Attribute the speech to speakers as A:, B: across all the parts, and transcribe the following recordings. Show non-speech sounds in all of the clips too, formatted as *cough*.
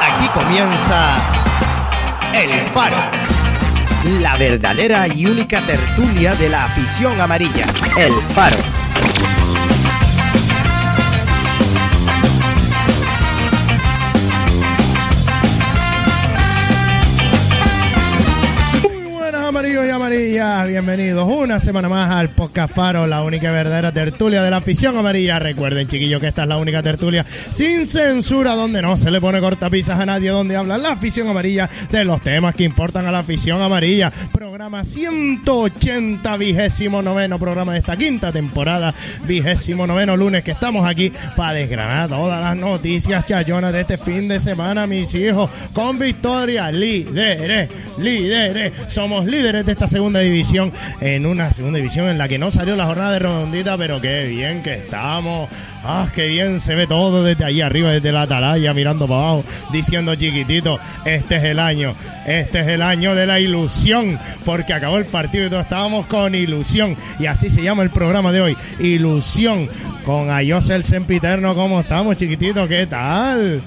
A: Aquí comienza El Faro, la verdadera y única tertulia de la afición amarilla. El Faro.
B: Bienvenidos una semana más al Podcast Faro, la única y verdadera tertulia de la afición amarilla. Recuerden, chiquillos, que esta es la única tertulia sin censura, donde no se le pone cortapisas a nadie, donde habla la afición amarilla de los temas que importan a la afición amarilla. Programa 180, vigésimo noveno programa de esta quinta temporada, vigésimo noveno lunes que estamos aquí para desgranar todas las noticias chayonas de este fin de semana, mis hijos, con victoria, líderes, líderes, somos líderes de esta segunda división en una segunda división en la que no salió la jornada de redondita, pero qué bien que estamos. Ah, qué bien se ve todo desde ahí arriba, desde la atalaya, mirando para abajo, diciendo chiquitito, este es el año, este es el año de la ilusión, porque acabó el partido y todos estábamos con ilusión. Y así se llama el programa de hoy, Ilusión, con Ayos el Sempiterno. ¿Cómo estamos, chiquitito? ¿Qué tal?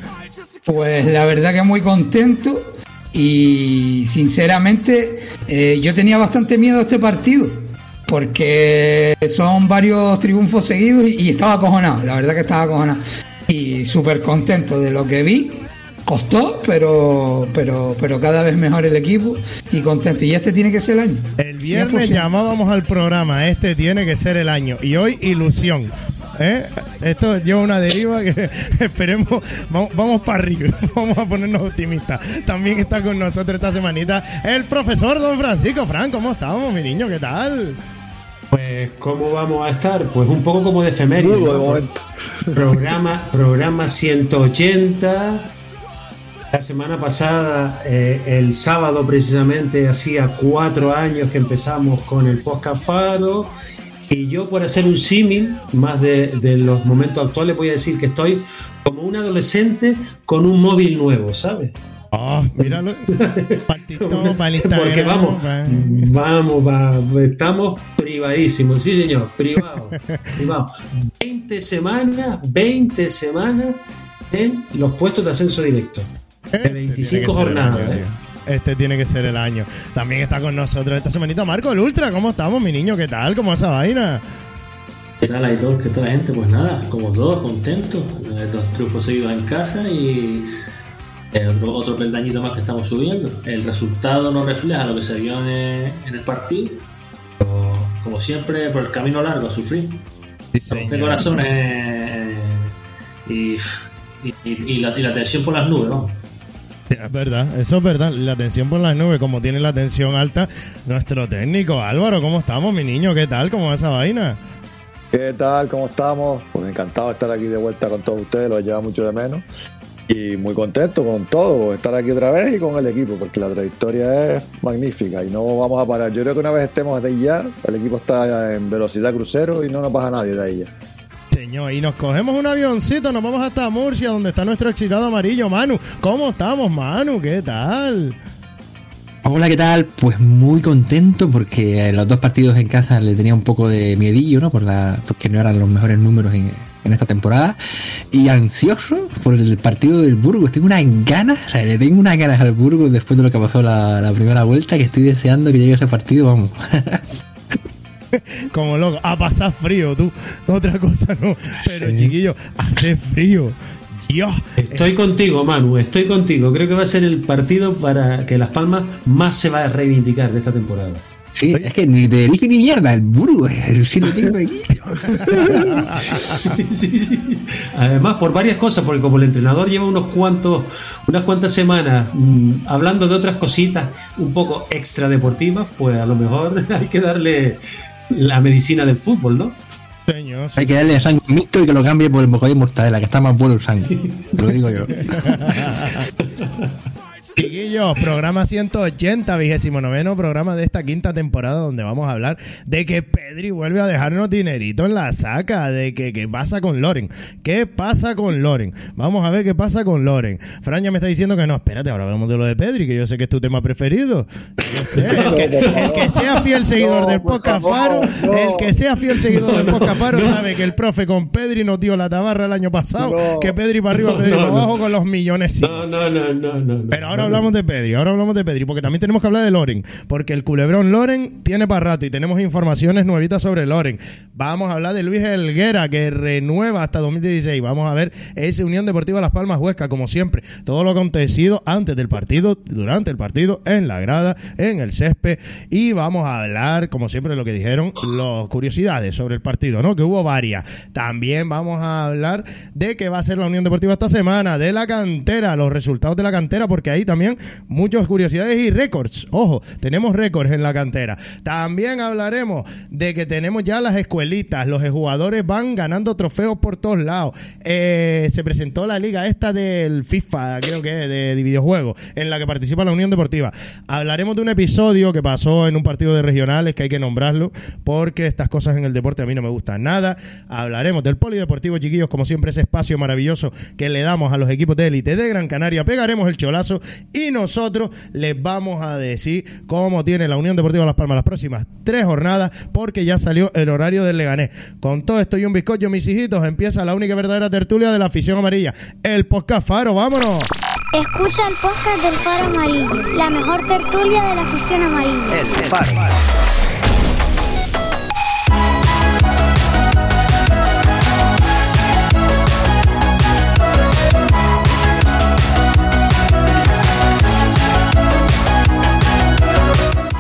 C: Pues la verdad que muy contento y sinceramente eh, yo tenía bastante miedo a este partido porque son varios triunfos seguidos y, estaba acojonado, la verdad que estaba acojonado y súper contento de lo que vi. Costó, pero, pero, pero cada vez mejor el equipo y contento. Y este tiene que ser el año.
B: El viernes llamábamos al programa, este tiene que ser el año. Y hoy ilusión. ¿Eh? Esto lleva una deriva que *laughs* esperemos, vamos, para arriba, *laughs* vamos a ponernos optimistas. También está con nosotros esta semanita el profesor Don Francisco. Fran, ¿cómo estamos, mi niño? ¿Qué tal?
D: Pues, ¿cómo vamos a estar? Pues un poco como de efeméride. Programa, *laughs* programa 180. La semana pasada, eh, el sábado precisamente, hacía cuatro años que empezamos con el podcast Faro y yo, por hacer un símil más de, los momentos actuales, voy a decir que estoy como un adolescente con un móvil nuevo, ¿sabes?
B: Ah, míralo. *laughs*
D: Porque vamos, vamos, vamos, estamos privadísimos, sí señor, privado, *laughs* privado. 20 semanas, 20 semanas en los puestos de ascenso directo. De 25 jornadas. ¿eh?
B: Este tiene que ser el año. También está con nosotros esta semanita Marco el Ultra. ¿Cómo estamos, mi niño? ¿Qué tal? ¿Cómo esa vaina?
E: ¿Qué tal, Aitor? ¿Qué tal, gente? Pues nada, como todos, contentos. Dos triunfos seguidos en casa y otro, otro peldañito más que estamos subiendo. El resultado no refleja lo que se vio en el, partido. Pero, como siempre, por el camino largo a sufrir. de corazones y, y, la, y la tensión por las nubes, vamos.
B: Es *laughs* verdad, eso es verdad. La tensión por las nubes, como tiene la tensión alta nuestro técnico. Álvaro, ¿cómo estamos, mi niño? ¿Qué tal? ¿Cómo va esa vaina?
F: ¿Qué tal? ¿Cómo estamos? Pues encantado de estar aquí de vuelta con todos ustedes, lo lleva mucho de menos. Y muy contento con todo, estar aquí otra vez y con el equipo, porque la trayectoria es magnífica y no vamos a parar. Yo creo que una vez estemos de ahí ya, el equipo está en velocidad crucero y no nos pasa nadie de ahí ya.
B: Señor, y nos cogemos un avioncito, nos vamos hasta Murcia, donde está nuestro excitado amarillo, Manu. ¿Cómo estamos, Manu? ¿Qué tal?
G: Hola, ¿qué tal? Pues muy contento porque los dos partidos en casa le tenía un poco de miedillo, ¿no? Por la, porque no eran los mejores números en, esta temporada. Y ansioso por el partido del Burgos. Tengo unas ganas, le tengo unas ganas al Burgos después de lo que pasó la, la primera vuelta, que estoy deseando que llegue ese partido, vamos. *laughs* *laughs*
B: como loco. A pasar frío, tú. Otra cosa no. Pero chiquillo, hace frío. Dios.
D: Estoy contigo, Manu, estoy contigo. Creo que va a ser el partido para que Las Palmas más se va a reivindicar de esta temporada.
G: Sí, es que ni te dije ni mierda, el Burgos, sí lo tengo aquí. *laughs*
D: Además, por varias cosas, porque como el entrenador lleva unos cuantos, unas cuantas semanas mm, hablando de otras cositas un poco extra deportivas, pues a lo mejor *laughs* hay que darle la medicina del fútbol, ¿no?
G: Hay que darle sangre mixto y que lo cambie por el bocadillo mortadela, que está más bueno el sangre. Te lo digo yo. *laughs*
B: programa 180, vigésimo noveno programa de esta quinta temporada donde vamos a hablar de que Pedri vuelve a dejarnos dinerito en la saca, de que qué pasa con Loren, qué pasa con Loren. Vamos a ver qué pasa con Loren. Fran ya me está diciendo que no, espérate, ahora hablamos de lo de Pedri, que yo sé que es tu tema preferido. Yo sé, el que, el que sea fiel seguidor del podcast Faro, el que sea fiel seguidor del podcast Faro sabe que el profe con Pedri nos dio la tabarra el año pasado, que Pedri para arriba, Pedri para abajo con los millones.
D: No, no, no, no, no.
B: Pero ahora hablamos de Pedri, ahora hablamos de Pedri, porque también tenemos que hablar de Loren, porque el culebrón Loren tiene para rato y tenemos informaciones nuevitas sobre Loren. Vamos a hablar de Luis Helguera, que renueva hasta 2016. Vamos a ver ese Unión Deportiva Las Palmas Huesca, como siempre. Todo lo acontecido antes del partido, durante el partido, en la grada, en el césped. Y vamos a hablar, como siempre, lo que dijeron, las curiosidades sobre el partido, ¿no? Que hubo varias. También vamos a hablar de qué va a ser la Unión Deportiva esta semana, de la cantera, los resultados de la cantera, porque ahí también muchas curiosidades y récords. Ojo, tenemos récords en la cantera. También hablaremos de que tenemos ya las escuelitas, los jugadores van ganando trofeos por todos lados. Eh, se presentó la liga esta del FIFA, creo que de, de videojuegos, en la que participa la Unión Deportiva. Hablaremos de un episodio que pasó en un partido de regionales, que hay que nombrarlo, porque estas cosas en el deporte a mí no me gustan nada. Hablaremos del polideportivo, chiquillos, como siempre, ese espacio maravilloso que le damos a los equipos de élite de Gran Canaria. Pegaremos el cholazo y nosotros les vamos a decir cómo tiene la Unión Deportiva Las Palmas las próximas tres jornadas, porque ya salió el horario del Leganés. Con todo esto y un bizcocho, mis hijitos, empieza la única y verdadera tertulia de la afición amarilla, el podcast Faro. ¡Vámonos!
H: Escucha el podcast del Faro Amarillo, la mejor tertulia de la afición amarilla.
A: El Faro.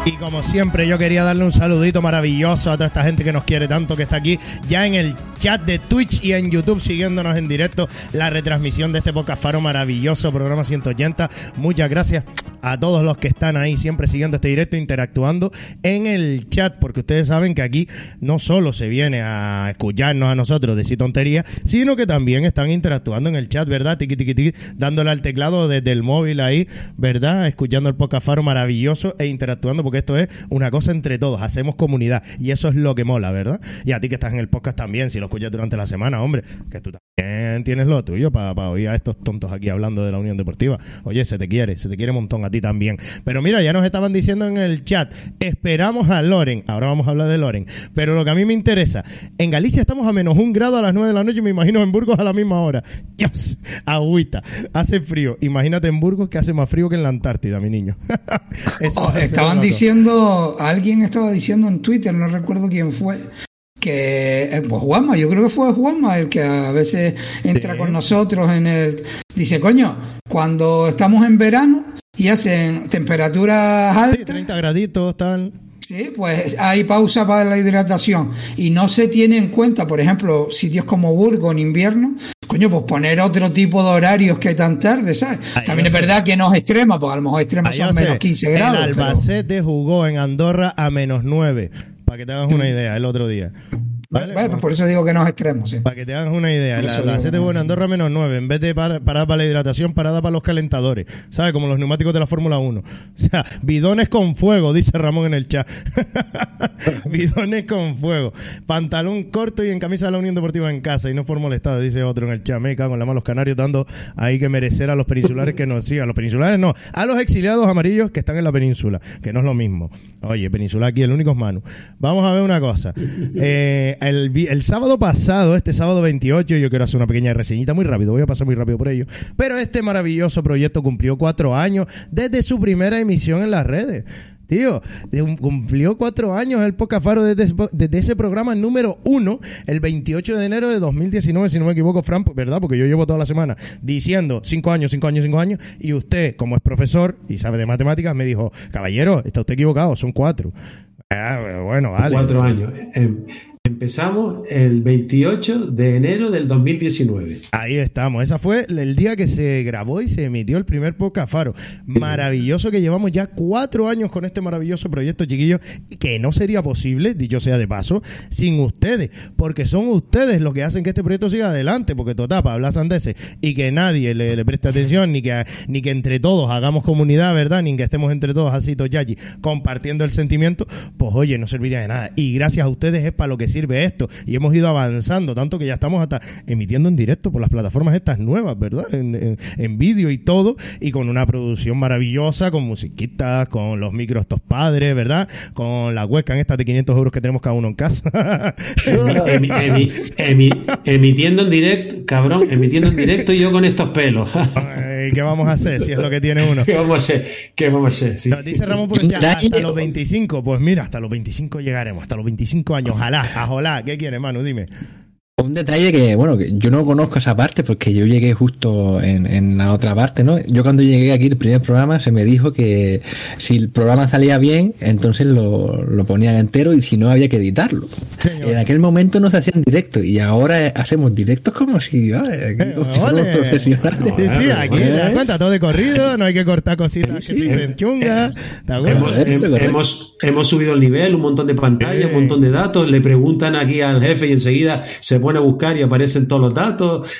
B: Y como siempre, yo quería darle un saludito maravilloso a toda esta gente que nos quiere tanto, que está aquí ya en el chat de Twitch y en YouTube siguiéndonos en directo la retransmisión de este podcast Faro maravilloso, programa 180. Muchas gracias a todos los que están ahí siempre siguiendo este directo, interactuando en el chat, porque ustedes saben que aquí no solo se viene a escucharnos a nosotros decir tonterías, sino que también están interactuando en el chat, ¿verdad? Tiqui, tiqui, tiqui, dándole al teclado desde el móvil ahí, ¿verdad? Escuchando el podcast Faro maravilloso e interactuando, porque esto es una cosa entre todos, hacemos comunidad y eso es lo que mola, ¿verdad? Y a ti que estás en el podcast también, si lo escuchas durante la semana, hombre, que tú también tienes lo tuyo para oír a estos tontos aquí hablando de la Unión Deportiva. Oye, se te quiere, se te quiere un montón a ti también. Pero mira, ya nos estaban diciendo en el chat, esperamos a Loren, ahora vamos a hablar de Loren, pero lo que a mí me interesa, en Galicia estamos a menos un grado a las 9 de la noche, me imagino en Burgos a la misma hora. Dios, agüita, hace frío. Imagínate en Burgos que hace más frío que en la Antártida, mi niño. *laughs* Eso
C: Oh, estaban
B: loco.
C: Diciendo, alguien estaba diciendo en Twitter, no recuerdo quién fue, que eh, pues Juanma, yo creo que fue Juanma el que a veces entra
B: Sí.
C: con nosotros en el... Dice, coño, cuando estamos en verano y hacen temperaturas
B: Sí,
C: altas,
B: 30 graditos, tal.
C: Sí, pues hay pausa para la hidratación y no se tiene en cuenta, por ejemplo, sitios como Burgos en invierno, coño, pues poner otro tipo de horarios que tan tarde, ¿sabes?
B: Ahí
C: También es
B: sé.
C: verdad que no es extrema, porque a lo mejor extremas
B: yo
C: son
B: sé,
C: menos 15 grados.
B: El
C: pero-
B: Albacete jugó en Andorra a menos 9. Para que te hagas una idea, el otro día. ¿Vale?
C: Vale, pues por eso digo que no es extremo, sí.
B: Para que te hagas una idea,
C: eso
B: Albacete
C: digo,
B: jugó en Andorra menos 9. En vez de par- parada para la hidratación, parada para los calentadores. ¿Sabes? Como los neumáticos de la Fórmula 1. *laughs* O sea, bidones con fuego, dice Ramón en el chat. *laughs* bidones con fuego. Pantalón corto y en camisa de la Unión Deportiva en casa y no por molestado, dice otro en el chat. Me cago en la mano los canarios dando ahí que merecer a los peninsulares que nos sigan. A los peninsulares no, a los exiliados amarillos que están en la península, que no es lo mismo. Oye, península aquí, el único es Manu. Vamos a ver una cosa. Eh, el, el sábado pasado, este sábado 28, yo quiero hacer una pequeña reseñita muy rápido, voy a pasar muy rápido por ello. Pero este maravilloso proyecto cumplió cuatro años desde su primera emisión en las redes. Tío, cumplió cuatro años el Pocafaro desde, desde ese programa número uno, el 28 de enero de 2019, si no me equivoco, Fran, ¿verdad? Porque yo llevo toda la semana diciendo cinco años, cinco años, cinco años, y usted, como es profesor y sabe de matemáticas, me dijo, caballero, está usted equivocado, son cuatro. Ah, bueno, vale.
D: Cuatro años. Em, Empezamos el 28 de enero del 2019.
B: Ahí estamos. Esa fue el día que se grabó y se emitió el primer podcast Faro. Maravilloso que llevamos ya cuatro años con este maravilloso proyecto, chiquillos, que no sería posible, dicho sea de paso, sin ustedes, porque son ustedes los que hacen que este proyecto siga adelante, porque Totapa habla sandeses y que nadie le, le preste atención, ni que, ni que entre todos hagamos comunidad, ¿verdad? Ni que estemos entre todos así, Toyachi, compartiendo el sentimiento, pues oye, no serviría de nada. Y gracias a ustedes es para lo que sirve esto. Y hemos ido avanzando, tanto que ya estamos hasta emitiendo en directo por las plataformas estas nuevas, ¿verdad? En, en- en vídeo y todo, y con una producción maravillosa, con musiquitas, con los micros estos padres, ¿verdad? Con la webcam esta de 500 euros que tenemos cada uno en casa.
D: Emi- emi- emi- emitiendo en directo, cabrón, emitiendo en directo y yo con estos pelos.
B: ¿Qué vamos a hacer si es lo que tiene uno?
D: ¿Qué vamos a hacer? ¿Qué vamos a hacer? Sí.
B: Dice Ramón
G: Dale.
B: hasta los 25. Pues mira, hasta los 25 llegaremos, hasta los 25 años. Ojalá, ojalá. ¿Qué quieres, Manu? Dime.
G: Un detalle que, bueno, que yo no conozco esa parte porque yo llegué justo en, en la otra parte, ¿no? Yo cuando llegué aquí el primer programa se me dijo que si el programa salía bien, entonces lo, lo ponían entero y si no había que editarlo.
B: Señor.
G: En aquel momento no se hacían directos y ahora hacemos directos como si, ¿vale?
B: Eh,
G: profesionales.
B: Sí, sí, aquí te das
G: ¿Eh?
B: cuenta, todo de corrido, no hay que cortar cositas que
G: Sí,
B: si
G: sí.
B: se.
D: Hemos,
G: Correcto,
D: hem-
G: correcto.
D: hemos, hemos subido el nivel, un montón de pantallas,
B: Sí.
D: un montón de datos. Le preguntan aquí al jefe y enseguida se pone a buscar y aparecen todos los datos. *laughs*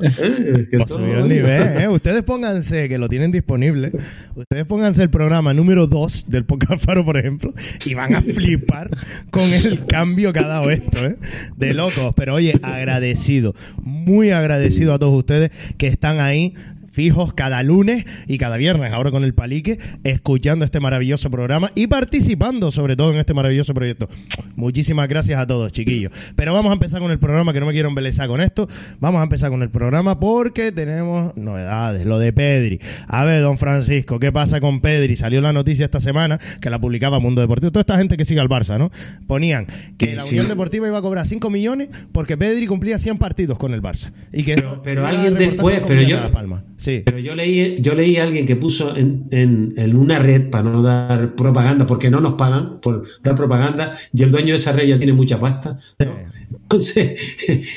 D: Eh, que todo-
B: el nivel, *laughs* ¿eh? Ustedes pónganse, que lo tienen disponible, ustedes pónganse el programa número 2 del Podcast Faro, por ejemplo, y van a flipar con el cambio que ha dado esto, ¿eh? De locos. Pero oye, agradecido, muy agradecido a todos ustedes que están ahí fijos cada lunes y cada viernes, ahora con el palique, escuchando este maravilloso programa y participando sobre todo en este maravilloso proyecto. Muchísimas gracias a todos, chiquillos. Pero vamos a empezar con el programa, que no me quiero embelezar con esto. Vamos a empezar con el programa porque tenemos novedades, lo de Pedri. A ver, don Francisco, ¿qué pasa con Pedri? Salió la noticia esta semana que la publicaba Mundo Deportivo. Toda esta gente que sigue al Barça, ¿no? Ponían que
D: Sí,
B: la
D: sí.
B: Unión Deportiva iba a cobrar 5 millones porque Pedri cumplía 100 partidos con el Barça. Y que
D: Pero- pero alguien después,
B: 5
D: pero
B: millones
D: yo-
B: a Las Palmas. Sí.
D: Pero yo leí, yo leí a alguien que puso en, en- en una red para no dar propaganda, porque no nos pagan por dar propaganda, y el dueño de esa red ya tiene mucha pasta. ¿no? Entonces, *laughs*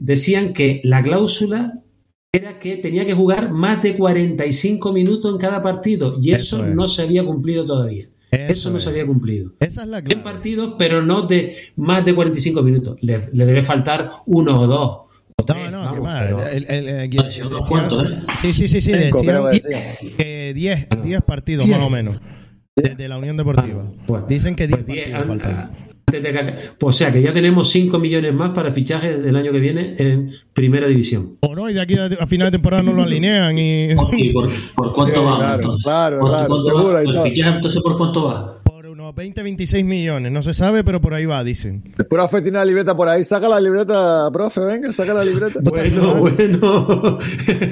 D: decían que la cláusula era que tenía que jugar más de 45 minutos en cada partido, y eso,
B: Eso es.
D: no se había cumplido todavía. Eso,
B: Eso
D: no
B: es.
D: se había cumplido.
B: Esa es la
D: En
B: clave.
D: partidos, pero no de más de 45 minutos. Le, le debe faltar uno o dos.
B: No, no,
D: vamos,
B: qué más.
D: pero-
B: El- el- el-
E: ¿eh?
B: Sí, sí, sí, sí.
F: Que decíamos.
B: que 10 10 partidos más o menos de, de la Unión Deportiva.
D: Ah, bueno.
B: Dicen que 10
D: Pues diez,
B: partidos
D: an-
B: faltan.
D: que- pues, o sea que ya tenemos 5 millones más para fichajes del año que viene en primera división.
B: O no, y de aquí a, final de temporada no lo alinean y *laughs*
E: ¿Y por, por cuánto
F: Sí,
E: va?
F: claro,
E: entonces?
F: claro,
E: ¿Cuánto-
F: claro,
E: cuánto
F: seguro
E: va?
F: y
E: ¿El
F: todo.
E: fichaje entonces por cuánto va?
B: Unos 20, 26 millones. No se sabe, pero por ahí va, dicen.
F: Después Rafa tiene la libreta por ahí. Saca la libreta, profe, venga, saca la libreta.
D: Bueno, bueno. *laughs*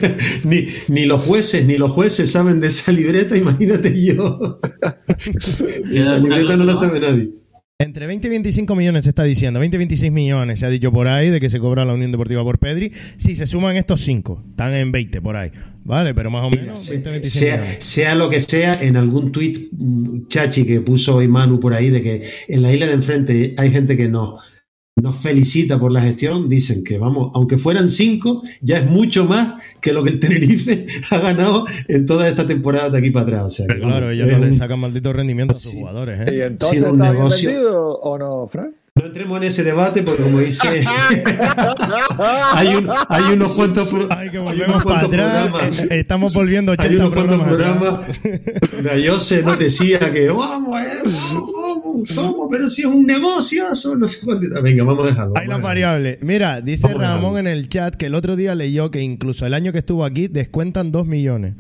D: *laughs* ni, ni los jueces, ni los jueces saben de esa libreta, imagínate yo. *laughs* Esa libreta no la sabe nadie.
B: Entre 20 y 25 millones se está diciendo. 20 y 26 millones se ha dicho por ahí de que se cobra la Unión Deportiva por Pedri. Si se suman estos 5, están en 20 por ahí. Vale, pero más o menos 20, 26
D: Sea,
B: millones.
D: sea lo que sea, en algún tuit mm, chachi que puso hoy Manu por ahí de que en la isla de enfrente hay gente que nos, nos felicita por la gestión, dicen que vamos, aunque fueran cinco, ya es mucho más que lo que el Tenerife *laughs* ha ganado en toda esta temporada de aquí para atrás. O sea,
B: Pero claro, ellos no le sacan maldito rendimiento a sus
D: Sí.
B: jugadores.
F: ¿Y
B: ¿eh?
F: entonces
D: sido un
F: está bien vendido o no, Frank?
D: No entremos en ese debate porque como dice *laughs* hay, un- hay unos cuantos pro-
B: Ay, que
D: hay
B: volvemos
D: unos
B: para
D: cuantos
B: atrás.
D: programas.
B: Eh, Estamos volviendo
D: Hay
B: 80
D: unos cuantos
B: programas. atrás.
D: programas. *laughs* La Jose nos decía que vamos, eh, vamos, vamos, pero si es un negocio, eso no sé cuánto. Venga, vamos a dejarlo.
B: Hay las variables. Mira, dice
D: Vamos
B: Ramón en el chat que el otro día leyó que incluso el año que estuvo aquí descuentan 2 millones.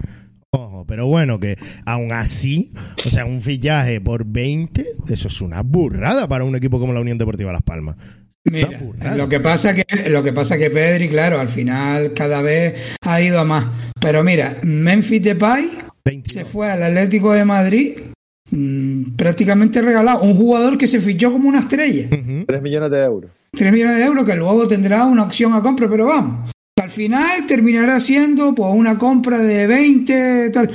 B: Ojo, pero bueno, que aún así, o sea, un fichaje por 20, eso es una burrada para un equipo como la Unión Deportiva Las Palmas.
C: Mira, lo que pasa que lo que pasa que Pedri, claro, al final cada vez ha ido a más. Pero mira, Memphis Depay
B: 22.
C: se fue al Atlético de Madrid mm, prácticamente regalado, un jugador que se fichó como una estrella.
B: Ujú.
F: 3 millones de euros.
C: 3 millones de euros que luego tendrá una opción a compra, pero vamos, al final terminará siendo pues una compra de 20 tal.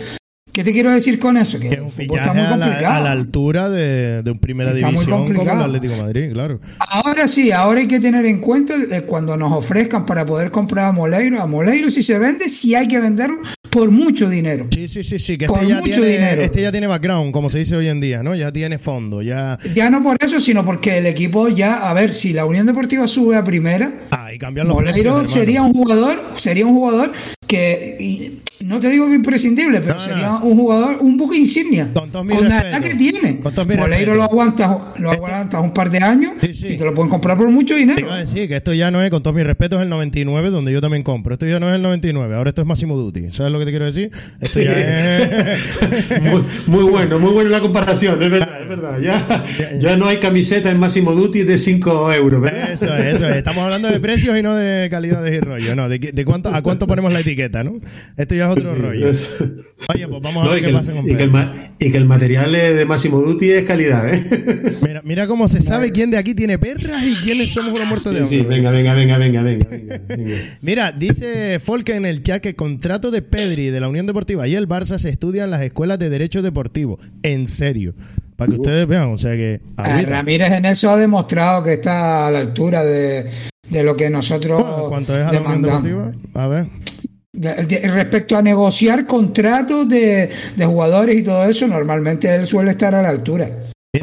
C: ¿Qué te quiero decir con eso? Que,
B: Que un fichaje
C: está muy
B: a la,
C: complicado.
B: a la altura de, de un primera
C: Está muy
B: división como el. Atlético de Madrid, claro.
C: Ahora sí, ahora hay que tener en cuenta eh, cuando nos ofrezcan para poder comprar a Moleiro. A Moleiro si se vende, sí hay que venderlo por mucho dinero.
B: Sí, sí, sí, sí, que
C: Por
B: este ya,
C: mucho
B: tiene,
C: dinero.
B: este ya tiene background, como se dice hoy en día, ¿no? Ya tiene fondo, ya...
C: Ya no por eso, sino porque el equipo ya, a ver, si la Unión Deportiva sube a primera,
B: Ah, y cambian los precios,
C: sería un jugador, sería un jugador que no te digo que imprescindible, pero
B: No, no.
C: sería un jugador un poco insignia.
B: Con
C: con la edad que tiene.
B: Con
C: Moleiro lo aguantas, lo
B: Este-
C: aguantas un par de años
B: Sí, sí.
C: y te lo pueden comprar por mucho
B: Te
C: dinero.
B: iba a decir que esto ya no es, con todos mis respetos, el 99, donde yo también compro. Esto ya no es el 99, ahora esto es Máximo Duty. ¿Sabes lo que te quiero decir? Esto
D: Sí.
B: ya es... *laughs*
D: Muy, muy bueno, muy buena la comparación, es verdad, es verdad. Ya, ya no hay camiseta en Máximo Duty de 5 euros, ¿verdad?
B: Eso es, eso es. Estamos hablando de precios y no de calidades y rollo, ¿no? De, de cuánto, a cuánto ponemos la etiqueta, ¿no? Esto ya es otro rollo. Oye, pues vamos a
D: No,
B: ver qué pasa con
D: y, que el y que el material de Máximo Duty es calidad, ¿eh?
B: Mira, mira cómo se sabe quién de aquí tiene perras y quiénes somos unos muertos de
D: Sí,
B: hambre.
D: sí, venga, venga, venga, venga, venga, venga, venga.
B: Mira, dice Folke en el chat que el contrato de Pedri de la Unión Deportiva y el Barça se estudia en las escuelas de Derecho Deportivo. En serio. Para que ustedes vean, o sea que... Agüita.
C: Ramírez en eso ha demostrado que está a la altura de, de lo que nosotros
B: Bueno, cuanto es a la Unión
C: demandamos.
B: Deportiva, a ver.
C: De- de- respecto a negociar contratos de, de jugadores y todo eso, normalmente él suele estar a la altura.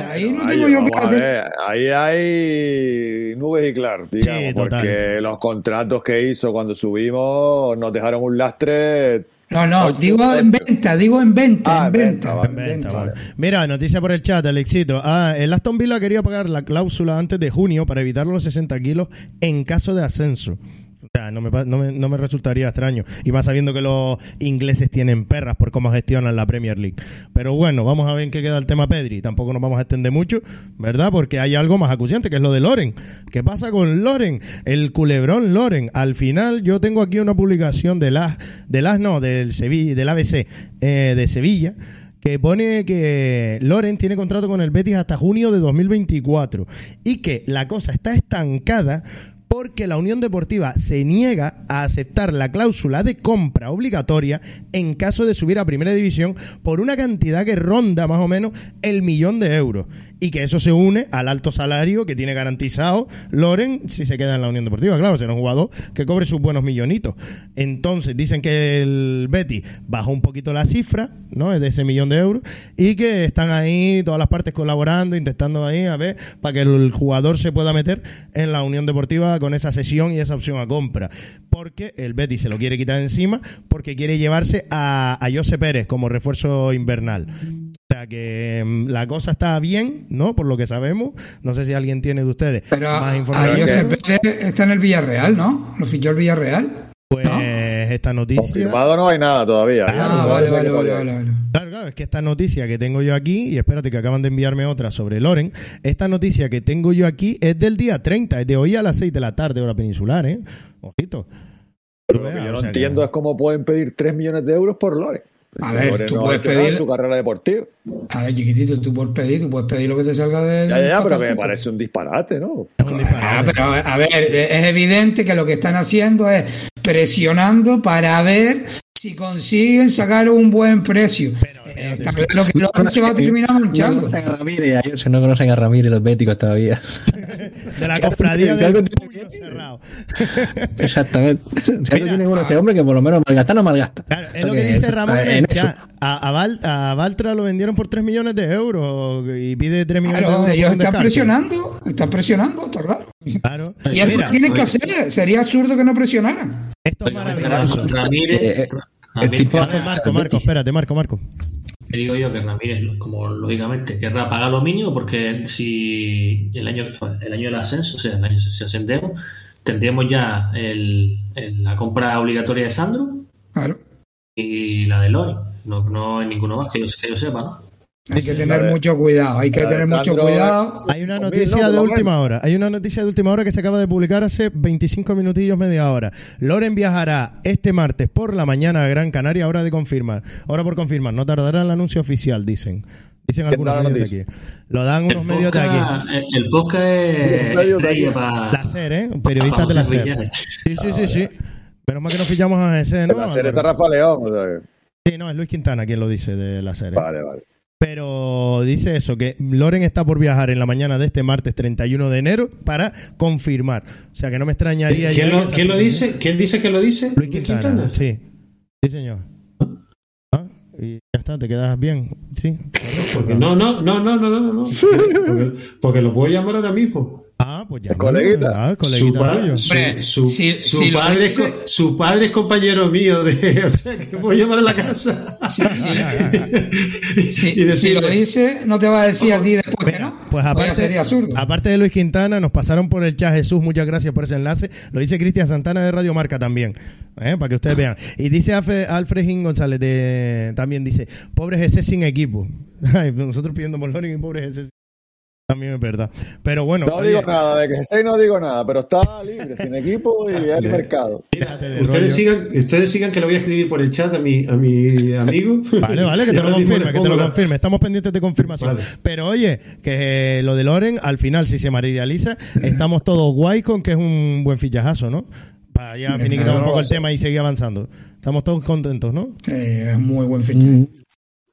C: Ahí no tengo yo que
F: ver, ahí hay nubes y claros, digamos,
B: Sí, total.
F: porque los contratos que hizo cuando subimos nos dejaron un lastre.
C: No, no, digo en venta, digo en venta,
F: Ah,
C: en
F: en
C: venta.
F: venta, vale.
C: en
B: Venta,
C: venta.
B: vale. Mira, noticia por el chat, Alexito. Ah, el Aston Villa quería pagar la cláusula antes de junio para evitar los 60 kilos en caso de ascenso. No me, no, me, no me resultaría extraño. Y más sabiendo que los ingleses tienen perras por cómo gestionan la Premier League. Pero bueno, vamos a ver en qué queda el tema Pedri. Tampoco nos vamos a extender mucho, ¿verdad? Porque hay algo más acuciante, que es lo de Loren. ¿Qué pasa con Loren? El culebrón Loren. Al final, yo tengo aquí una publicación de las, de las no, del Sevilla, del ABC eh, de Sevilla que pone que Loren tiene contrato con el Betis hasta junio de 2024 y que la cosa está estancada porque la Unión Deportiva se niega a aceptar la cláusula de compra obligatoria en caso de subir a Primera División por una cantidad que ronda más o menos el millón de euros y que eso se une al alto salario que tiene garantizado Loren si se queda en la Unión Deportiva. Claro, será un jugador que cobre sus buenos millonitos. Entonces dicen que el Betis bajó un poquito la cifra, ¿no? De ese millón de euros y que están ahí todas las partes colaborando, intentando ahí a ver para que el jugador se pueda meter en la Unión Deportiva con esa sesión y esa opción a compra. Porque el Betis se lo quiere quitar encima porque quiere llevarse a, a José Pérez como refuerzo invernal. Sea que mm, la cosa está bien, ¿no? Por lo que sabemos. No sé si alguien tiene de ustedes
C: Pero
B: más
C: a
B: información.
C: Josep Pérez está en el Villarreal, ¿no? Lo fichó el Villarreal.
B: Pues esta noticia.
F: Confirmado no hay nada todavía.
C: Ah, vale, vale, vale, vale, vale.
B: Claro, claro, es que esta noticia que tengo yo aquí, y espérate que acaban de enviarme otra sobre Loren, esta noticia que tengo yo aquí es del día 30, es de hoy a las 6 de la tarde, hora peninsular, ¿eh? Ojito.
F: Lo que yo no entiendo es cómo pueden pedir 3 millones de euros por Loren.
C: A ver, tú puedes pedir-
F: su carrera deportiva.
C: A ver, chiquitito, tú puedes pedir, tú puedes pedir lo que te salga del.
F: Ya, ya, ya, pero que me parece un disparate, ¿no?
B: Es un disparate.
C: Ah, pero a ver, es evidente que lo que están haciendo es presionando para ver si consiguen sacar un buen precio. Eh, está claro que se va a terminar
G: No
C: manchando.
G: conocen a Ramírez, a Jose, no conocen a Ramírez los béticos todavía.
B: De la cofradía del puño cerrado. *laughs*
G: Exactamente. Si algo tiene bueno este hombre que por lo menos malgasta no malgasta.
B: Claro, es lo que dice Ramón chat. A, a, Val- a Valtra lo vendieron por 3 millones de euros y pide 3 millones de
C: Claro,
B: euros. por
C: ellos están
B: descarte.
C: presionando, están presionando, está claro.
B: Claro.
C: Y
B: Mira,
C: que tienen que hacer, sería absurdo que no presionaran.
B: esto es maravilloso.
E: Ramírez,
G: Eh, eh,
E: Ramírez
G: tipo-
B: Marco, Marco, espérate, Marco, Marco.
E: Te digo yo que Ramírez, como lógicamente, querrá pagar lo mínimo porque si el año, el año del ascenso, o sea, el año si ascendemos, tendríamos ya el, el- la compra obligatoria de Sandro
C: Claro.
E: y la de Lori. No, no hay ninguno más que yo, que yo sepa, ¿no?
C: Hay que tener mucho cuidado, hay que tener mucho cuidado.
B: Hay una noticia de última hora. Hay una noticia de última hora que se acaba de publicar hace 25 minutillos, media hora. Loren viajará este martes por la mañana a Gran Canaria, hora de confirmar. Hora por confirmar. No tardará el anuncio oficial, dicen. Dicen
F: ¿Quién
B: algunos medios de
F: noticia?
B: aquí. Lo dan unos
E: El
B: medios de aquí.
E: podcast, el, el podcast es para
B: La SER, ¿eh? Periodistas de la SER. Sí, sí, sí, sí. Menos mal que nos pillamos a ese, ¿no?
F: la serie está Rafa León. O sea, que-
B: Sí, no, es Luis Quintana quien lo dice de la serie.
F: Vale, vale.
B: Pero dice eso, que Loren está por viajar en la mañana de este martes 31 de enero para confirmar. O sea, que no me extrañaría...
D: ¿Quién lo, quién lo dice? ¿Quién dice que lo dice?
B: Luis Quintana, sí. Sí, señor. Ah, y ya está, te quedas bien. Sí.
D: Porque no, no, no, no, no, no, no. no. *laughs* Porque, porque lo puedo llamar ahora mismo.
B: Ah, pues ya.
F: coleguita.
B: Ah,
D: Su,
B: coleguita
D: pa- su,
C: Hombre,
D: su-
C: si-
D: su
C: si
D: padre, es
C: dice-
D: co- su padre es compañero mío de, *laughs* o sea que voy a llamar a la casa *laughs*
C: Si,
D: y decirle,
C: si lo dice, no te va a decir a ti después que no.
B: Pues aparte,
C: sería absurdo.
B: aparte de Luis Quintana, nos pasaron por el chat Jesús, muchas gracias por ese enlace. Lo dice Cristian Santana de Radio Marca también, ¿eh? para que ustedes vean. Y dice Alfred, Gin González de, también dice, pobre GC sin equipo. *laughs* Ay, nosotros pidiendo por y pobre GC sin- también es verdad. Pero bueno,
F: No
B: oye,
F: digo nada, de que sé no digo nada, pero está libre, sin equipo y el mercado.
D: ustedes
B: rollo.
D: sigan, ustedes sigan que lo voy a escribir por el chat a mi, a mi amigo.
B: Vale, vale, que te *laughs* lo confirme, que te lo confirme. Estamos pendientes de confirmación.
D: Vale.
B: Pero oye, que eh, lo de Loren, al final, si se materializa, estamos todos guay con que es un buen fichajazo, ¿no? Para ya finiquitar un poco el tema y seguir avanzando. Estamos todos contentos, ¿no?
C: Eh, es muy buen fichaje.
G: Mm,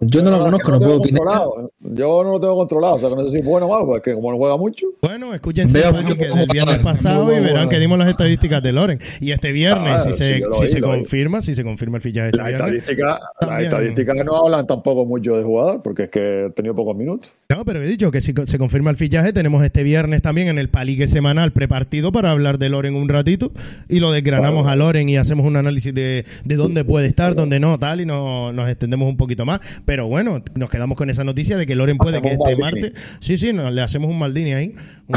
G: Yo no lo conozco, no puedo
F: tengo
G: opinar.
F: controlado. Yo no lo tengo controlado, o sea que no sé si es bueno o malo, porque como no juega mucho.
B: Bueno, escúchense
G: Veo
B: el que del viernes pasado y verán que dimos las estadísticas de Loren. Y este viernes,
F: Claro,
B: si se,
F: sí, yo lo
B: si
F: oí,
B: se
F: lo oí.
B: confirma, si se confirma el fichaje este
F: Las
B: viernes.
F: estadísticas, las estadísticas no hablan tampoco mucho del jugador, porque es que ha tenido pocos minutos.
B: No, pero he dicho que si se confirma el fichaje, tenemos este viernes también en el palique semanal prepartido para hablar de Loren un ratito y lo desgranamos a Loren y hacemos un análisis de, de dónde puede estar, dónde no, tal, y no- nos extendemos un poquito más. Pero bueno, nos quedamos con esa noticia de que Loren puede que este martes. Sí, sí, nos, le hacemos un Maldini ahí, un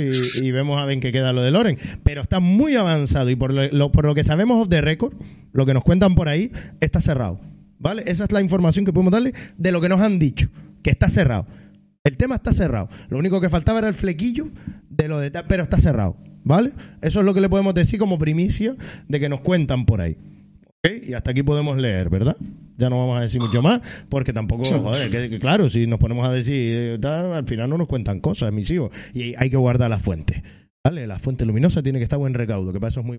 B: *laughs* y, y vemos a ver en qué queda lo de Loren. Pero está muy avanzado y por lo, lo- por lo que sabemos de récord, lo que nos cuentan por ahí, está cerrado. ¿Vale? Esa es la información que podemos darle de lo que nos han dicho, que está cerrado. El tema está cerrado. Lo único que faltaba era el flequillo de lo de pero está cerrado, ¿vale? Eso es lo que le podemos decir como primicia de que nos cuentan por ahí. Y hasta aquí podemos leer, ¿verdad? Ya no vamos a decir mucho más, porque tampoco, joder, que, que claro, si nos ponemos a decir, eh, al final no nos cuentan cosas, mis hijos. Y hay que guardar la fuente, ¿vale? La fuente luminosa tiene que estar buen recaudo, que para eso es muy...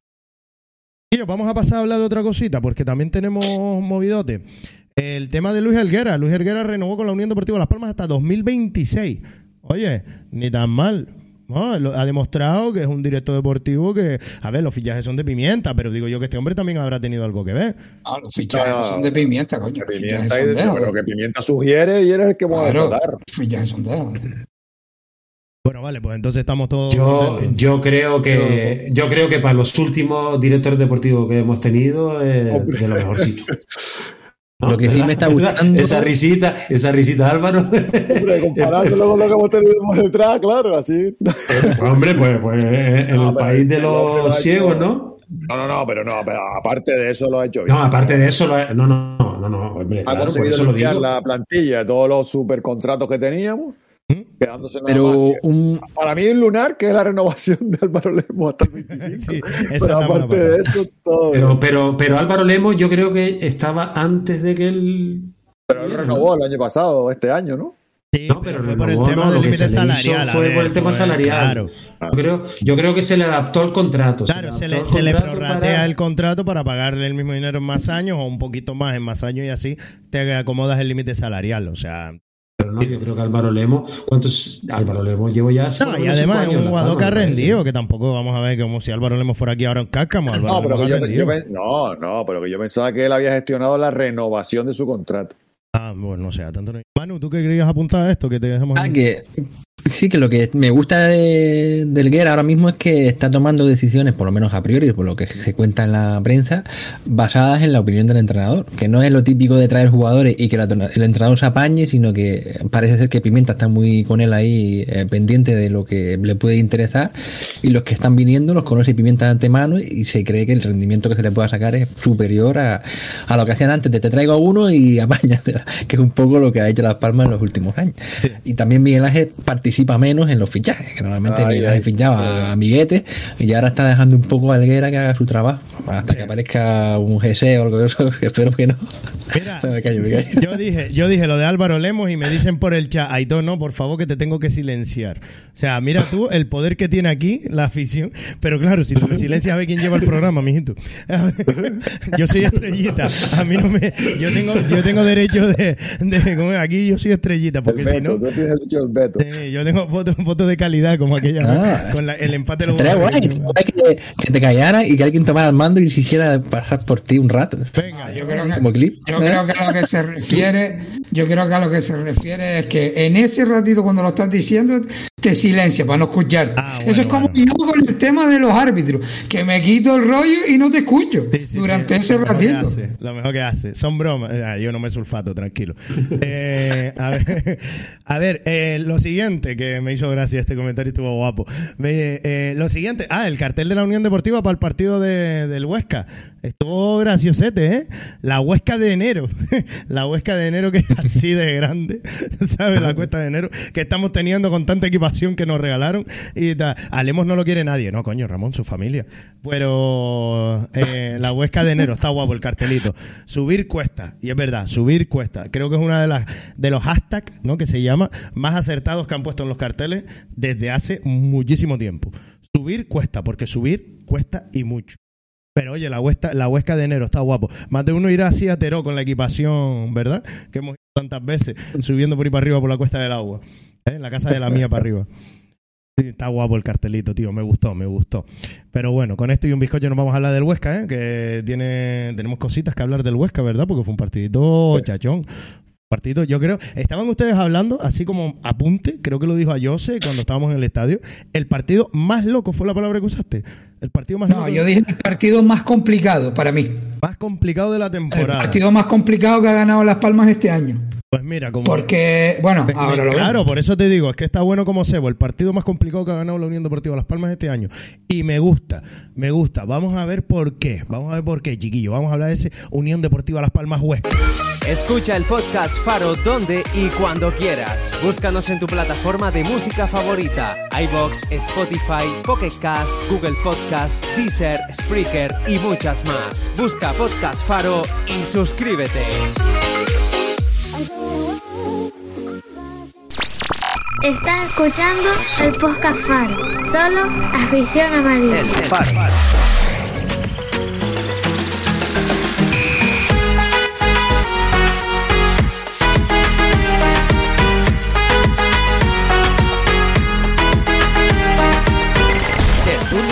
B: Y yo, vamos a pasar a hablar de otra cosita, porque también tenemos movidote. El tema de Luis Helguera. Luis Helguera renovó con la Unión Deportiva Las Palmas hasta 2026. Oye, ni tan mal. No, lo- ha demostrado que es un director deportivo que, a ver, los fichajes son de pimienta, pero digo yo que este hombre también habrá tenido algo que ver.
C: Ah, los fichajes
F: No,
C: son de pimienta, coño. Fichajes
F: pimienta,
C: de-
F: bueno, que pimienta sugiere y eres el que puede
C: Claro,
F: votar.
C: fichajes son de-
B: Bueno, vale, pues entonces estamos todos.
D: Yo, creo que yo creo que para los últimos directores deportivos que hemos tenido es de lo mejorcito. *laughs*
G: Lo que sí me está gustando-
D: Esa risita, esa risita, Álvaro. *laughs*
F: Hombre, comparándolo con lo que hemos tenido por detrás, claro, así.
D: Hombre, pues, pues en
F: No,
D: el
F: pero
D: país de
F: el lo
D: los ciegos,
F: hecho-
D: ¿no?
F: No, no, no, pero no, pero aparte de eso lo ha hecho bien.
D: No, aparte de eso, lo ha- no, no, no, no, no, hombre,
F: ha
D: claro, por
F: conseguido
D: eso lo digo.
F: la plantilla de todos los supercontratos que teníamos. Quedándose nada
G: Pero
F: más
G: un,
F: Para mí, un lunar, que es la renovación de Álvaro Lemos hasta el 25.
B: Sí,
F: pero aparte de eso, todo.
D: Pero, pero, pero Álvaro Lemos, yo creo que estaba antes de que él.
F: Pero él renovó el año pasado, este año, ¿no?
B: Sí,
D: No,
B: pero
D: pero
B: fue por el tema
D: no,
B: del límite salarial.
D: fue
B: ver,
D: por el tema
B: fue-
D: salarial.
B: Claro,
D: Yo creo, yo creo que se le adaptó el contrato.
B: claro se, le, se le prorratea
D: para-
B: el contrato para pagarle el mismo dinero en más años o un poquito más en más años y así te acomodas el límite salarial. O sea,
D: Pero no, yo creo que Álvaro Lemos, ¿cuántos? Álvaro Lemos llevo ya.
B: No, y además es un jugador que ha rendido, que tampoco vamos a ver como si Álvaro Lemos fuera aquí ahora en Cácamo. Álvaro
F: No, pero que yo, yo no, no, pero que yo pensaba que él había gestionado la renovación de su contrato.
B: Ah, bueno, no sé, a tanto no. Manu, ¿tú qué querías apuntar a esto? Que te dejemos
G: Ah, que sí, que lo que me gusta de, del Guerra ahora mismo es que está tomando decisiones, por lo menos a priori, por lo que se cuenta en la prensa, basadas en la opinión del entrenador. Que no es lo típico de traer jugadores y que la- el entrenador se apañe, sino que parece ser que Pimienta está muy con él ahí eh, pendiente de lo que le puede interesar y los que están viniendo los conoce Pimienta de antemano y se cree que el rendimiento que se le pueda sacar es superior a, a lo que hacían antes de te traigo a uno y *laughs* apáñatela, que es un poco lo que ha hecho Las Palmas en los últimos años. Y también Miguel Ángel participa participa menos en los fichajes, que normalmente ay, fichaba a Miguete y ahora está dejando un poco a Alguera que haga su trabajo, hasta que aparezca un GC o algo de eso, *laughs* espero que no.
B: Mira, *laughs* Yo dije, yo dije lo de Álvaro Lemos y me dicen por el chat, Aito, no, por favor que te tengo que silenciar. O sea, mira tú el poder que tiene aquí la afición, pero claro, si tú me silencias a ver quién lleva el programa, mijito. *laughs* Yo soy estrellita, a mí no me, yo tengo, yo tengo derecho de, de aquí yo soy estrellita, porque si no, yo tengo fotos de calidad como aquella ah. con el empate de los
G: que, que, te callara y que alguien tomara el mando y se hiciera pasar por ti un rato.
C: Venga, yo creo que, como clip. Yo creo que a lo que se refiere, yo creo que a lo que se refiere es que en ese ratito cuando lo estás diciendo te silencia para no escucharte. Ah, Eso es como yo con el tema de los árbitros, que me quito el rollo y no te escucho durante ese ratito.
B: lo mejor que hace. Son bromas. Ah, yo no me sulfato, tranquilo. *laughs* eh, a ver, *laughs* a ver eh, lo siguiente que me hizo gracia este comentario estuvo guapo. Eh, lo siguiente, ah, el cartel de la Unión Deportiva para el partido de, del Huesca. Estuvo graciosete, ¿eh? La Huesca de enero. *laughs* la Huesca de enero que es así de grande, *laughs* ¿sabes? La cuesta de enero que estamos teniendo con tanta equipación que nos regalaron. Y. Alemos no lo quiere nadie. No, coño, Ramón, su familia. Pero eh, la Huesca de enero está guapo el cartelito. Subir cuesta. Y es verdad, subir cuesta. Creo que es una de las de los hashtags, ¿no? Que se llama más acertados que han puesto en los carteles desde hace muchísimo tiempo. Subir cuesta, porque subir cuesta y mucho. Pero oye, la huesca, la huesca de enero está guapo. Más de uno irá así a Teró con la equipación, ¿verdad? Que hemos ido tantas veces subiendo por ahí para arriba por la cuesta del agua. ¿eh? En la casa de la mía para arriba. está guapo el cartelito, tío. Me gustó, me gustó. Pero bueno, con esto y un bizcocho nos vamos a hablar del Huesca, ¿eh? Que tiene, tenemos cositas que hablar del Huesca, ¿verdad? Porque fue un partidito chachón partido, yo creo, estaban ustedes hablando, así como apunte, creo que lo dijo a Jose cuando estábamos en el estadio, el partido más loco fue la palabra que usaste. El partido más
C: no, yo dije el partido más complicado para mí.
B: Más complicado de la temporada.
C: El partido más complicado que ha ganado Las Palmas este año.
B: Pues mira, como.
C: Porque, bueno, ahora
B: lo Claro, por eso te digo, es que está bueno como Sebo, el partido más complicado que ha ganado la Unión Deportiva Las Palmas este año. Y me gusta, me gusta. Vamos a ver por qué. Vamos a ver por qué, chiquillo. Vamos a hablar de ese Unión Deportiva Las Palmas Huesca.
A: Escucha el podcast Faro donde y cuando quieras. Búscanos en tu plataforma de música favorita: iBox, Spotify, Pocket Cast, Google Podcast, Deezer, Spreaker y muchas más. Busca Podcast Faro y suscríbete.
H: Estás escuchando el podcast Faro. Solo afición amarilla. El Faro.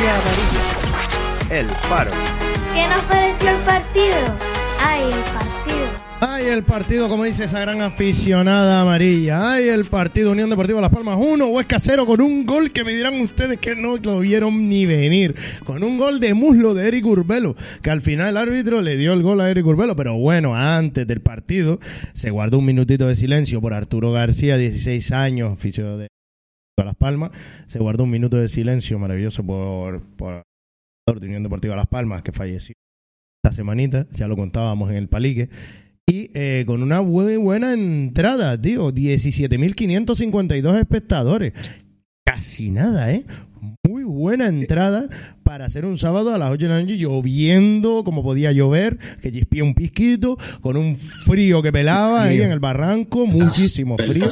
A: Amarilla. El Faro.
H: ¿Qué nos pareció el partido? Ay, el partido.
B: Ay, el partido, como dice esa gran aficionada amarilla. Ay, el partido Unión Deportiva Las Palmas 1, Huesca 0 con un gol que me dirán ustedes que no lo vieron ni venir. Con un gol de muslo de Eric Urbelo, que al final el árbitro le dio el gol a Eric Urbelo. Pero bueno, antes del partido se guardó un minutito de silencio por Arturo García, 16 años, oficio de Las Palmas. Se guardó un minuto de silencio maravilloso por, por de Unión Deportiva Las Palmas, que falleció esta semanita, ya lo contábamos en el palique. Y eh, con una muy buena entrada, tío. 17.552 espectadores. Casi nada, ¿eh? Muy buena entrada para hacer un sábado a las 8 de la noche lloviendo como podía llover, que chispía un pisquito, con un frío que pelaba ahí en el barranco, muchísimo frío.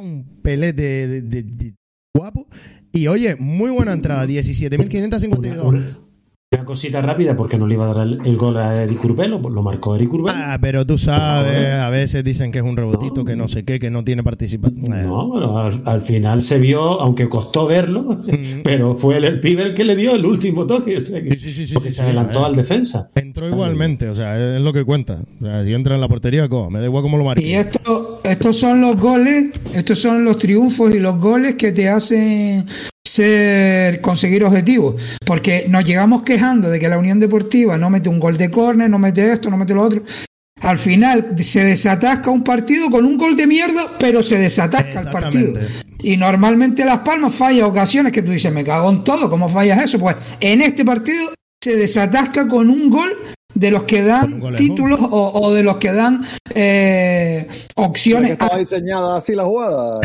B: Un pelete de, guapo. Y oye, muy buena entrada, 17.552.
D: Una cosita rápida, porque no le iba a dar el, gol a Eric Urbelo, lo marcó Eric Urbelo.
B: Ah, pero tú sabes, a veces dicen que es un rebotito, que no sé qué, que no tiene participación.
D: No, bueno, al, final se vio, aunque costó verlo, *laughs* pero fue el, el, pibe el que le dio el último toque. sí, sí, sí, porque se adelantó al defensa.
B: Entró igualmente, o sea, es lo que cuenta. O sea, si entra en la portería, ¿cómo? me da igual cómo lo marque.
C: Y esto, estos son los goles, estos son los triunfos y los goles que te hacen ser conseguir objetivos, porque nos llegamos quejando de que la Unión Deportiva no mete un gol de córner, no mete esto, no mete lo otro. Al final se desatasca un partido con un gol de mierda, pero se desatasca el partido. Y normalmente Las Palmas falla ocasiones que tú dices, me cago en todo, ¿cómo fallas eso? Pues en este partido se desatasca con un gol de los que dan títulos o, de los que dan eh, opciones.
F: estaba diseñada así la jugada?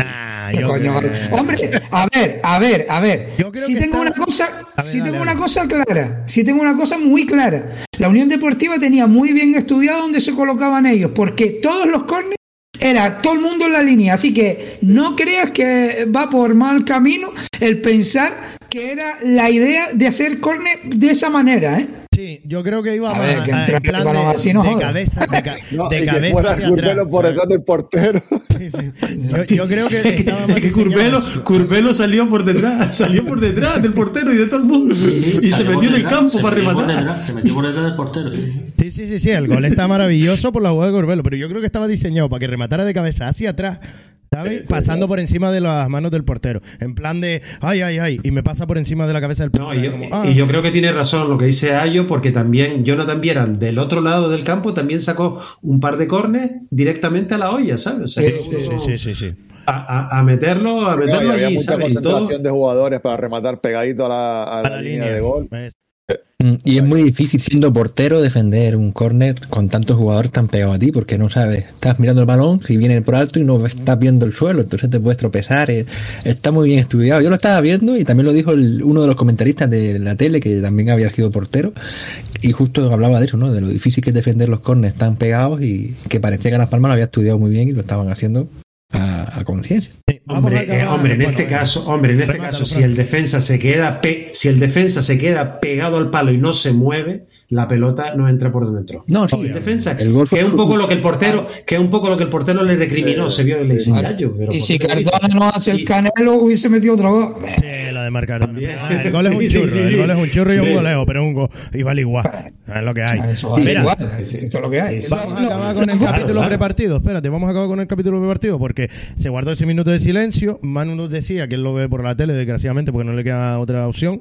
C: Hombre, a ver, a ver, a ver. Si tengo una cosa, si tengo una cosa clara, si tengo una cosa muy clara, la Unión Deportiva tenía muy bien estudiado dónde se colocaban ellos, porque todos los corners era todo el mundo en la línea, así que no creas que va por mal camino el pensar que era la idea de hacer córner de esa manera, ¿eh?
B: Sí, yo creo que iba a, ver, que en plan de, de, de, cabeza, de, ca, *laughs* no, de cabeza fuera hacia
F: atrás. por detrás del portero. *laughs*
B: Sí, sí. Yo, yo creo que *laughs* estaba
D: más que Curvelo, Curvelo salió por detrás, salió por detrás del portero y de todo el mundo. Sí, y se metió en el campo para rematar.
E: se metió por detrás del portero, sí.
B: Sí, sí, sí, sí, el gol está maravilloso por la jugada de Curvelo, pero yo creo que estaba diseñado para que rematara de cabeza hacia atrás ¿Sabes? Pasando por encima de las manos del portero. En plan de, ay, ay, ay, y me pasa por encima de la cabeza del portero.
D: No, y, yo, como, ah. y, yo, creo que tiene razón lo que dice Ayo, porque también Jonathan Vieran, del otro lado del campo, también sacó un par de cornes directamente a la olla, ¿sabes? O sea,
B: sí, sí, sí, sí, sí,
D: A, a, meterlo, a meterlo
F: había
D: allí,
F: mucha
D: ¿sabes?
F: concentración de jugadores para rematar pegadito a la, a la, la línea, línea de gol. Es
G: y es muy difícil siendo portero defender un córner con tantos jugadores tan pegados a ti porque no sabes, estás mirando el balón, si viene por alto y no estás viendo el suelo, entonces te puedes tropezar. está muy bien estudiado. Yo lo estaba viendo y también lo dijo uno de los comentaristas de la tele que también había sido portero y justo hablaba de eso, ¿no? De lo difícil que es defender los córneres tan pegados y que parecía que Las Palmas lo había estudiado muy bien y lo estaban haciendo a, a conciencia.
D: hombre, eh, hombre, en este caso, hombre, en este caso, si el defensa se queda si el defensa se queda pegado al palo y no se mueve, la pelota no entra por donde entró.
G: No, sí,
D: defensa, el gol que es un poco lo que el portero, que es un poco lo que el portero le recriminó, eh, se vio el gallo.
C: Y si Cardona no hace el canelo, hubiese metido otro gol.
B: Sí, lo de marcar. Ah, el gol *laughs* es un churro, el gol es un churro y un goleo, pero un gol y vale igual. Es lo que hay.
C: Eso vale Mira, igual, es lo que hay.
B: Vamos a acabar con el capítulo prepartido. Espérate, vamos a acabar con el capítulo prepartido porque se guardó ese minuto de silencio. Manu nos decía que él lo ve por la tele, desgraciadamente, porque no le queda otra opción.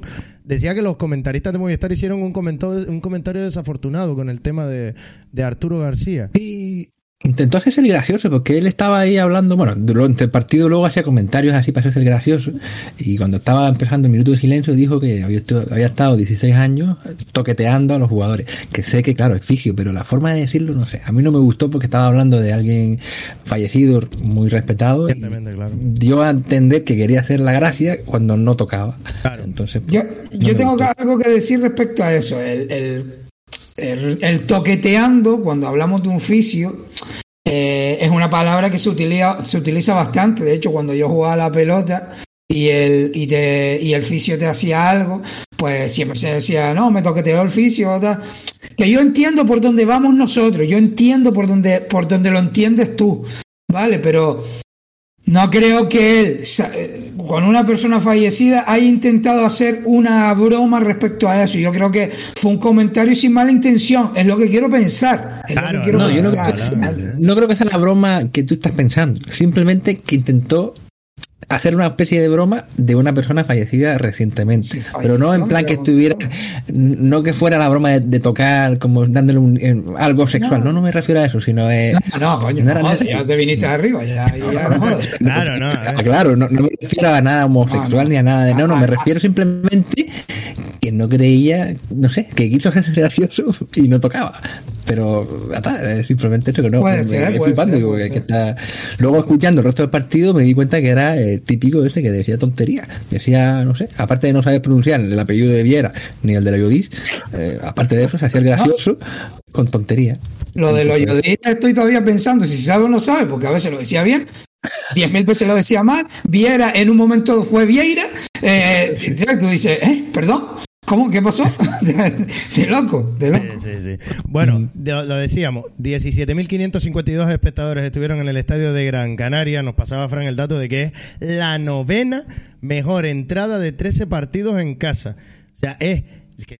B: Decía que los comentaristas de Movistar hicieron un comentario, un comentario desafortunado con el tema de, de Arturo García.
G: Y intentó hacerse el gracioso porque él estaba ahí hablando, bueno, durante el partido luego hacía comentarios así para hacerse el gracioso y cuando estaba empezando el minuto de silencio dijo que había, había estado 16 años toqueteando a los jugadores, que sé que claro es fisio, pero la forma de decirlo no sé, a mí no me gustó porque estaba hablando de alguien fallecido, muy respetado, y
B: claro.
G: dio a entender que quería hacer la gracia cuando no tocaba.
B: Claro.
G: Entonces,
C: yo, yo tengo algo que decir respecto a eso, el, el toqueteando, cuando hablamos de un fisio, eh, es una palabra que se utiliza, se utiliza bastante. De hecho, cuando yo jugaba la pelota y el, y, te, el fisio te hacía algo, pues siempre se decía, no, me toqueteó el fisio. Que yo entiendo por dónde vamos nosotros, yo entiendo por dónde, por dónde lo entiendes tú, ¿vale? Pero no creo que él, eh, con una persona fallecida, haya intentado hacer una broma respecto a eso. Yo creo que fue un comentario sin mala intención. Es lo que quiero pensar.
G: no, no creo que sea la broma que tú estás pensando. Simplemente que intentó hacer una especie de broma de una persona fallecida recientemente. pero no en plan que estuviera, *laughs* no que fuera la broma de, tocar como dándole un, algo sexual. No. no, me refiero a eso, sino
C: de. No, no, coño, no, no ya te viniste arriba. Ya, ya,
B: claro, no.
G: Claro, no, me refiero a nada homosexual ni a nada de. No, no, me refiero simplemente que no creía, no sé, que quiso hacerse gracioso y no tocaba. Pero simplemente eso que no.
C: Puede ser, me,
G: que está... Luego escuchando el resto del partido me di cuenta que era eh, típico ese que decía tontería. Decía, no sé, aparte de no saber pronunciar el apellido de Viera ni el de la Yodis, eh, aparte de eso se hacía el gracioso con tontería.
C: Lo de los Yodis estoy todavía pensando si sabe o no sabe, porque a veces lo decía bien, diez mil veces lo decía mal, Viera en un momento fue Vieira, eh, *laughs* tú dices, ¿eh? ¿Perdón? ¿Cómo? ¿Qué pasó? *laughs* de loco, de loco.
B: Sí, sí, sí. Bueno, lo decíamos, 17.552 espectadores estuvieron en el estadio de Gran Canaria. Nos pasaba Fran el dato de que es la novena mejor entrada de 13 partidos en casa. O sea, es,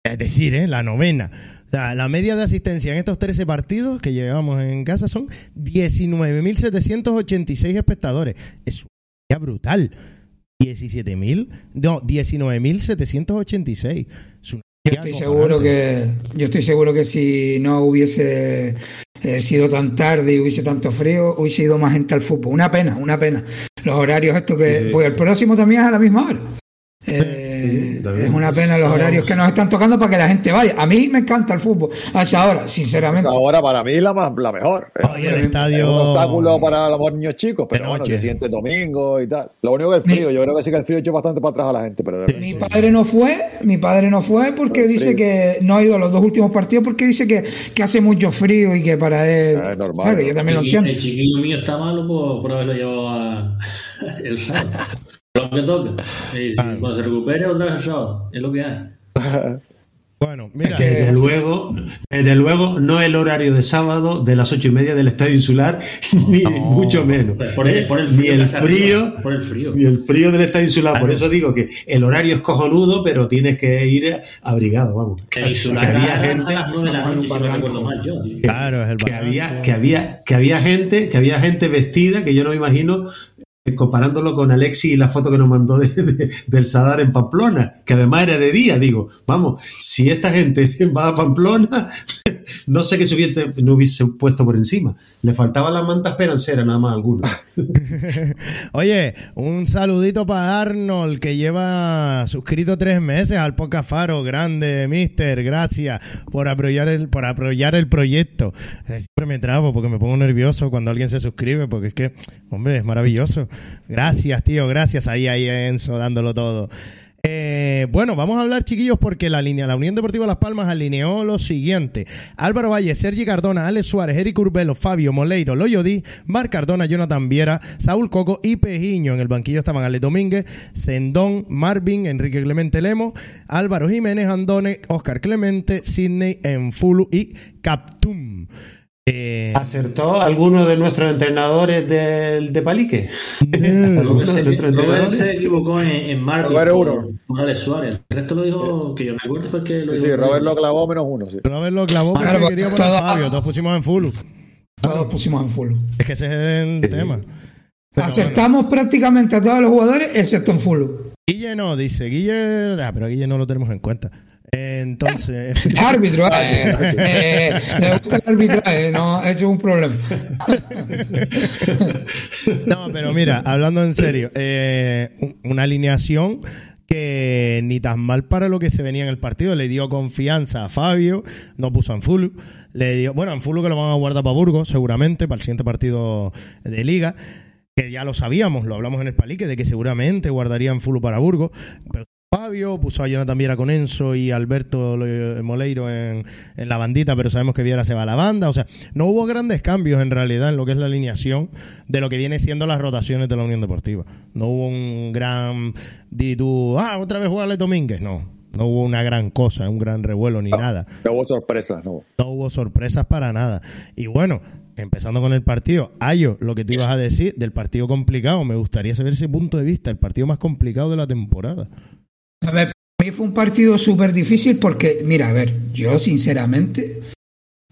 B: es decir, ¿eh? la novena. O sea, la media de asistencia en estos 13 partidos que llevamos en casa son 19.786 espectadores. Es brutal. 17.000, no, 19.786.
C: Yo estoy seguro que yo estoy seguro que si no hubiese eh, sido tan tarde y hubiese tanto frío, hubiese ido más gente al fútbol. Una pena, una pena. Los horarios estos que pues el próximo también es a la misma hora. Eh, Eh, es una pena los horarios que nos están tocando para que la gente vaya. A mí me encanta el fútbol a esa hora, sinceramente.
F: Esa hora para mí es la, más, la mejor.
B: Oye, el
F: Es
B: estadio.
F: un obstáculo para los niños chicos, pero bueno, que siente domingo y tal. Lo único que el frío, yo creo que sí que el frío echó bastante para atrás a la gente, pero de
C: Mi padre no fue, mi padre no fue porque
F: Por el
C: dice
F: frío.
C: que no ha ido a los dos últimos partidos porque dice que, que hace mucho frío y que para él.
F: Ah, es normal.
C: Que yo también lo
E: El,
C: entiendo.
E: el chiquillo mío está malo por, por haberlo llevado a, *laughs* el sábado. *laughs* Lo que toca. Y si- cuando se recupere, otra vez el sábado. Es lo que hay. *laughs*
B: Bueno, mira.
C: que-
D: Desde luego, desde luego, no el horario de sábado de las ocho y media del estadio insular, *laughs* ni mucho menos.
E: Por el,
D: ¿eh?
E: por el
D: ni
E: frío.
D: el frío,
E: arriba, Por el frío.
D: ni el frío del estadio insular. Por eso digo que el horario es cojonudo, pero tienes que ir abrigado, vamos.
E: El insular
D: que había gente.
B: Claro, es el
D: que había, que había, que había gente, que había gente vestida que yo no me imagino eh, comparándolo con Alexis y la foto que nos mandó de- de- del Sadar en Pamplona, que además era de día, digo, vamos, si esta gente *laughs* va a Pamplona, *laughs* no sé qué se hubiese, no hubiese puesto por encima. Le faltaban las mantas peranceras, nada más algunas. *laughs*
B: Oye, un saludito para Arnold que lleva suscrito tres meses al podcast Faro. Grande, mister. Gracias por apoyar el, por apoyar el proyecto. Eh, Siempre me trabo porque me pongo nervioso cuando alguien se suscribe porque es que, hombre, es maravilloso. Gracias, tío. Gracias. Ahí, ahí, Enzo, dándolo todo. Eh, bueno, vamos a hablar, chiquillos, porque la línea, la Unión Deportiva Las Palmas alineó lo siguiente: Álvaro Valle, Sergi Cardona, Alex Suárez, Eric Urbelo, Fabio Moleiro, Loyodí, Marc Cardona, Jonathan Viera, Saúl Coco y Pejiño. En el banquillo estaban Ale Domínguez, Sendón, Marvin, Enrique Clemente Lemo, Álvaro Jiménez Andone, Oscar Clemente, Sidney Enfulu y Captum. Eh,
D: ¿Acertó alguno de nuestros entrenadores del, de Palique?
E: Robert *laughs*
D: ¿Alguno de
E: se, Robert se equivocó en, en Marvin
F: Robert
E: por,
F: uno.
E: por Alex Suárez. El resto lo dijo, que yo recuerdo fue el que lo
F: Sí,
E: dijo.
F: sí, Robert lo clavó menos uno, sí.
B: Robert lo clavó porque
C: Claro,
B: quería poner a Fabio. Todos pusimos en Fulu.
C: Todos pusimos en full.
B: Es que ese es el tema. Pero
C: Aceptamos prácticamente a todos los jugadores excepto en full.
B: Guille no, dice. Guille. Ah, pero Guille no lo tenemos en cuenta. Entonces.
C: El *laughs* árbitro, eh, eh, le gusta el arbitraje, no, eso es un problema. *laughs*
B: no, pero mira, hablando en serio, eh, un- una alineación que ni tan mal para lo que se venía en el partido. Le dio confianza a Fabio, no puso a Anfulu. Le dio, bueno, Anfulu que lo van a guardar para Burgos, seguramente, para el siguiente partido de Liga. Que ya lo sabíamos, lo hablamos en el palique, de que seguramente guardarían Anfulu para Burgos. Pero Fabio puso a Jonathan Viera con Enzo y Alberto Moleiro en, en la bandita, pero sabemos que Viera se va a la banda. O sea, no hubo grandes cambios en realidad en lo que es la alineación de lo que viene siendo las rotaciones de la Unión Deportiva. No hubo un gran. Di tú, ah, otra vez jugarle Domínguez. No, no hubo una gran cosa, un gran revuelo ni nada.
F: No hubo sorpresas, no.
B: No hubo sorpresas para nada. Y bueno, empezando con el partido, Ayo, lo que tú ibas a decir del partido complicado, me gustaría saber ese punto de vista, el partido más complicado de la temporada.
C: A ver, para mí fue un partido súper difícil porque, mira, a ver, yo sinceramente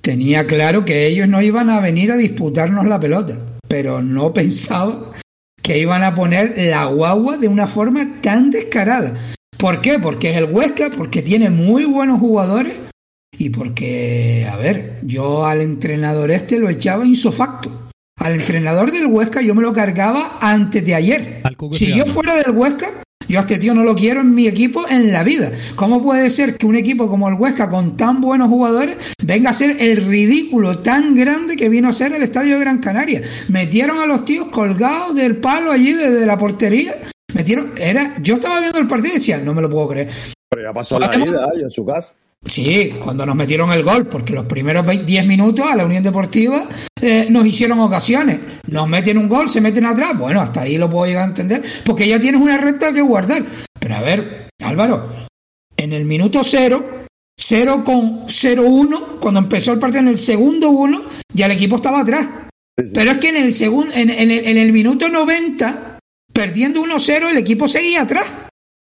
C: tenía claro que ellos no iban a venir a disputarnos la pelota, pero no *laughs* pensaba que iban a poner la guagua de una forma tan descarada. ¿Por qué? Porque es el Huesca, porque tiene muy buenos jugadores y porque, a ver, yo al entrenador este lo echaba insofacto. Al entrenador del Huesca yo me lo cargaba antes de ayer. Si yo fuera del Huesca, yo a este tío no lo quiero en mi equipo en la vida. ¿Cómo puede ser que un equipo como el Huesca, con tan buenos jugadores, venga a ser el ridículo tan grande que vino a ser el estadio de Gran Canaria? Metieron a los tíos colgados del palo allí desde la portería. Metieron, era, yo estaba viendo el partido y decía, no me lo puedo creer.
F: Pero ya pasó la
C: Podemos-
F: ida ahí en su casa.
C: Sí, cuando nos metieron el gol, porque los primeros 20 10 minutos a la Unión Deportiva eh, nos hicieron ocasiones. Nos meten un gol, se meten atrás. Bueno, hasta ahí lo puedo llegar a entender, porque ya tienes una recta que guardar. Pero a ver, Álvaro, en el minuto 0, 0 con 0-1, cuando empezó el partido en el segundo 1, ya el equipo estaba atrás. Pero es que en el, segundo, en, en el, en el minuto 90, perdiendo 1-0, el equipo seguía atrás.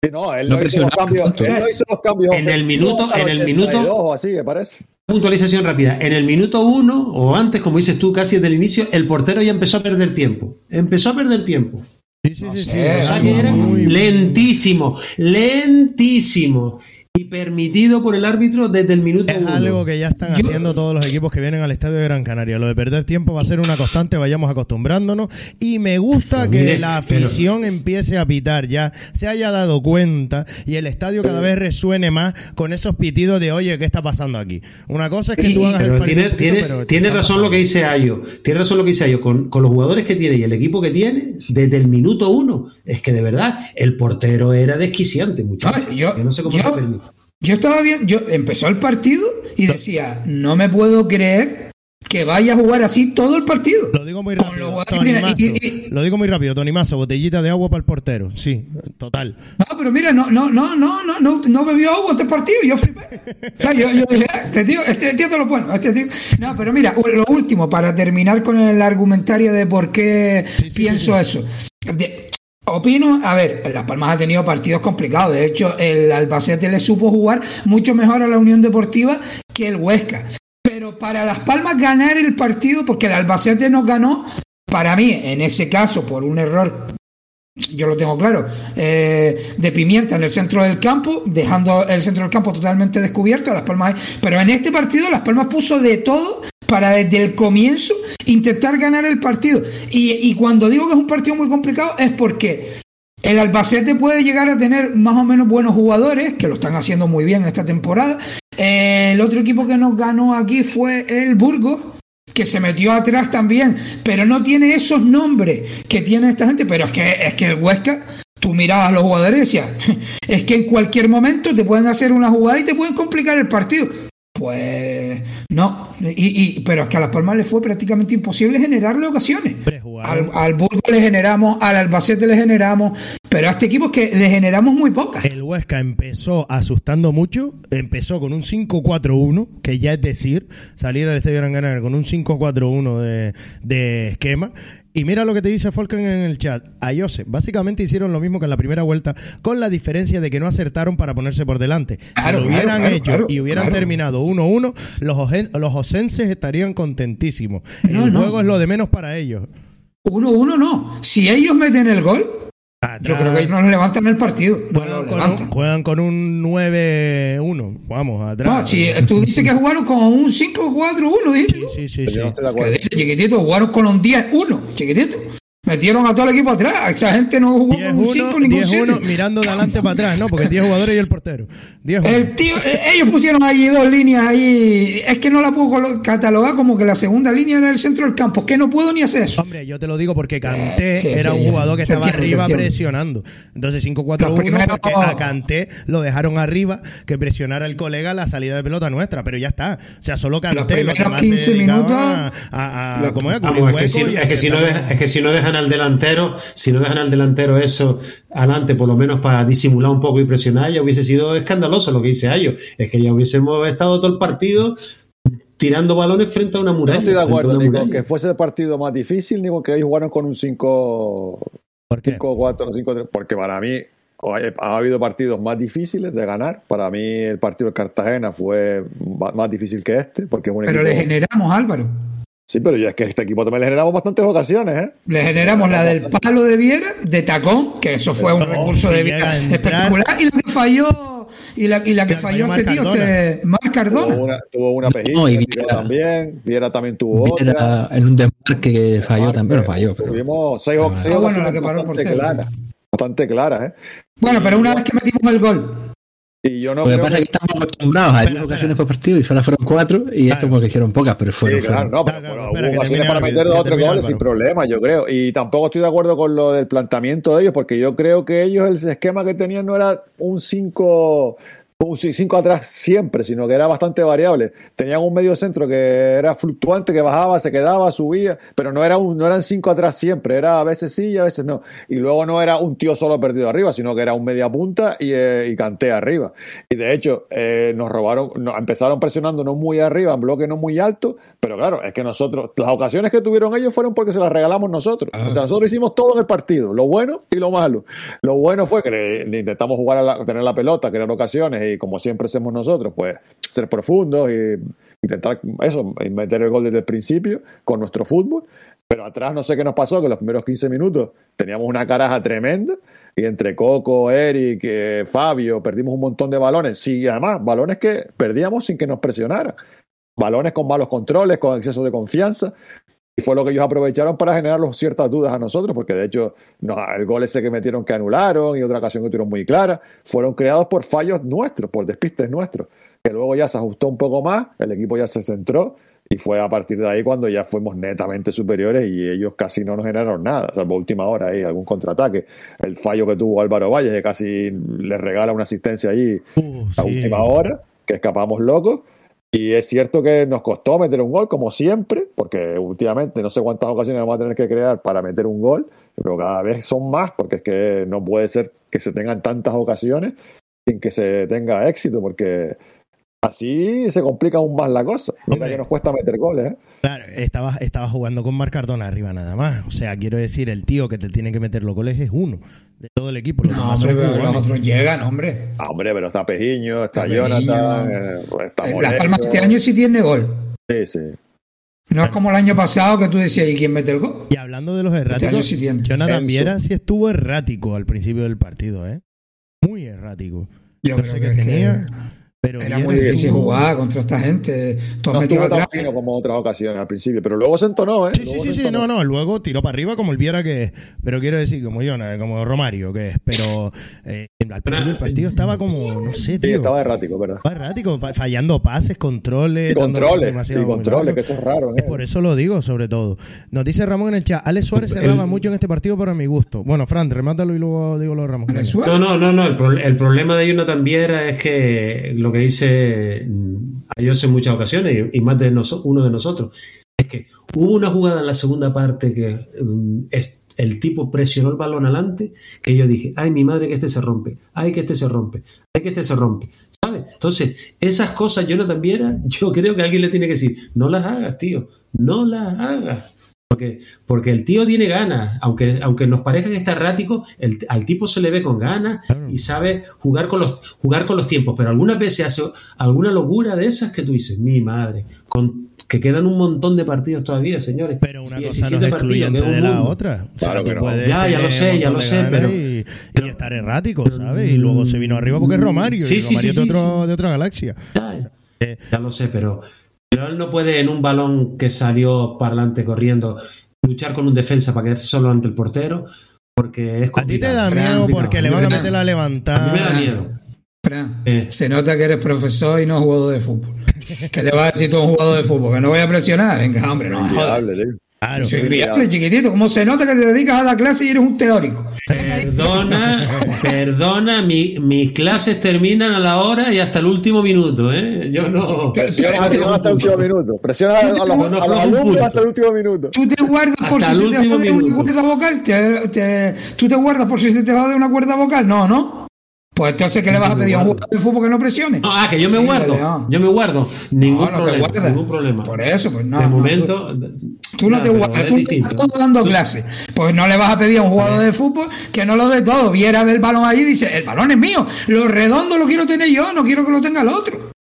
F: Sí, no, él
G: No
F: no, hizo los cambios. Él no hizo los cambios.
D: En el minuto- en el
F: 82
D: minuto-
F: o así, me parece.
D: Puntualización rápida. En el minuto uno, o antes, como dices tú, casi desde el inicio, el portero ya empezó a perder tiempo. Empezó a perder tiempo.
B: Sí, sí, sí, sí.
C: sé,
D: O sea
B: Muy,
D: que era
B: muy-
D: lentísimo, lentísimo. Y permitido por el árbitro desde el minuto
B: Es
D: uno.
B: algo que ya están
C: Yo-
B: haciendo todos los equipos que vienen al estadio de Gran Canaria. Lo de perder tiempo va a ser una constante, vayamos acostumbrándonos. Y me gusta
D: Pero
B: que
D: mire,
B: la
D: pero-
B: afición empiece a pitar ya, se haya dado cuenta y el estadio cada vez resuene más con esos pitidos de, oye, ¿qué está pasando aquí? Una cosa es que tú hagas
D: Pero tiene,
B: un poquito,
D: tiene,
B: pero
D: tiene razón
B: pasando.
D: lo que dice Ayo. Tiene razón lo que dice Ayo. Con, con los jugadores que tiene y el equipo que tiene, desde el minuto uno, es que de verdad el portero era desquiciante, muchachos.
C: Yo-
D: Yo no sé cómo
C: yo-. Yo estaba bien, yo empezó el partido y decía, no me puedo creer que vaya a jugar así todo el partido.
B: Lo digo muy rápido. Tony *laughs*
C: y- y-
B: Lo digo muy rápido. Tony Mazo, botellita de agua para el portero. Sí, total.
C: No, pero mira, no, no, no, no, no, no, no bebió agua este partido, yo flipé. O sea, yo, yo dije, "Ah, este tío, este tío te lo bueno, este tío. No, pero mira, lo último, para terminar con el argumentario de por qué
B: Sí, sí,
C: pienso eso. De- opino, a ver, Las Palmas ha tenido partidos complicados. De hecho, el Albacete le supo jugar mucho mejor a la Unión Deportiva que el Huesca. Pero para Las Palmas ganar el partido, porque el Albacete nos ganó, para mí, en ese caso, por un error yo lo tengo claro, eh, de Pimienta en el centro del campo, dejando el centro del campo totalmente descubierto, Las Palmas, pero en este partido Las Palmas puso de todo para desde el comienzo intentar ganar el partido. Y, y cuando digo que es un partido muy complicado es porque el Albacete puede llegar a tener más o menos buenos jugadores, que lo están haciendo muy bien esta temporada. Eh, el otro equipo que nos ganó aquí fue el Burgos, que se metió atrás también, pero no tiene esos nombres que tiene esta gente. Pero es que, es que el Huesca, tú mirabas a los jugadores y *laughs* es que en cualquier momento te pueden hacer una jugada y te pueden complicar el partido. Pues no, y, y- pero es que a Las Palmas le fue prácticamente imposible generarle ocasiones. Al, al Burgos le generamos, al Albacete le generamos, pero a este equipo es que le generamos muy pocas.
B: El Huesca empezó asustando mucho, empezó con un 5-4-1, que ya es decir, salir al Estadio Gran Canaria con un 5-4-1 de, de esquema. Y mira lo que te dice Falken en el chat. Ayose, básicamente hicieron lo mismo que en la primera vuelta, con la diferencia de que no acertaron para ponerse por delante.
C: Claro,
B: si lo hubieran
C: claro,
B: hecho
C: claro,
B: y hubieran terminado 1-1, los, osenses estarían contentísimos.
C: No,
B: el
C: no.
B: juego es lo de menos para ellos.
C: 1-1 no. Si ellos meten el gol, yo creo que ellos no nos levantan el partido. No
B: Juegan
C: lo
B: con, un, juegan con un 9-1. Vamos, atrás.
C: No, si tú dices que jugaron con un 5-4-1, dijiste.
B: Sí, sí,
F: Yo
B: sí.
F: no
C: chiquitito, jugaron con un 10-1, chiquitito. Metieron a todo el equipo atrás. Esa gente no jugó con un 5 ningún
B: 10-1
C: sitio.
B: mirando de adelante para atrás, ¿no? Porque 10 jugadores y el portero. 10
C: El tío, eh, ellos pusieron allí dos líneas ahí. Es que no la puedo catalogar como que la segunda línea era el centro del campo. Es que no puedo ni hacer eso.
B: Hombre, yo te lo digo porque Kanté
C: Sí,
B: era
C: sí,
B: un jugador que estaba
C: entiendo,
B: arriba presionando. Entonces 5-4-1
C: Los primeros-
B: porque a Kanté lo dejaron arriba que presionara el colega la salida de pelota nuestra, pero ya está. O sea, solo Kanté lo que
C: primeros
B: más
C: 15
B: se dedicaba
C: minutos-
B: a, a, a-
C: Los-
B: ¿cómo es? A
D: es que, si,
B: huecos y a
D: es, que si no deja- es que si no dejan al delantero, si no dejan al delantero eso adelante, por lo menos para disimular un poco y presionar, ya hubiese sido escandaloso lo que dice Ayo. Es que ya hubiésemos estado todo el partido tirando balones frente a una
F: No
D: muralla.
F: estoy de acuerdo ni con que fuese el partido más difícil, ni con que ellos jugaron con un 5
B: ¿Por qué?
F: 5-4 5-3, porque para mí ha habido partidos más difíciles de ganar. Para mí el partido de Cartagena fue más difícil que este, porque es un
C: Pero
F: equipo...
C: le generamos, Álvaro.
F: Sí, pero ya es que este equipo también le generamos bastantes ocasiones, ¿eh?
C: Le generamos la del palo de Viera, de tacón, que eso fue un
B: Oh,
C: recurso
B: si
C: de Viera espectacular, y la que falló, y la, y la que falló este tío,
B: Marc
C: este Marc
F: Tuvo
C: Cardona.
F: una, tuvo una pejita,
G: No, y Viera-
F: también. Viera también tuvo otra.
G: Era en un desmarque que falló también, bueno, falló. Pero...
F: Tuvimos seis, o-
G: Ah,
F: seis
C: bueno,
F: ocasiones
C: la que paró
F: bastante claras. Bastante claras, ¿eh?
C: Bueno, pero una vez que metimos el gol,
F: Y yo no
G: Lo que pasa
F: que-
G: es que estamos acostumbrados a 10
B: Espera,
G: ocasiones por partido y solo fueron 4 y es
B: Claro.
G: como que hicieron pocas, pero fueron.
F: Sí, claro,
G: fueron.
F: no, pero
B: Claro,
F: hubo ocasiones para meter dos o tres goles sin problema, yo creo. Y tampoco estoy de acuerdo con lo del planteamiento de ellos, porque yo creo que ellos, el esquema que tenían no era un 5 un 5 atrás siempre, sino que era bastante variable. Tenían un medio centro que era fluctuante, que bajaba, se quedaba, subía, pero no, era un, no eran 5 atrás siempre, era a veces sí y a veces no. Y luego no era un tío solo perdido arriba, sino que era un media punta y, eh, y canté arriba. Y de hecho, eh, nos robaron, nos empezaron presionando no muy arriba, en bloque no muy alto, pero claro, es que nosotros, las ocasiones que tuvieron ellos fueron porque se las regalamos nosotros. O sea, nosotros hicimos todo en el partido, lo bueno y lo malo. Lo bueno fue que le- le intentamos jugar a la- tener la pelota, crear ocasiones y como siempre hacemos nosotros, pues ser profundos y intentar eso, meter el gol desde el principio con nuestro fútbol. Pero atrás no sé qué nos pasó, que los primeros 15 minutos teníamos una caraja tremenda y entre Coco, Eric, eh, Fabio, perdimos un montón de balones. Sí, además, balones que perdíamos sin que nos presionaran. Balones con malos controles, con exceso de confianza. Fue lo que ellos aprovecharon para generar ciertas dudas a nosotros, porque de hecho no, el gol ese que metieron que anularon y otra ocasión que tuvieron muy clara, fueron creados por fallos nuestros, por despistes nuestros, que luego ya se ajustó un poco más, el equipo ya se centró y fue a partir de ahí cuando ya fuimos netamente superiores y ellos casi no nos generaron nada, salvo última hora ahí, algún contraataque. El fallo que tuvo Álvaro Valle, que casi le regala una asistencia allí
B: Uh,
F: a
B: sí.
F: última hora, que escapamos locos. Y es cierto que nos costó meter un gol, como siempre, porque últimamente no sé cuántas ocasiones vamos a tener que crear para meter un gol, pero cada vez son más, porque es que no puede ser que se tengan tantas ocasiones sin que se tenga éxito, porque así se complica aún más la cosa. Mira
B: Hombre.
F: que nos cuesta meter goles, ¿eh?
B: Claro, estaba, estaba jugando con Marc Cardona arriba nada más. O sea, quiero decir, el tío que te tiene que meter los goles es uno de todo el equipo. Los
C: No,
B: demás
C: hombre, pero los otros llegan, hombre.
F: Ah, hombre, pero está Pejiño, está,
C: Está
F: Jonathan,
C: Pejiño.
F: eh, pues está
C: Eh, Las. Palmas este año sí tiene gol.
F: Sí, sí.
C: No es como el año pasado que tú decías, ¿y quién mete el gol?
B: Y hablando de los
C: Este año
B: erráticos,
C: sí tiene.
B: Jonathan. Viera sí estuvo errático al principio del partido, ¿eh? Muy errático.
C: Yo
B: No
C: creo
B: sé
C: que
B: tenía, pero
C: era muy difícil
B: estuvo-
C: jugar contra esta gente. Todos
F: No
C: metidos
F: estuvo tan fino como otras ocasiones al principio, pero luego se entonó, ¿eh?
B: Sí, sí,
F: Luego
B: sí, sí,
F: entonó.
B: no, no, luego tiró para arriba como el Viera que es, pero quiero decir, como Jonah, como Romario que es, pero eh, al principio del partido estaba como, no sé,
F: Sí,
B: tío,
F: estaba errático, ¿verdad?
B: estaba errático, fa- fallando pases, controles,
F: Y controles,
B: demasiado
F: y controles, que eso es raro, ¿eh?
B: Es por eso lo digo, sobre todo. Nos dice Ramón en el chat, Alex Suárez cerraba mucho en este partido para mi gusto. Bueno, Fran, remátalo y luego digo lo de Ramón.
C: El.
D: No, no, no, no. El, pro- el problema de Jonathan Viera es que lo que dice mm, a ellos en muchas ocasiones, y, más de uno de nosotros, es que hubo una jugada en la segunda parte que mm, es- el tipo presionó el balón adelante, que yo dije, ay, mi madre que este se rompe, ay, que este se rompe, ay, que este se rompe. ¿Sabes? Entonces, esas cosas Jonathan Viera, *laughs* yo creo que alguien le tiene que decir, no las hagas, tío, no las hagas. Porque, porque el tío tiene ganas, aunque, aunque nos parezca que está errático, el- al tipo se le ve con ganas y sabe jugar con los, jugar con los tiempos. Pero algunas veces hace alguna locura de esas que tú dices, mi madre, con, que quedan un montón de partidos todavía, señores.
B: Pero una cosa no
D: 17
B: es
D: partidos,
B: excluyente de la
D: mundo.
B: otra. O sea,
F: Claro
B: tú
F: que no.
B: puedes
D: Ya, ya lo sé, ya lo sé, pero-
B: Y, y estar errático, ¿sabes? Y luego se vino arriba porque es Romario.
D: Sí,
B: y
D: sí,
B: Romario
D: sí,
B: de,
D: sí,
B: otro, de otra galaxia.
D: Ya, ya lo sé, pero, pero él no puede en un balón que salió para adelante corriendo luchar con un defensa para quedarse solo ante el portero, porque es
B: A ti te
D: complicado.
B: da miedo
D: complicado.
B: porque le van a meter la
D: A mí me da
B: levantada.
D: miedo.
C: Fran,
D: Eh.
C: Se nota que eres profesor y no jugador de fútbol. ¿Qué le vas a decir tú a un jugador de fútbol? ¿Que no voy a presionar? Venga, hombre, no. jodas.
B: Claro.
C: Chiquitito. ¿Cómo se nota que te dedicas a la clase y eres un teórico?
D: Perdona, perdona, mi- mis clases terminan a la hora y hasta el último minuto, ¿eh? Yo no.
F: Presiona al final hasta el último minuto. Presiona a los, a alumnos hasta el último minuto.
C: Tú te guardas por
D: Hasta
C: si se te jode una cuerda vocal. Te- te- tú te guardas por si se te jode una cuerda vocal. No, no. Pues entonces, ¿qué le vas a pedir a un jugador de fútbol que no presione?
D: No, ah, que yo me
C: Sí,
D: guardo. Yo me guardo. Ningún
C: No,
D: problema. Ningún problema.
C: Por eso, pues no.
D: de momento.
C: Tú no te guardas, tú estás dando clases. Pues no le vas a pedir a un jugador de fútbol que no lo dé todo. Viera el balón allí y dice, el balón es mío, lo redondo lo quiero tener yo, no quiero que lo tenga el otro.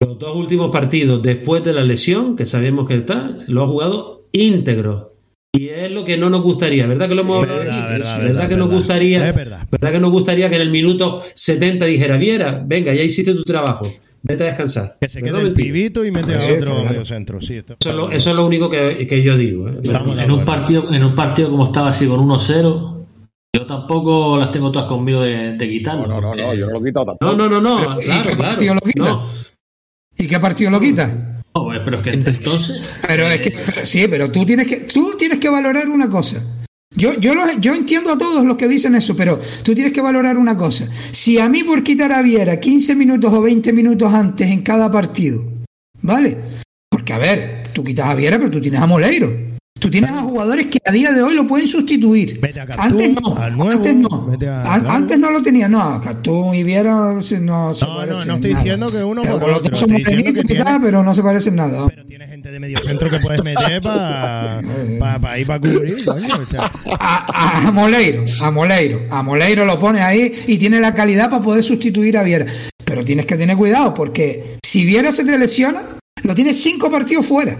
D: Los dos últimos partidos después de la lesión, que sabemos que está, lo ha jugado íntegro. Y es lo que no nos gustaría, ¿verdad que lo hemos hablado
B: Verdad, verdad,
D: que nos gustaría,
B: Es verdad.
D: ¿verdad que nos gustaría que en el minuto 70 dijera, Viera, venga, ya hiciste tu trabajo, vete a descansar.
B: Que se
D: ¿Verdad
B: quede el
D: mentira?
B: pibito y mete a
C: Sí,
B: otro
C: claro.
B: medio centro. Sí, esto-
D: Eso es lo, eso es lo único que, que yo digo. ¿eh?
E: En un, partido, en un partido como estaba así con 1-0, yo tampoco las tengo todas conmigo de, de quitarlo.
F: No, no, no,
E: porque-
F: no, yo no lo he quitado tampoco.
D: No, no, no, no,
C: Pero, ¿y
D: claro,
C: qué
D: claro.
C: partido lo quita?
D: No,
C: ¿Y qué partido lo quita? *laughs*
E: Pero es que entonces.
C: Pero es que, pero sí, pero tú tienes que, tú tienes que valorar una cosa. Yo, yo, yo entiendo a todos los que dicen eso, pero tú tienes que valorar una cosa. Si a mí por quitar a Viera 15 minutos o 20 minutos antes en cada partido, ¿vale? Porque a ver, tú quitas a Viera, pero tú tienes a Moleiro. Tú tienes a jugadores que a día de hoy lo pueden sustituir.
B: A
C: antes no,
B: al nuevo,
C: antes no.
B: a-
C: An-. Antes no lo tenía, no, Castú y Viera no se
B: No, no, no estoy
C: nada.
B: diciendo que uno
C: Pero
B: por otro, estoy diciendo que tiene-
C: tal, pero no se parecen nada.
B: Pero tiene gente de medio centro que puedes meter para *laughs* pa, ir para cubrir, coño. o sea,
C: a, a Moleiro, a Moleiro, a Moleiro lo pone ahí y tiene la calidad para poder sustituir a Viera. Pero tienes que tener cuidado porque si Viera se te lesiona, lo tienes cinco partidos fuera.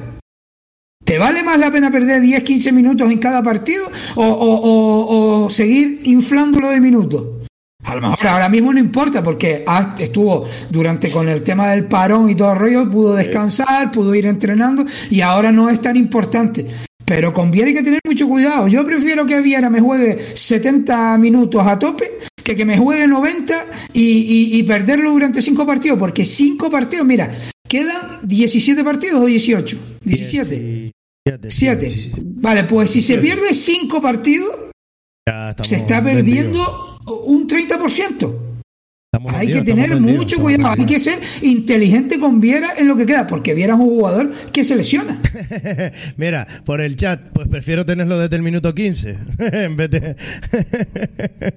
C: ¿Te vale más la pena perder 10, 15 minutos en cada partido o, seguir inflándolo de minutos? A lo mejor ahora mismo no importa porque estuvo durante con el tema del parón y todo el rollo, pudo descansar, pudo ir entrenando y ahora no es tan importante. Pero con Viera hay que tener mucho cuidado. Yo prefiero que Viera me juegue 70 minutos a tope que que me juegue 90 y, perderlo durante 5 partidos. Porque 5 partidos, mira, quedan 17 partidos o 18. 17. 7. Vale, pues si se pierde 5 partidos, se está perdiendo un 30%. hay que tener mucho cuidado, hay que ser inteligente con Viera en lo que queda, porque Viera es un jugador que se lesiona. *laughs*
B: Mira, por el chat, pues prefiero tenerlo desde el minuto 15 *laughs* en vez de...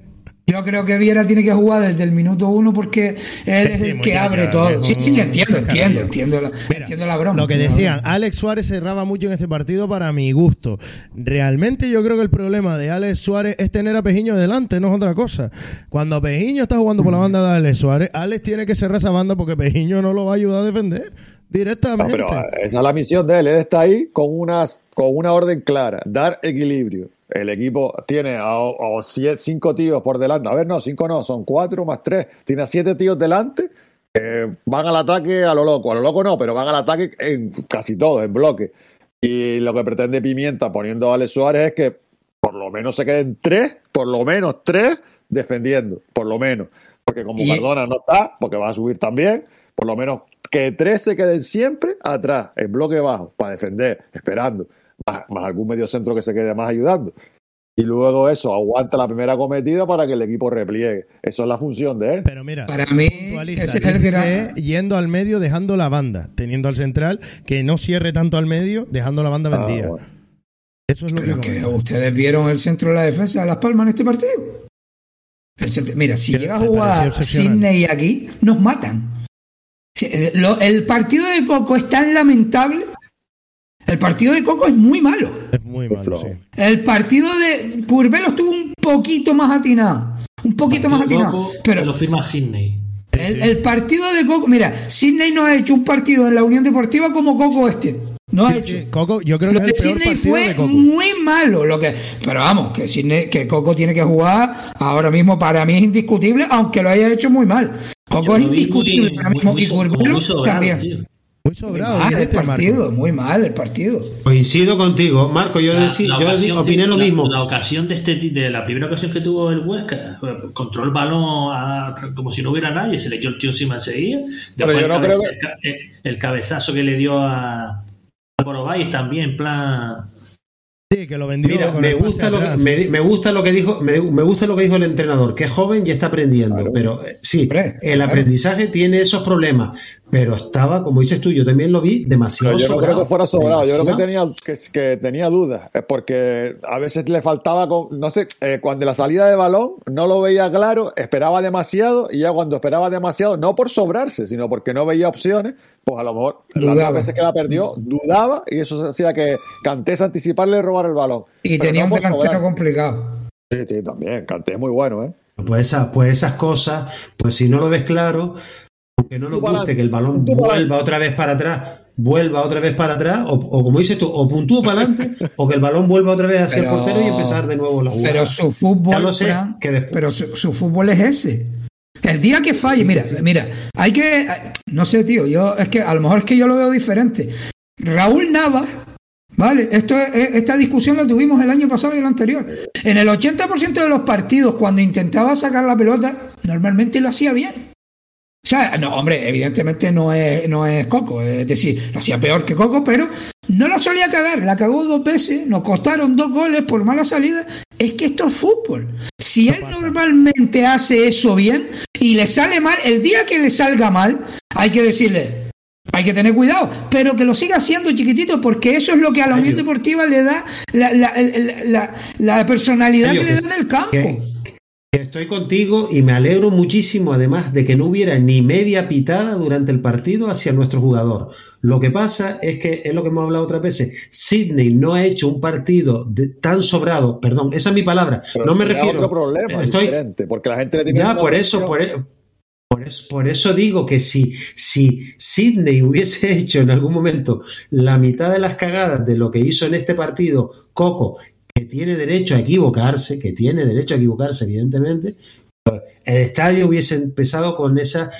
B: *laughs*
C: Yo creo que Viera tiene que jugar desde el minuto uno porque él es el que abre todo. Sí, sí, entiendo, *laughs* entiendo, entiendo la, entiendo la broma.
B: Lo que decían, Alex Suárez cerraba mucho en este partido para mi gusto. Realmente yo creo que el problema de Alex Suárez es tener a Pejiño delante, no es otra cosa. Cuando Pejiño está jugando por la banda de Alex Suárez, Alex tiene que cerrar esa banda porque Pejiño no lo va a ayudar a defender directamente. pero
F: esa es la misión de él, él está ahí con, unas, con una orden clara, dar equilibrio el equipo tiene a, cinco tíos por delante. A ver, no, cinco no, son cuatro más tres. Tiene a siete tíos delante. van al ataque a lo loco. A lo loco no, pero van al ataque en casi todo, en bloque. Y lo que pretende Pimienta poniendo a Alex Suárez es que por lo menos se queden tres, por lo menos tres defendiendo, por lo menos. Porque como Cardona no está, porque va a subir también, por lo menos que tres se queden siempre atrás, en bloque bajo, para defender, esperando más, algún medio centro que se quede más ayudando. Y luego eso, aguanta la primera cometida para que el equipo repliegue. Eso es la función de él.
B: Pero mira, para mí, es yendo al medio, dejando la banda, teniendo al central que no cierre tanto al medio, dejando la banda ah, vendida.
C: Eso es lo que, ustedes vieron el centro de la defensa de Las Palmas en este partido. mira, si llega a jugar Sidney aquí, nos matan. el partido de Coco es tan lamentable el partido de Coco es muy malo.
B: Es muy malo, sí.
C: El partido de Curvelo estuvo un poquito más atinado. Un poquito más atinado. pero
E: lo firma Sidney.
C: El, partido de Coco, mira, Sidney no ha hecho un partido en la Unión Deportiva como Coco este. No ha hecho.
B: Coco, yo creo que,
C: Sidney fue muy malo. Lo que, pero vamos, que Sidney, que Coco tiene que jugar ahora mismo para mí es indiscutible, aunque lo haya hecho muy mal. Coco es indiscutible y Curvelo también.
B: Muy sobrado. el
C: este partido, muy mal el partido.
D: Coincido contigo, Marco. Yo, yo opiné lo mismo.
E: La, ocasión de este de la primera ocasión que tuvo el Huesca, controló el balón como si no hubiera nadie, se le echó el tío encima enseguida. Después el, cabezazo que le dio a, a también, en plan
B: Sí, que lo vendió.
D: Mira, me gusta, lo que, me, gusta lo que dijo, me, gusta lo que dijo el entrenador, que es joven y está aprendiendo. Pero eh, sí, el aprendizaje tiene esos problemas. Pero estaba, como dices tú, yo también lo vi demasiado
F: yo no creo que fuera sobrado, yo creo que tenía, que, tenía dudas, porque a veces le faltaba, con, no sé, eh, cuando la salida de balón no lo veía claro, esperaba demasiado y ya cuando esperaba demasiado, no por sobrarse, sino porque no veía opciones, pues a lo mejor las veces que la perdió, dudaba y eso hacía que Cantés anticiparle robar el balón.
C: Y tenía un delantero complicado.
F: Sí, sí, también, Cantés es muy bueno, ¿eh?
D: Pues esas, pues esas cosas, pues si no lo ves claro, aunque no nos guste que el balón vuelva otra vez para atrás, vuelva otra vez para atrás, o, como dices tú, o puntúo para adelante, o que el balón vuelva otra vez hacia el portero y empezar de nuevo la jugada.
C: Pero su fútbol, pero su, fútbol es ese. El día que falle, mira, mira, hay que, no sé, tío, yo es que a lo mejor es que yo lo veo diferente. Raúl Navas, vale, esto esta discusión la tuvimos el año pasado y el anterior. En el 80% de los partidos, cuando intentaba sacar la pelota, normalmente lo hacía bien. O sea, no, hombre, evidentemente no es, no es Coco, es decir, lo hacía peor que Coco, pero no la solía cagar, la cagó dos veces, nos costaron dos goles por mala salida. Es que esto es fútbol. Si él normalmente hace eso bien y le sale mal, el día que le salga mal, hay que decirle, hay que tener cuidado, pero que lo siga haciendo chiquitito, porque eso es lo que a la Unión Deportiva le da la, la, la, personalidad que le da en el campo.
D: Estoy contigo y me alegro muchísimo además de que no hubiera ni media pitada durante el partido hacia nuestro jugador. Lo que pasa es que es lo que hemos hablado otras veces. Sidney no ha hecho un partido tan sobrado, perdón, esa es mi palabra. no me refiero.
F: otro problema Estoy... diferente, porque la gente le
D: tiene Ya, por eso, por, e-, Por eso, por eso digo que si, si Sidney hubiese *laughs* hecho en algún momento la mitad de las cagadas de lo que hizo en este partido Coco, que tiene derecho a equivocarse, que tiene derecho a equivocarse, evidentemente, el estadio hubiese empezado con esa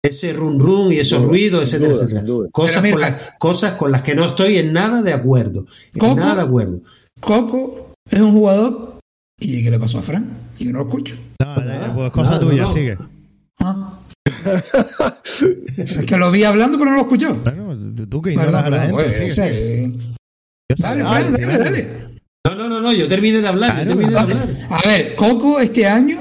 D: ese run run y esos ruidos, etcétera,
F: duda,
D: etcétera. Cosas, con las, cosas con las que no estoy en nada de acuerdo. En nada de acuerdo.
C: Coco es un jugador. ¿Y qué le pasó a Fran? Y yo no lo escucho.
B: No, pues cosa tuya,
D: no.
B: sigue.
C: Ah. es que lo vi hablando, pero no lo escuchó.
B: Bueno, tú que ignoras a la gente,
C: Pues,
B: sigue, sigue.
C: Dale, Fran,
B: sí,
C: dale, dale.
D: No, no, no, no, yo terminé de hablar,
B: Claro,
D: yo terminé de hablar.
C: A ver, Coco este año,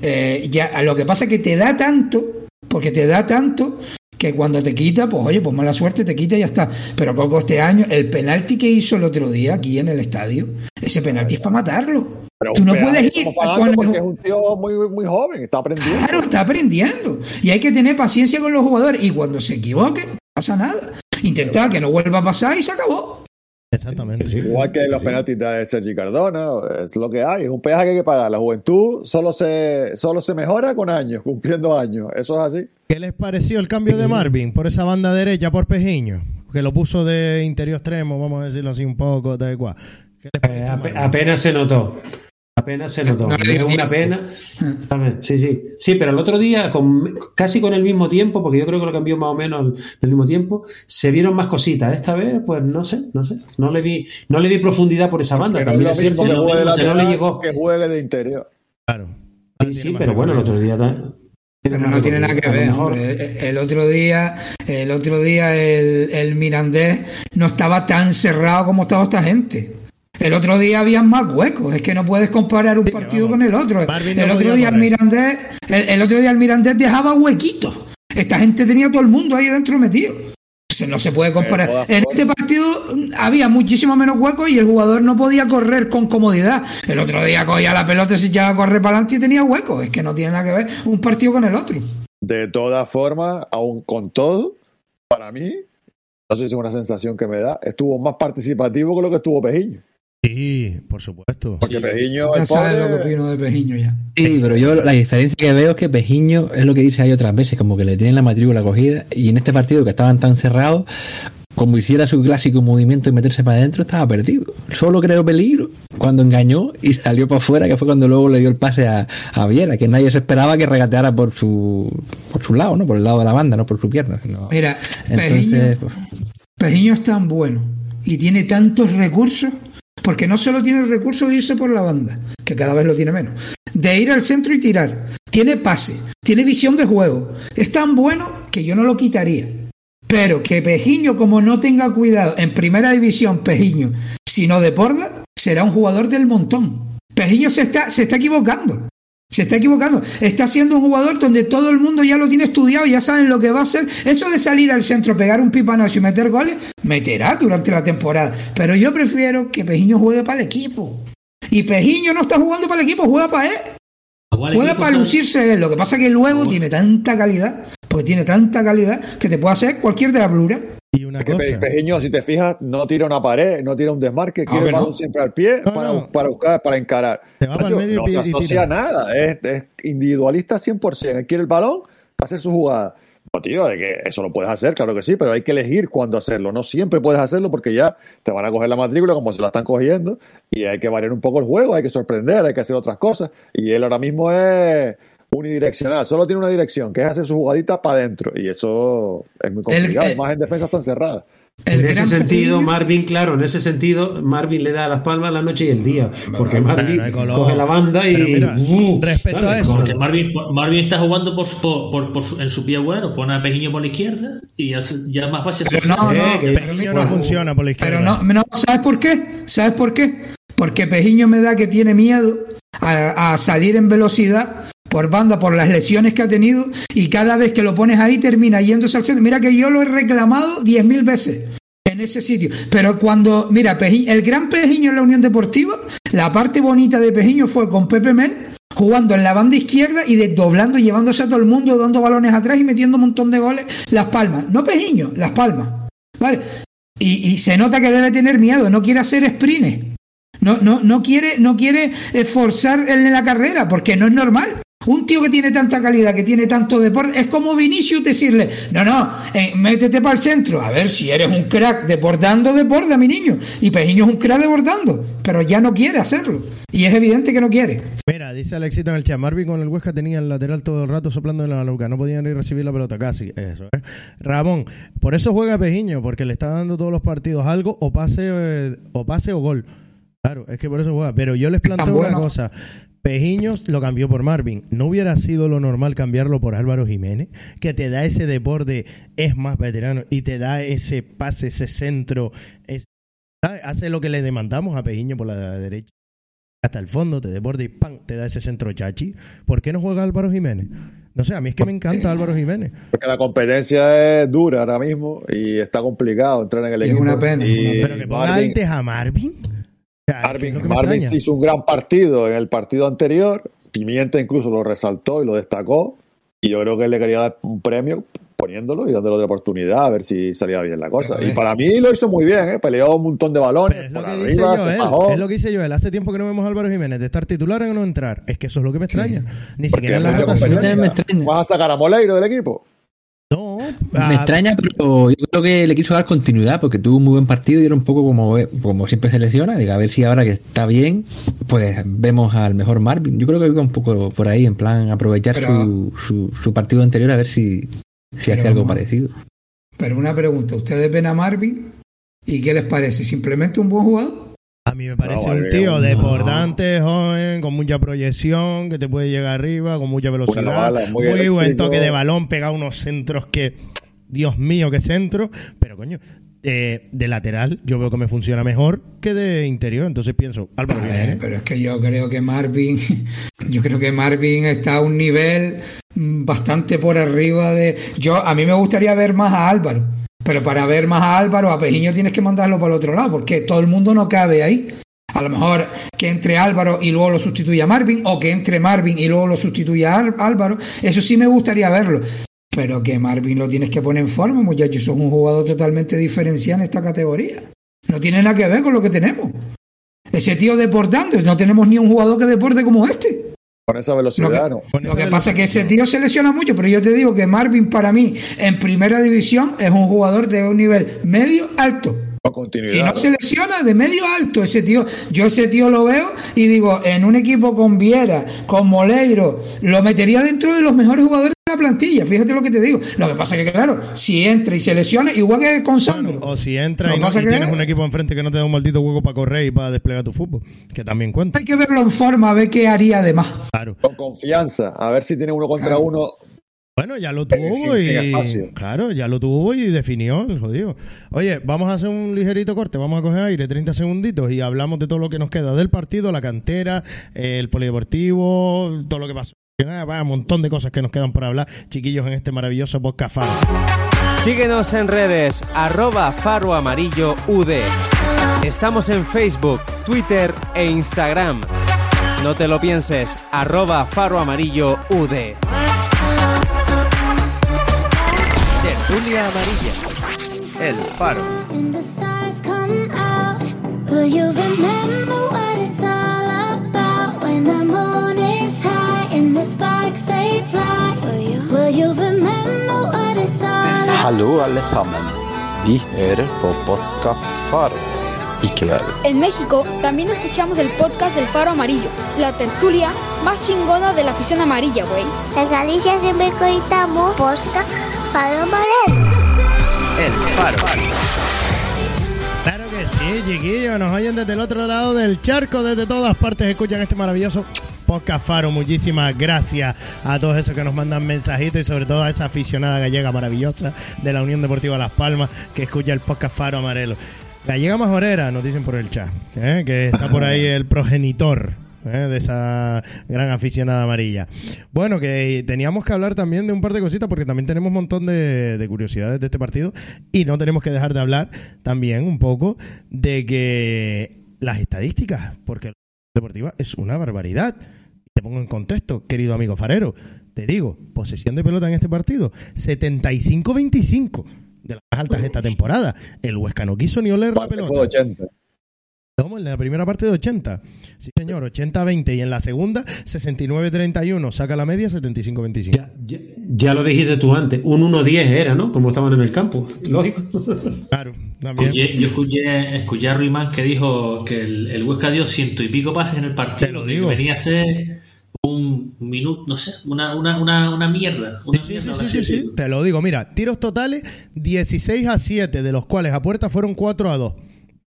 C: eh, ya lo que pasa es que te da tanto, porque te da tanto que cuando te quita, pues oye, pues mala suerte, te quita y ya está. Pero Coco este año, el penalti que hizo el otro día aquí en el estadio, ese penalti es para matarlo.
F: Pero
C: Tú no puedes ir el-
F: porque es un tío muy, muy joven, está aprendiendo.
C: Claro, está aprendiendo. Y hay que tener paciencia con los jugadores. Y cuando se equivoquen, no pasa nada. Intentar que no vuelva a pasar y se acabó.
B: Exactamente.
F: Igual que los penaltis de Sergi Cardona, es lo que hay, es un peaje que hay que pagar. La juventud solo se, solo se mejora con años, cumpliendo años. Eso es así.
B: ¿Qué les pareció el cambio de Marvin por esa banda derecha por Pejiño? Que lo puso de interior extremo, vamos a decirlo así un poco, de cual. ¿Qué les
D: Eh,
B: pareció
D: apenas se notó. Apenas se notó.
C: No
D: es una pena. Sí, sí. Sí, pero el otro día, con, casi con el mismo tiempo, porque yo creo que lo cambió más o menos en el mismo tiempo, se vieron más cositas. Esta vez, pues no sé, no sé. No le vi, no le vi profundidad por esa banda. También
F: es
D: cierto
F: que juegue de
D: que no le
F: lateral
D: llegó.
F: que juegue de interior.
B: Claro.
D: Sí, sí, pero bueno, el otro día ta-
C: Pero no tiene nada que ver, hombre. El otro día, el otro día el, el Mirandés no estaba tan cerrado como estaba esta gente. El otro día había más huecos, es que no puedes comparar un partido con el otro.
B: Marvin no
C: el otro día el. Mirandés, el, el otro día el Mirandés dejaba huequitos. Esta gente tenía todo el mundo ahí dentro metido. Se- No se puede comparar.
F: todas
C: En este partido mm, había muchísimo menos huecos y el jugador no podía correr con comodidad. El otro día cogía la pelota y se echaba a correr para adelante y tenía huecos. Es que no tiene nada que ver un partido con el otro.
F: De todas formas, aún con todo, para mí, no sé si es una sensación que me da, estuvo más participativo que lo que estuvo Pejiño.
B: Sí, por supuesto.
F: Porque Pejiño,
C: Ya sabes lo que opino de Pejiño ya.
G: Sí, pero yo la diferencia que veo es que Pejiño es lo que dice ahí otras veces, como que le tienen la matrícula cogida y en este partido que estaban tan cerrados, como hiciera su clásico movimiento y meterse para adentro, estaba perdido. Solo creó peligro cuando engañó y *laughs* salió para afuera, que fue cuando luego le dio el pase a, a Viera, que nadie se esperaba que regateara por su, por su lado, ¿no? Por el lado de la banda, no por su pierna. sino-
C: Mira,
G: Entonces,
C: Pejiño,
G: pues,
C: Pejiño es tan bueno y tiene tantos recursos, porque no solo tiene el recurso de irse por la banda, que cada vez lo tiene menos, de ir al centro y tirar, tiene pase, tiene visión de juego, es tan bueno que yo no lo quitaría. Pero que Pejiño, como no tenga cuidado en primera división, Pejiño, sino de porda, será un jugador del montón. Pejiño se está, se está equivocando. Se está equivocando. Está siendo un jugador donde todo el mundo ya lo tiene estudiado, ya saben lo que va a hacer. Eso de salir al centro, pegar un pipanazo y meter goles, meterá durante la temporada. Pero yo prefiero que Pejiño juegue para el equipo. Y Pejiño no está jugando para el equipo, juega para él. Juega para lucirse él. Lo que pasa es que luego tiene tanta calidad, porque tiene tanta calidad, que te puede hacer cualquier de la plura.
B: Y una
F: Pe-
B: cosa.
F: Pejiño, si te fijas, no tira una pared, no tira un desmarque, quiere
C: que
F: el balón
C: no.
F: siempre al pie
B: No,
F: para,
B: no.
F: para buscar, para encarar.
B: Te va para el medio y
F: no se asocia a nada, es, es individualista 100%. Él quiere el balón para hacer su jugada. No, tío, de que eso lo puedes hacer, claro que sí, pero hay que elegir cuándo hacerlo. No siempre puedes hacerlo porque ya te van a coger la matrícula como se la están cogiendo y hay que variar un poco el juego, hay que sorprender, hay que hacer otras cosas. Y él ahora mismo es unidireccional, solo tiene una dirección, que es hacer su jugadita para adentro. Y eso es muy complicado,
C: el-
F: más en defensas tan cerradas.
D: En ese
C: gran
D: sentido, Marvin, claro, en ese sentido, Marvin le da las palmas la noche y el día. Porque Marvin coge la banda y.
B: Mira,
D: ¡uh!
B: respecto a eso-
E: Porque Marvin, Marvin está jugando por, por, por- por su- en su pie bueno, pone a Pejiño por la izquierda y ya, se- ya es más fácil.
C: Pero no,
D: Eh,
C: no,
D: que-
B: no funciona por la izquierda.
C: Pero no, no, ¿sabes por qué? ¿Sabes por qué? Porque Pejiño me da que tiene miedo a, a salir en velocidad por banda, por las lesiones que ha tenido, y cada vez que lo pones ahí termina yéndose al centro. Mira que yo lo he reclamado 10.000 veces en ese sitio. Pero cuando, mira, Pejiño- el gran Pejiño en la Unión Deportiva, la parte bonita de Pejiño fue con Pepe Mel jugando en la banda izquierda y desdoblando, llevándose a todo el mundo, dando balones atrás y metiendo un montón de goles. Las palmas, no Pejiño, las palmas. ¿Vale? Y, y se nota que debe tener miedo, no quiere hacer sprints. No, no, no quiere, no quiere eh, forzar en la carrera, porque no es normal. Un tío que tiene tanta calidad, que tiene tanto deporte, es como Vinicius decirle, no, no, eh, métete para el centro. A ver, si eres un crack deportando, deporta, mi niño. Y Pejiño es un crack deportando, pero ya no quiere hacerlo. Y es evidente que no quiere.
B: Mira, dice Alexito en el chat, Marvin con el Huesca tenía el lateral todo el rato soplando en la nuca, no podían ni recibir la pelota casi. Eso, ¿eh? Ramón, por eso juega Pejiño, porque le está dando todos los partidos algo, o pase, eh, o pase o gol. Claro, es que por eso juega. Pero yo les planteo una cosa. Pejiños lo cambió por Marvin. ¿No hubiera sido lo normal cambiarlo por Álvaro Jiménez? Que te da ese deporte, es más veterano y te da ese pase, ese centro. Es, hace lo que le demandamos a Pejiño por la derecha. Hasta el fondo, te deporte y ¡pam! te da ese centro chachi. ¿Por qué no juega Álvaro Jiménez? No sé, a mí es que me encanta Álvaro Jiménez.
F: Porque la competencia es dura ahora mismo y está complicado entrar en el equipo.
C: Es una pena.
F: Y
B: Pero que ponga
F: Marvin-
B: antes a Marvin. O sea,
F: Marvin,
B: es lo que me
F: Marvin
B: extraña.
F: sí hizo un gran partido en el partido anterior. Pimienta incluso lo resaltó y lo destacó. Y yo creo que él le quería dar un premio poniéndolo y dándole otra oportunidad a ver si salía bien la cosa.
C: Pero,
F: Y
C: eh.
F: para mí lo hizo muy bien, ¿eh? peleó un montón de balones.
B: Es lo
F: por
B: que dice
F: arriba, se
B: Joel.
F: fajó.
B: Es lo que dice Joel. Hace tiempo que no vemos a Álvaro Jiménez de estar titular o no entrar. Es que eso es lo que me extraña. Ni
F: Porque
B: siquiera en la rotación.
F: ¿Vas a sacar a Moleiro del equipo?
G: Me
B: ah,
G: extraña, pero yo creo que le quiso dar continuidad porque tuvo un muy buen partido y era un poco como, como siempre se lesiona. Digo, a ver si ahora que está bien, pues vemos al mejor Marvin. Yo creo que iba un poco por ahí, en plan aprovechar
C: Pero-
G: su, su, su partido anterior a ver si, si hace algo parecido.
C: Pero una pregunta, ¿ustedes ven a Marvin? ¿Y qué les parece? ¿Simplemente un buen jugador?
B: A mí me parece
F: No,
B: un tío
F: no.
B: deportante, joven, con mucha proyección, que te puede llegar arriba, con mucha velocidad.
F: bala, muy
B: muy buen toque de balón, pega unos centros que. Dios mío, qué centro. Pero coño, eh, de lateral yo veo que me funciona mejor que de interior. Entonces pienso, Álvaro
C: ver,
B: Jiménez.
C: pero es que yo creo que Marvin, *laughs* yo creo que Marvin está a un nivel mm, bastante por arriba de. Yo a mí me gustaría ver más a Álvaro, pero para ver más a Álvaro, a Pejiño tienes que mandarlo para el otro lado, porque todo el mundo no cabe ahí. A lo mejor que entre Álvaro y luego lo sustituya Marvin, o que entre Marvin y luego lo sustituya Ál- Álvaro. Eso sí me gustaría verlo. Pero que Marvin lo tienes que poner en forma, muchachos. Eso es un jugador totalmente diferencial en esta categoría. No tiene nada que ver con lo que tenemos. Ese tío deportando, no tenemos ni un jugador que deporte como este.
F: Con esa velocidad, ¿no?
B: Con
C: Lo
B: esa
C: que
B: velocidad-
C: pasa es que ese tío se lesiona mucho, pero yo te digo que Marvin para mí en primera división es un jugador de un nivel medio alto. Si
F: continuidad.
C: no se lesiona, de medio alto ese tío. Yo ese tío lo veo y digo, en un equipo con Viera, con Moleiro, lo metería dentro de los mejores jugadores la plantilla. Fíjate lo que te digo. Lo que pasa es que, claro, si entra y se lesiona, igual que con Sandro.
B: O si entra
C: Lo
B: y, no,
C: pasa
B: y
C: que-
B: tienes un equipo enfrente que no te da un maldito hueco para correr y para desplegar tu fútbol, que también cuenta.
C: Hay que verlo en forma, a ver qué haría además.
B: Claro.
F: Con confianza. A ver si tiene uno contra
C: Claro.
F: uno.
B: Bueno, ya lo tuvo
F: sin
B: y. Claro, ya lo tuvo y definió el jodido. Oye, vamos a hacer un ligerito corte, vamos a coger aire, 30 segunditos y hablamos de todo lo que nos queda del partido, la cantera, el polideportivo, todo lo que pasó. Ah, va, Un montón de cosas que nos quedan por hablar, chiquillos, en este maravilloso podcast Faro.
A: Síguenos en redes, arroba Faro Amarillo UD. Estamos en Facebook, Twitter e Instagram. No te lo pienses, arroba Faro Amarillo UD. Tertulia Amarilla. El Faro.
I: Hallo alle sammen. Vi hører på podkast Faro i kveld.
J: En México también escuchamos el podcast del Faro Amarillo, la tertulia más chingona de la afición amarilla, güey.
H: En Galicia siempre coitamos posca para Amarelo.
A: El Faro.
B: Claro que sí, chiquillos, nos oyen desde el otro lado del charco, desde todas partes escuchan este maravilloso podcast Faro. Muchísimas gracias a todos esos que nos mandan mensajitos y sobre todo a esa aficionada gallega maravillosa de la Unión Deportiva Las Palmas que escucha el podcast Faro Amarelo. Gallega Majorera, nos dicen por el chat, ¿eh? que está por ahí el progenitor ¿eh? de esa gran aficionada amarilla. Bueno, que teníamos que hablar también de un par de cositas porque también tenemos un montón de, de curiosidades de este partido y no tenemos que dejar de hablar también un poco de que las estadísticas, porque deportiva es una barbaridad. Te pongo en contexto, querido amigo Farero. Te digo, posesión de pelota en este partido, 75-25 de las más altas esta temporada. El Huesca no quiso ni oler la pelota.
F: fue 80.
B: ¿Cómo? En la primera parte de 80. Sí, señor, 80-20. Y en la segunda, 69-31. Saca la media, 75-25.
D: Ya, ya- ya lo dijiste tú antes, un 1-10 era, ¿no? Como estaban en el campo, lógico. *laughs*
B: Claro, también.
E: Escuché- yo escuché, escuché a Ruimán que dijo que el, el Huesca dio ciento y pico pases en el partido.
B: Te lo
E: y que
B: digo.
E: venía a ser un minuto, no sé, una, una, una, una mierda. Una
B: Sí, sí,
E: mierda,
B: sí, sí, sí,
E: decirlo.
B: Te lo digo, mira, tiros totales 16 a 7, de los cuales a puerta fueron 4 a 2.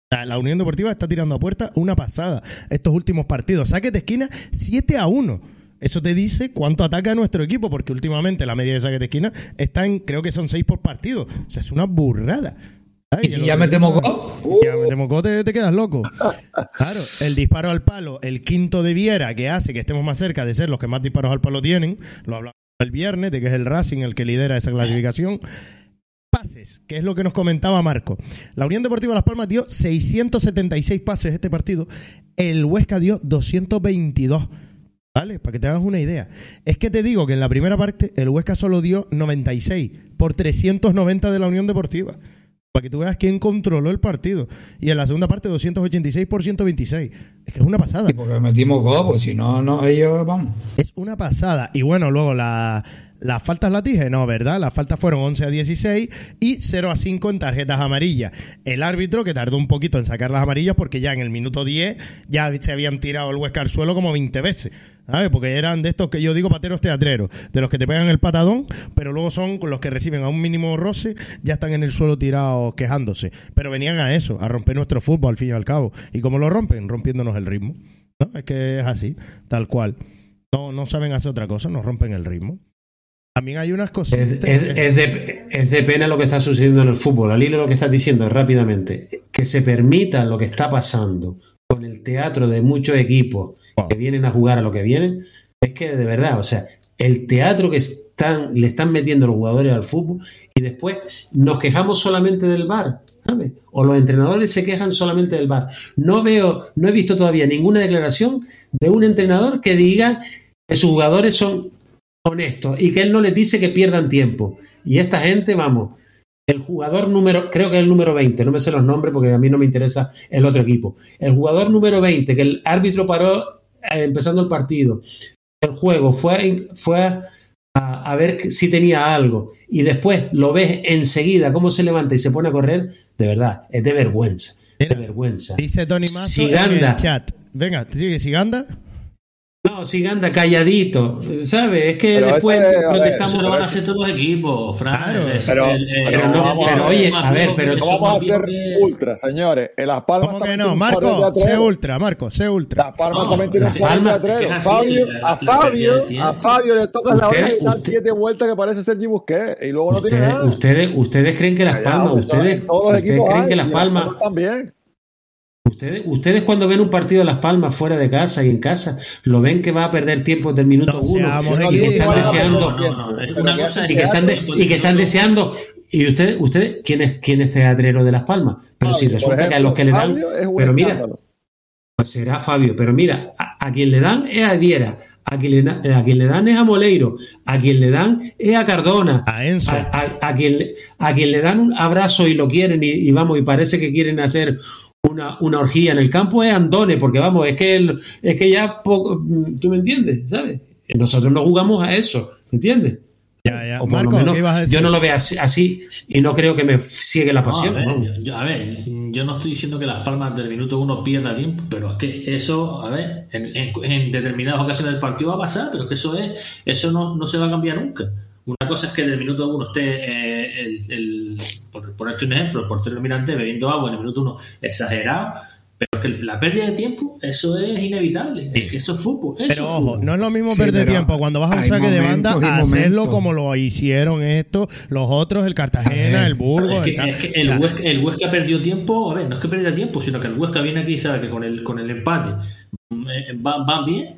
B: La Unión Deportiva está tirando a puerta una pasada estos últimos partidos. Saques de esquina 7 a 1. Eso te dice cuánto ataca nuestro equipo, porque últimamente la media de saques de esquina está en, creo que son 6 por partido. O sea, es una burrada.
C: Y si ya metemos gol,
B: Si ya metemos gol, te, te quedas loco. Claro, el disparo al palo, el quinto de Viera, que hace que estemos más cerca de ser los que más disparos al palo tienen, lo hablamos el viernes, de que es el Racing el que lidera esa clasificación. Pases, que es lo que nos comentaba Marco. La Unión Deportiva Las Palmas dio 676 pases este partido, el Huesca dio 222. ¿Vale? Para que te hagas una idea. Es que te digo que en la primera parte el Huesca solo dio 96 por 390 de la Unión Deportiva. Para que tú veas quién controló el partido. Y en la segunda parte 286 por 126. Es que es una pasada.
C: y porque metimos gol, pues si no, no, ellos vamos.
B: Es una pasada. Y bueno, luego la, las faltas las dije, no, ¿verdad? Las faltas fueron 11 a 16 y 0 a 5 en tarjetas amarillas. El árbitro, que tardó un poquito en sacar las amarillas porque ya en el minuto 10 ya se habían tirado el Huesca al suelo como 20 veces. ¿Sabes? Porque eran de estos que yo digo pateros teatreros, de los que te pegan el patadón, pero luego son los que reciben a un mínimo roce, ya están en el suelo tirados quejándose. Pero venían a eso, a romper nuestro fútbol al fin y al cabo. ¿Y cómo lo rompen? Rompiéndonos el ritmo. Es que es así, tal cual. No, no saben hacer otra cosa, nos rompen el ritmo. También hay unas
D: Es,
B: cositas.
D: es- es de, es de pena lo que está sucediendo en el fútbol. Al hilo lo que estás diciendo rápidamente, que se permita lo que está pasando con el teatro de muchos equipos que vienen a jugar a lo que vienen, es que de verdad, o sea, el teatro que están, le están metiendo los jugadores al fútbol y después nos quejamos solamente del bar, ¿sabes? O los entrenadores se quejan solamente del bar. No veo, no he visto todavía ninguna declaración de un entrenador que diga que sus jugadores son honestos y que él no les dice que pierdan tiempo. Y esta gente, vamos, el jugador número, creo que es el número 20, no me sé los nombres porque a mí no me interesa el otro equipo. El jugador número 20, que el árbitro paró eh, empezando el partido, el juego, fue, fue a, a ver si tenía algo y después lo ves enseguida cómo se levanta y se pone a correr, de verdad, es de vergüenza. De vergüenza.
B: Dice Tony Mazo
D: Siganda.
B: en el chat. Venga, sigue Siganda.
D: No, si anda calladito, ¿sabes? Es que
F: Pero
D: después
F: ese, ver,
D: protestamos.
E: Lo van a hacer todos los equipos, Fran.
B: Claro,
F: pero-
E: el- el-
F: pero
E: el-
F: no, pero
D: oye, a ver, pero
F: No vamos a hacer
E: que-
F: ultra, señores. En Las Palmas
B: ¿Cómo que no? Marco, sé ultra, Marco, sé ultra.
F: Las Palmas
E: No,
F: también tiene un
E: así,
F: Fabio,
E: la-
F: a Fabio, a. Fabio le tocas la oreja y dan siete vueltas que parece Sergi Busquets y luego no tiene nada.
D: ustedes, ustedes creen que Las Palmas, ustedes,
F: en todos los
D: ustedes
F: equipos
D: creen que Las Palmas,
F: también.
D: Ustedes, ustedes cuando ven un partido de Las Palmas fuera de casa y en casa, lo ven que va a perder tiempo desde el minuto
B: No
D: uno
B: seamos
D: y que están deseando, y que están, de-
F: teatro.
D: y que están deseando. Y ustedes, ustedes, ¿quién es, quién es teatrero de Las Palmas? Pero si
F: Fabio,
D: resulta que a los que le dan, pero mira,
F: escándalo.
D: Pues será Fabio, pero mira, a, a quien le dan es a Viera, a quien, le, a quien le dan es a Moleiro, a quien le dan es a Cardona,
B: A Enzo.
D: a, a- a quien, le- a quien le dan un abrazo y lo quieren y, y vamos, y parece que quieren hacer una, una orgía en el campo es Andone, porque vamos, es que, el- es que ya poco, tú me entiendes, ¿sabes? Nosotros no jugamos a eso, ¿entiendes?
B: Ya, ya. Marco,
D: menos
B: ¿qué ibas a decir?
D: yo no lo veo así, así y no creo que me ciegue la
E: No, a,
D: pasión.
E: ver, yo, yo- a ver, yo no estoy diciendo que Las Palmas del minuto uno pierda tiempo, pero es que eso, a ver, en, en- en determinadas ocasiones del partido va a pasar, pero es que eso es, eso no, no se va a cambiar nunca. Una cosa es que del minuto uno esté eh, el, el- por ponerte un ejemplo, el portero mirante bebiendo agua en el minuto uno exagerado, pero es que la pérdida de tiempo, eso es inevitable, es que eso es fútbol. eso
B: Pero
E: es
B: ojo,
E: fútbol.
B: no es lo mismo
C: Sí,
B: perder tiempo cuando vas a un saque de banda a hacerlo
C: momentos.
B: como lo hicieron estos, los otros, el Cartagena, el Burgos.
E: Es que,
B: el
E: es que el, Huesca, el Huesca perdió tiempo, a ver, no es que perdiera tiempo, sino que el Huesca viene aquí y sabe que con el, con el empate mm, eh, va- van bien,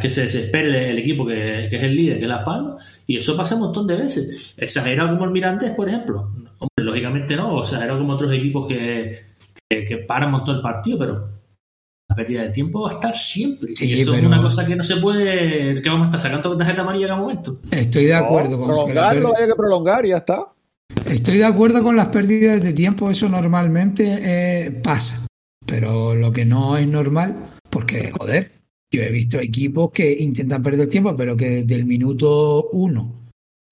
E: que, se desespere el equipo que, que es el líder, que es Las Palmas, y eso pasa un montón de veces. Exagerado como el Mirantes, por ejemplo. Hombre, lógicamente no, o exagerado como otros equipos que, que, que paran un montón el partido, pero la pérdida de tiempo va a estar siempre.
C: Sí,
E: y eso
C: pero-
E: es una cosa que no se puede, que vamos a estar sacando tarjeta amarilla cada momento.
C: Estoy de acuerdo
F: No,
C: con
F: prolongarlo hay que prolongar y ya está.
C: Estoy de acuerdo con las pérdidas de tiempo, eso normalmente eh, pasa. Pero lo que no es normal, porque, joder, yo he visto equipos que intentan perder tiempo, pero que desde el minuto uno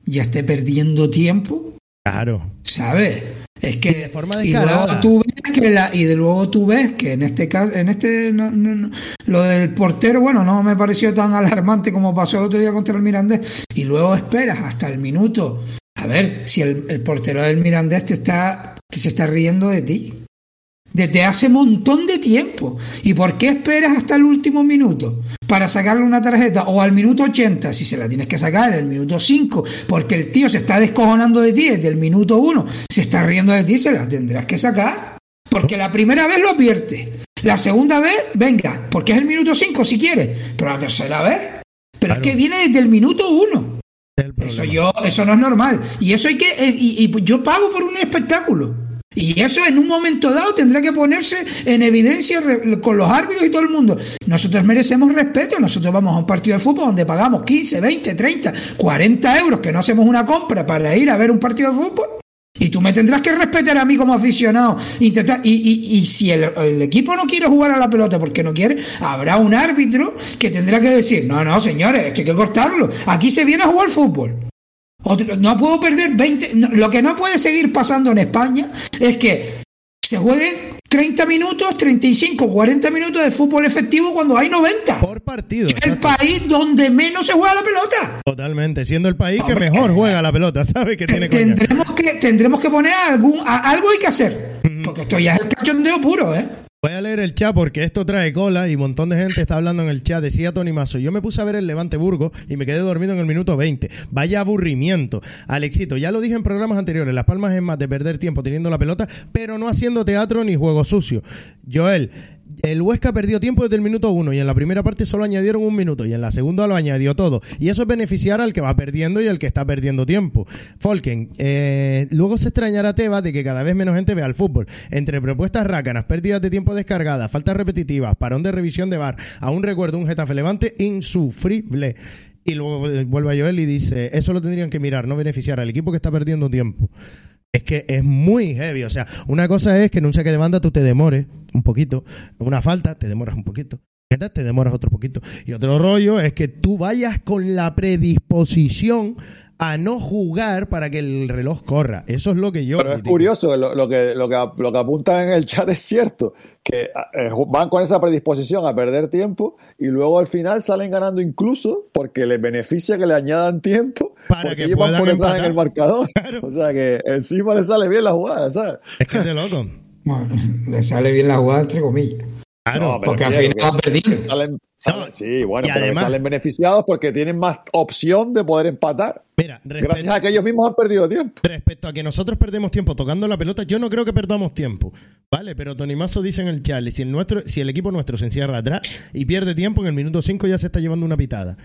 C: ya esté perdiendo tiempo.
B: Claro.
C: ¿Sabes? Es que
B: de forma
C: y luego tú ves que la, y de luego tú ves que en este caso, en este no- no- no, lo del portero, bueno, no me pareció tan alarmante como pasó el otro día contra el Mirandés. Y luego esperas hasta el minuto. A ver, si el, el portero del Mirandés te está, te se está riendo de ti. Desde hace montón de tiempo. ¿Y por qué esperas hasta el último minuto? Para sacarle una tarjeta o al minuto 80, si se la tienes que sacar, el minuto 5, porque el tío se está descojonando de ti desde el minuto 1, se está riendo de ti, se la tendrás que sacar. Porque la primera vez lo advierte. La segunda vez, venga, porque es el minuto 5 si quieres. Pero la tercera vez, pero es que viene desde el minuto 1. Eso yo, eso no es normal. Y eso hay que, eh, y, y yo pago por un espectáculo. Y eso en un momento dado tendrá que ponerse en evidencia con los árbitros y todo el mundo. Nosotros merecemos respeto. Nosotros vamos a un partido de fútbol donde pagamos 15, 20, 30, 40 euros, que no hacemos una compra para ir a ver un partido de fútbol. Y tú me tendrás que respetar a mí como aficionado. Y, si el, el equipo no quiere jugar a la pelota porque no quiere, habrá un árbitro que tendrá que decir, no, no, señores, esto hay que cortarlo. Aquí se viene a jugar fútbol. Otro- no puedo perder 20. no, lo que no puede seguir pasando en España es que se jueguen 30 minutos, 35, 40 minutos de fútbol efectivo cuando hay 90.
B: Por partido.
C: Es el país donde menos se juega la pelota.
B: Totalmente, siendo el país que mejor juega la pelota, *laughs* ¿sabes? Que tiene coña.
C: Tendremos que, tendremos que poner algún, a- algo hay que hacer. Porque esto ya es el cachondeo puro, ¿eh?
B: Voy a leer el chat porque esto trae cola y un montón de gente está hablando en el chat. Decía Tony Mazo, yo me puse a ver el Levante Burgos y me quedé dormido en el minuto 20. Vaya aburrimiento. Alexito, ya lo dije en programas anteriores, Las Palmas es más de perder tiempo teniendo la pelota, pero no haciendo teatro ni juego sucio. Joel, el Huesca perdió tiempo desde el minuto 1 y en la primera parte solo añadieron un minuto y en la segunda lo añadió todo. Y eso es beneficiar al que va perdiendo y al que está perdiendo tiempo. Folken, eh, luego se extrañará Tebas de que cada vez menos gente vea el fútbol. Entre propuestas rácanas, pérdidas de tiempo descargadas, faltas repetitivas, parón de revisión de bar, aún recuerdo un Getafe Levante insufrible. Y luego vuelve a Joel y dice, eso lo tendrían que mirar, no beneficiar al equipo que está perdiendo tiempo. Es que es muy heavy. O sea, una cosa es que en un saque de banda tú te demores un poquito. Una falta te demoras un poquito. Te demoras otro poquito. Y otro rollo es que tú vayas con la predisposición a no jugar para que el reloj corra. Eso es lo que yo.
F: Pero es curioso, lo, lo que, lo, que, lo que apuntan en el chat *laughs* es cierto, que eh, van con esa predisposición a perder tiempo y luego al final salen ganando incluso porque les beneficia que le añadan tiempo
B: Para
F: porque
B: que
F: ellos van
B: puedan
F: por detrás en el marcador. *laughs* O sea que encima le sale bien la jugada, ¿sabes?
B: Es que es de loco.
C: Bueno, le sale bien la jugada, entre comillas.
B: Claro,
F: No,
C: porque al final
F: que salen- salen- sí, bueno,
B: y
F: pero que
B: además-
F: salen beneficiados porque tienen más opción de poder empatar.
B: Mira,
F: Gracias a que ellos mismos han perdido tiempo.
B: Respecto a que nosotros perdemos tiempo tocando la pelota, yo no creo que perdamos tiempo. Vale, pero Tony Mazo dice en el chat, si el, nuestro, si el equipo nuestro se encierra atrás y pierde tiempo, en el minuto 5 ya se está llevando una pitada.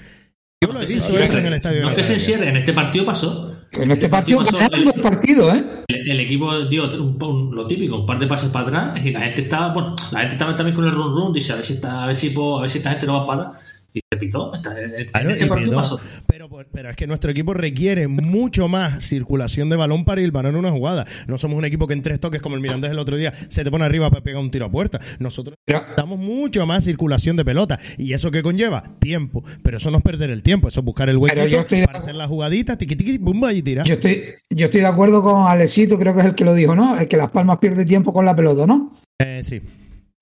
B: Yo lo he visto
E: encierre.
B: eso en el estadio.
E: No que se encierre, en este partido pasó.
C: En este partido
E: pasó,
C: ganaron dos partidos, ¿eh?
E: El, el equipo dio un- un- lo típico, un par de pasos para atrás, y la gente estaba, bueno, la gente estaba también con el run run, dice a ver si está, a ver si puedo- a ver si esta gente no va a parar. Y se pitó. Esta- en
B: Claro,
E: este
B: y
E: partido
B: pitó.
E: pasó.
B: Pero, pero es que nuestro equipo requiere mucho más circulación de balón para ir en una jugada. No somos un equipo que en tres toques, como el Mirandés el otro día, se te pone arriba para pegar un tiro a puerta. Nosotros damos mucho más circulación de pelota. ¿Y eso qué conlleva? Tiempo. Pero eso no es perder el tiempo, eso es buscar el huequito para hacer la jugadita, tiqui tiqui, bum, y tirar.
C: Yo estoy, yo estoy de acuerdo con Alexito, creo que es el que lo dijo, ¿no? Es que Las Palmas pierde tiempo con la pelota, ¿no?
B: Eh, sí.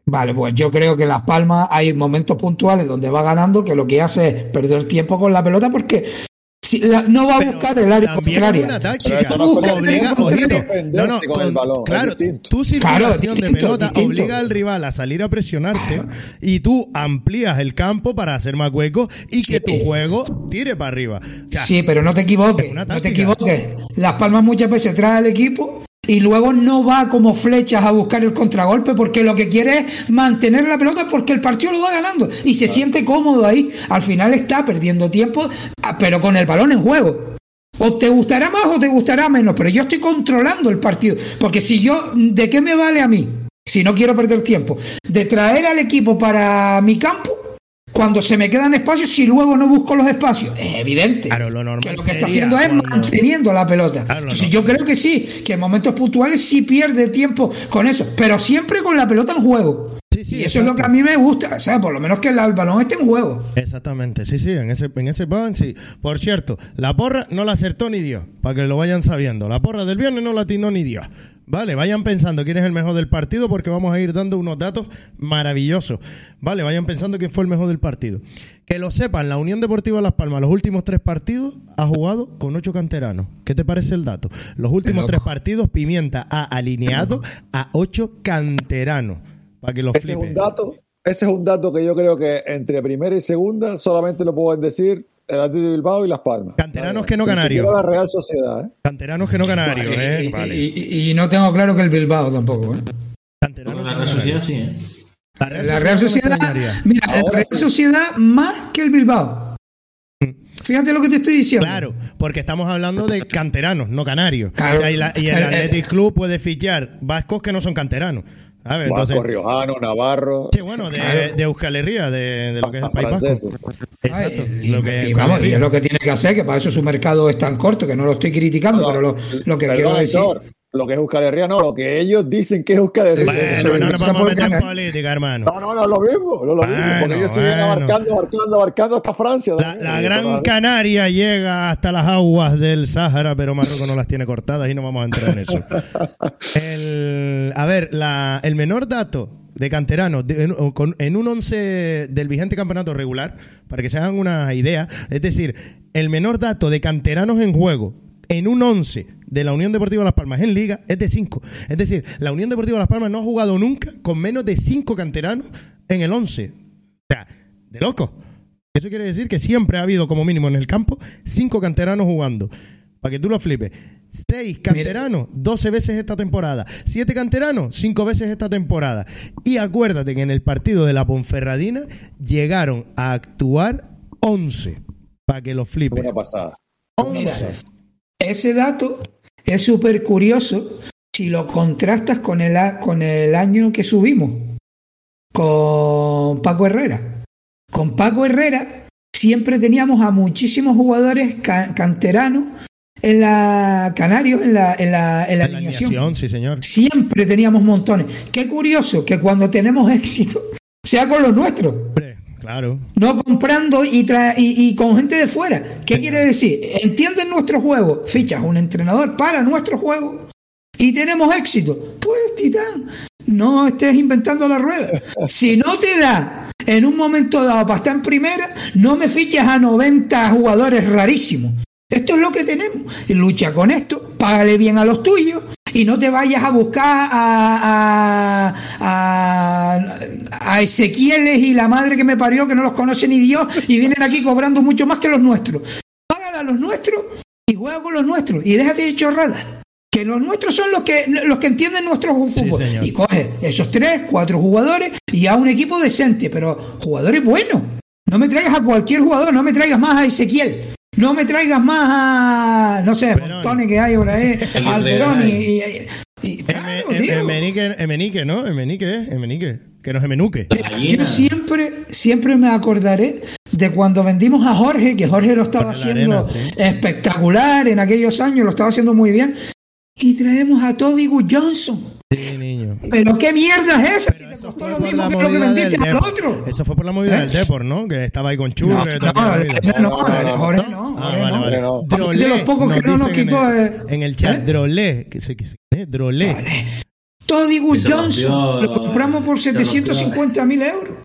C: Vale, pues yo creo que Las Palmas hay momentos puntuales donde va ganando que lo que hace es perder tiempo con la pelota porque si la- no va a buscar el área contraria.
B: una táctica. Obliga, ojito. No, no,
F: con el balón,
B: claro, tu circulación
C: Claro,
B: de pelota
C: distinto.
B: obliga al rival a salir a presionarte y tú amplías el campo para hacer más huecos y que tu juego tire para arriba. O sea,
C: Sí, pero no te equivoques, no te equivoques. Las Palmas muchas veces trae al equipo y luego no va como flechas a buscar el contragolpe porque lo que quiere es mantener la pelota porque el partido lo va ganando y se siente cómodo ahí. Al final está perdiendo tiempo, ah, pero con el balón en juego. O te gustará más o te gustará menos, pero yo estoy controlando el partido. Porque si yo, ¿de qué me vale a mí? Si no quiero perder tiempo, de traer al equipo para mi campo cuando se me quedan espacios si luego no busco los espacios. Es evidente
B: Claro, lo normal
C: que lo que está haciendo es
B: cuando-
C: manteniendo la pelota.
B: Claro,
C: Entonces yo creo que sí, que en momentos puntuales sí pierde tiempo con eso, pero siempre con la pelota en juego.
B: sí,
C: y eso es lo que a mí me gusta, o sea, por lo menos que el, el balón esté en juego.
B: Exactamente, sí, sí, en ese, en ese pan, sí. Por cierto, la porra no la acertó ni Dios, para que lo vayan sabiendo. La porra del viernes no la atinó ni Dios. Vale, vayan pensando quién es el mejor del partido porque vamos a ir dando unos datos maravillosos. Vale, vayan pensando quién fue el mejor del partido. Que lo sepan, la Unión Deportiva Las Palmas, los últimos tres partidos, ha jugado con ocho canteranos. ¿Qué te parece el dato? Los últimos tres partidos, Pimienta ha alineado a ocho canteranos. Para que los
F: Ese es un dato, ese es un dato que yo creo que entre primera y segunda solamente lo pueden decir el Atlético de Bilbao y Las Palmas.
B: Canteranos que no canarios.
F: la Real Sociedad, ¿eh?
B: Canteranos que no canarios,
C: Y-
B: ¿eh?
C: y,
B: Vale.
C: y- y no tengo claro que el Bilbao tampoco. ¿eh?
B: Canteranos
E: la Real Sociedad sí, ¿eh?
B: La Real
C: La Real Sociedad, mira, la Real
F: sí.
C: Sociedad más que el Bilbao. Fíjate lo que te estoy diciendo.
B: Claro, porque estamos hablando de canteranos, no canarios.
C: Claro.
B: O sea, y, la- y el- Athletic Club puede fichar vascos que no son canteranos.
F: Vasco,
B: Entonces,
F: Riojano, Navarro,
B: sí, bueno, de, de Euskal Herria, de, de lo que es el País Vasco. Exacto.
C: Ay, y,
B: lo que
C: y
B: Euskal
C: vamos, y
B: Herria.
C: es lo que tiene que hacer, que para eso su mercado es tan corto, que no lo estoy criticando,
F: No,
C: pero lo, lo que
F: perdón,
C: quiero decir.
F: Lo que es Euskal Herria no, lo que ellos dicen que es Euskal Herria.
B: Bueno, no
C: no
B: nos vamos a meter en política, hermano.
F: No, no, no es lo mismo, no es lo mismo, porque ellos siguen
B: bueno.
F: abarcando, abarcando, abarcando hasta Francia.
B: La,
F: también.
B: la
F: Y
B: Gran
F: eso
B: Canaria llega hasta las aguas del Sáhara, pero Marruecos no las tiene cortadas y no vamos a entrar en eso. *laughs* El- a ver, la- el menor dato de canteranos de- en, con- en un 11 del vigente campeonato regular, para que se hagan una idea, es decir, el menor dato de canteranos en juego en un 11 de la Unión Deportiva Las Palmas en Liga es de 5. Es decir, la Unión Deportiva Las Palmas no ha jugado nunca con menos de 5 canteranos en el 11. O sea, de loco. Eso quiere decir que siempre ha habido, como mínimo en el campo, cinco canteranos jugando. Para que tú lo flipes. Seis canteranos, 12 veces esta temporada. Siete canteranos, cinco veces esta temporada. Y acuérdate que en el partido de la Ponferradina llegaron a actuar 11. Para que lo flipes.
F: Una pasada.
B: 11.
C: Ese dato es súper curioso si lo contrastas con el, con el año que subimos, con Paco Herrera. Con Paco Herrera siempre teníamos a muchísimos jugadores ca- canteranos en la Canarios en la, en la, en la
B: En la
C: alineación.
B: alineación, sí, señor.
C: Siempre teníamos montones. Qué curioso que cuando tenemos *laughs* éxito sea con los nuestros.
B: Hombre, claro.
C: No comprando y, tra- y, y con gente de fuera. ¿Qué quiere decir? Entienden nuestro juego, fichas un entrenador para nuestro juego y tenemos éxito. Pues, titán, no estés inventando la rueda. *laughs* Si no te da en un momento dado para estar en primera, no me fiches a 90 jugadores rarísimos. Esto es lo que tenemos. Lucha con esto, págale bien a los tuyos y no te vayas a buscar a, a, a, a Ezequieles y la madre que me parió que no los conoce ni Dios y vienen aquí cobrando mucho más que los nuestros. Págale a los nuestros y juega con los nuestros y déjate de chorradas. Que los nuestros son los que los que entienden nuestro fútbol. y coge esos tres, cuatro jugadores y a un equipo decente, pero jugadores buenos. No me traigas a cualquier jugador, no me traigas más a Ezequiel. No me traigas más a, no sé,
B: Perón.
C: montones que hay por ahí, *laughs*
E: El
C: Alberón y, y- y-
B: Em-
C: claro,
B: em-
C: tío.
B: Emenique, Emenique, ¿no? Emenique, ¿eh? Emenique. Que nos emenuque.
E: La gallina.
C: Yo siempre, siempre me acordaré de cuando vendimos a Jorge, que Jorge lo estaba haciendo
B: sí.
C: espectacular en aquellos años, lo estaba haciendo muy bien. Y traemos a Toddy Johnson.
B: Sí, niño.
C: Pero qué mierda es esa,
B: Eso fue
C: lo
B: por
C: mismo
B: la
C: que lo que
B: movida del
C: vendiste al
B: Depor.
C: otro.
B: Eso fue por la movida
C: ¿Eh?
B: del Depor, ¿no? Que estaba ahí con
C: No,
B: Churre.
C: no, no, Jorge no,
B: Ah, vale,
C: no.
B: vale.
C: De los pocos que no nos quitó,
B: en el,
C: eh,
B: en el chat.
C: ¿eh?
B: Drolé. Drolé.
C: Toddy
E: se
C: Johnson. Lo compramos por
E: se rompió.
C: 750 mil euros.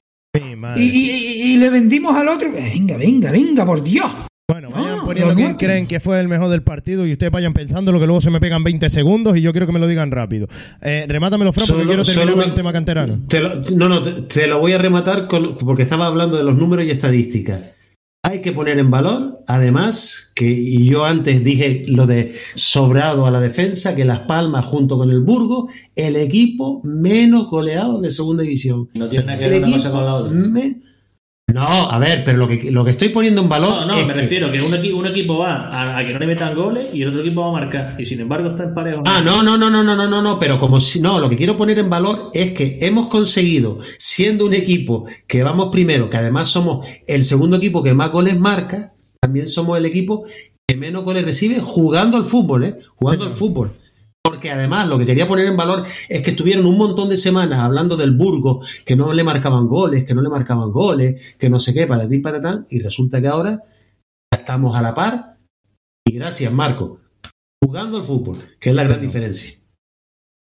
C: Y- y- y le vendimos al otro. Venga, venga, venga, por Dios.
B: Bueno, vayan
C: No,
B: poniendo quién creen que fue el mejor del partido y ustedes vayan pensando lo que luego se me pegan 20 segundos y yo quiero que me lo digan rápido. Eh, remátamelo, Fran, porque
D: Solo-
B: quiero terminar con el tema canterano.
D: Te lo- no, no, te, te lo voy a rematar con- porque estaba hablando de los números y estadísticas. Hay que poner en valor, además, que y yo antes dije lo de sobrado a la defensa, que Las Palmas junto con el Burgo, el equipo menos goleado de segunda división.
E: No tiene nada que ver una cosa con la otra.
D: me- No, a ver, pero lo que, lo que estoy poniendo en valor
E: No, no,
D: es
E: me
D: que-
E: refiero que un, equi- un equipo va a, a que no le metan goles y el otro equipo va a marcar. Y sin embargo está en parejo.
D: Ah, no, no, no, no, no, no, no, no, pero como si no, lo que quiero poner en valor es que hemos conseguido, siendo un equipo que vamos primero, que además somos el segundo equipo que más goles marca, también somos el equipo que menos goles recibe jugando al fútbol, ¿eh? Jugando al fútbol. Porque además lo que quería poner en valor es que estuvieron un montón de semanas hablando del Burgos, que no le marcaban goles, que no le marcaban goles, que no sé qué, para ti, para tal, y resulta que ahora estamos a la par. Y gracias, Marco, jugando al fútbol, que es la gran diferencia.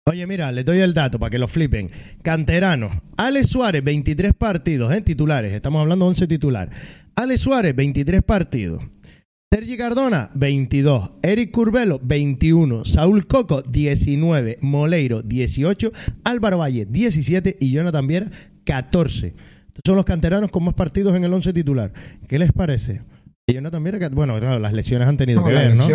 B: Oye, mira, les doy el dato para que lo flipen. Canterano, Alex Suárez, 23 partidos en titulares. Estamos hablando de 11 titular. Alex Suárez, 23 partidos. Sergi Cardona, 22. Eric Curbelo, 21. Saúl Coco, 19. Moleiro, 18. Álvaro Valle, 17. Y Jonathan Viera, 14. Estos son los canteranos con más partidos en el 11 titular. ¿Qué les parece? Y Jonathan Viera, que- bueno, claro, las lesiones han tenido
C: No,
B: que ver, ¿no?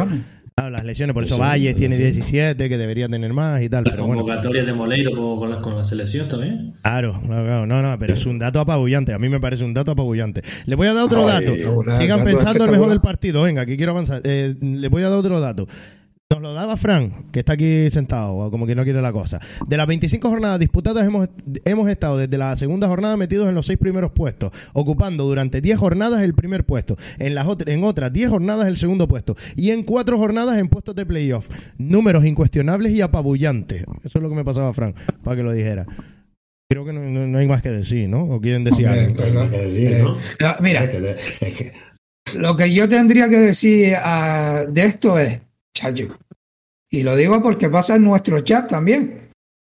C: Lesiones.
B: Ah, las lesiones, por eso Valles tiene 17, que debería tener más y tal.
E: La
B: Pero bueno,
E: de Moleiro con, la, con la selección también.
B: Claro, claro, claro. no, no, pero es un dato apabullante. A mí me parece un dato apabullante. Le voy a dar otro
F: Ay,
B: dato. Sigan pensando el mejor del partido. Venga, aquí quiero avanzar. Eh, le voy a dar otro dato. Nos lo daba Fran, que está aquí sentado, o como que no quiere la cosa. De las 25 jornadas disputadas, hemos, hemos estado desde la segunda jornada metidos en los seis primeros puestos, ocupando durante 10 jornadas el primer puesto, en, las ot- en otras 10 jornadas el segundo puesto, y en cuatro jornadas en puestos de playoff. Números incuestionables y apabullantes. Eso es lo que me pasaba a Fran, para que lo dijera. Creo que no, no- no hay más que decir, ¿no? ¿O quieren decir algo?
C: claro.
D: que decir, ¿no?
C: No, mira,
D: Es que- es que-
C: Lo que yo tendría que decir ah, de esto es, chacho, y lo digo porque pasa en nuestro chat también.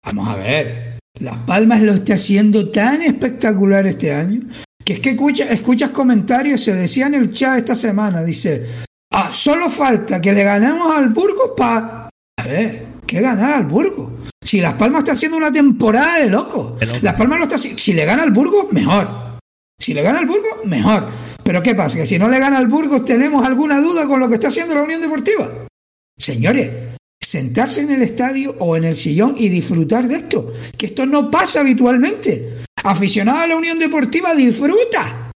C: Vamos a ver, Las Palmas lo está haciendo tan espectacular este año que es que escucha- escuchas comentarios, se decía en el chat esta semana, dice, ah, solo falta que le ganemos al Burgos para... A ver, ¿qué ganar al Burgos? Si Las Palmas está haciendo una temporada de loco.
B: De loco.
C: Las Palmas lo está haciendo... Si le gana al Burgos, mejor. Si le gana al Burgos, mejor. Pero ¿qué pasa? Que si no le gana al Burgos, ¿tenemos alguna duda con lo que está haciendo la Unión Deportiva? Señores, sentarse en el estadio o en el sillón y disfrutar de esto. Que esto no pasa habitualmente. Aficionado a la Unión Deportiva, disfruta.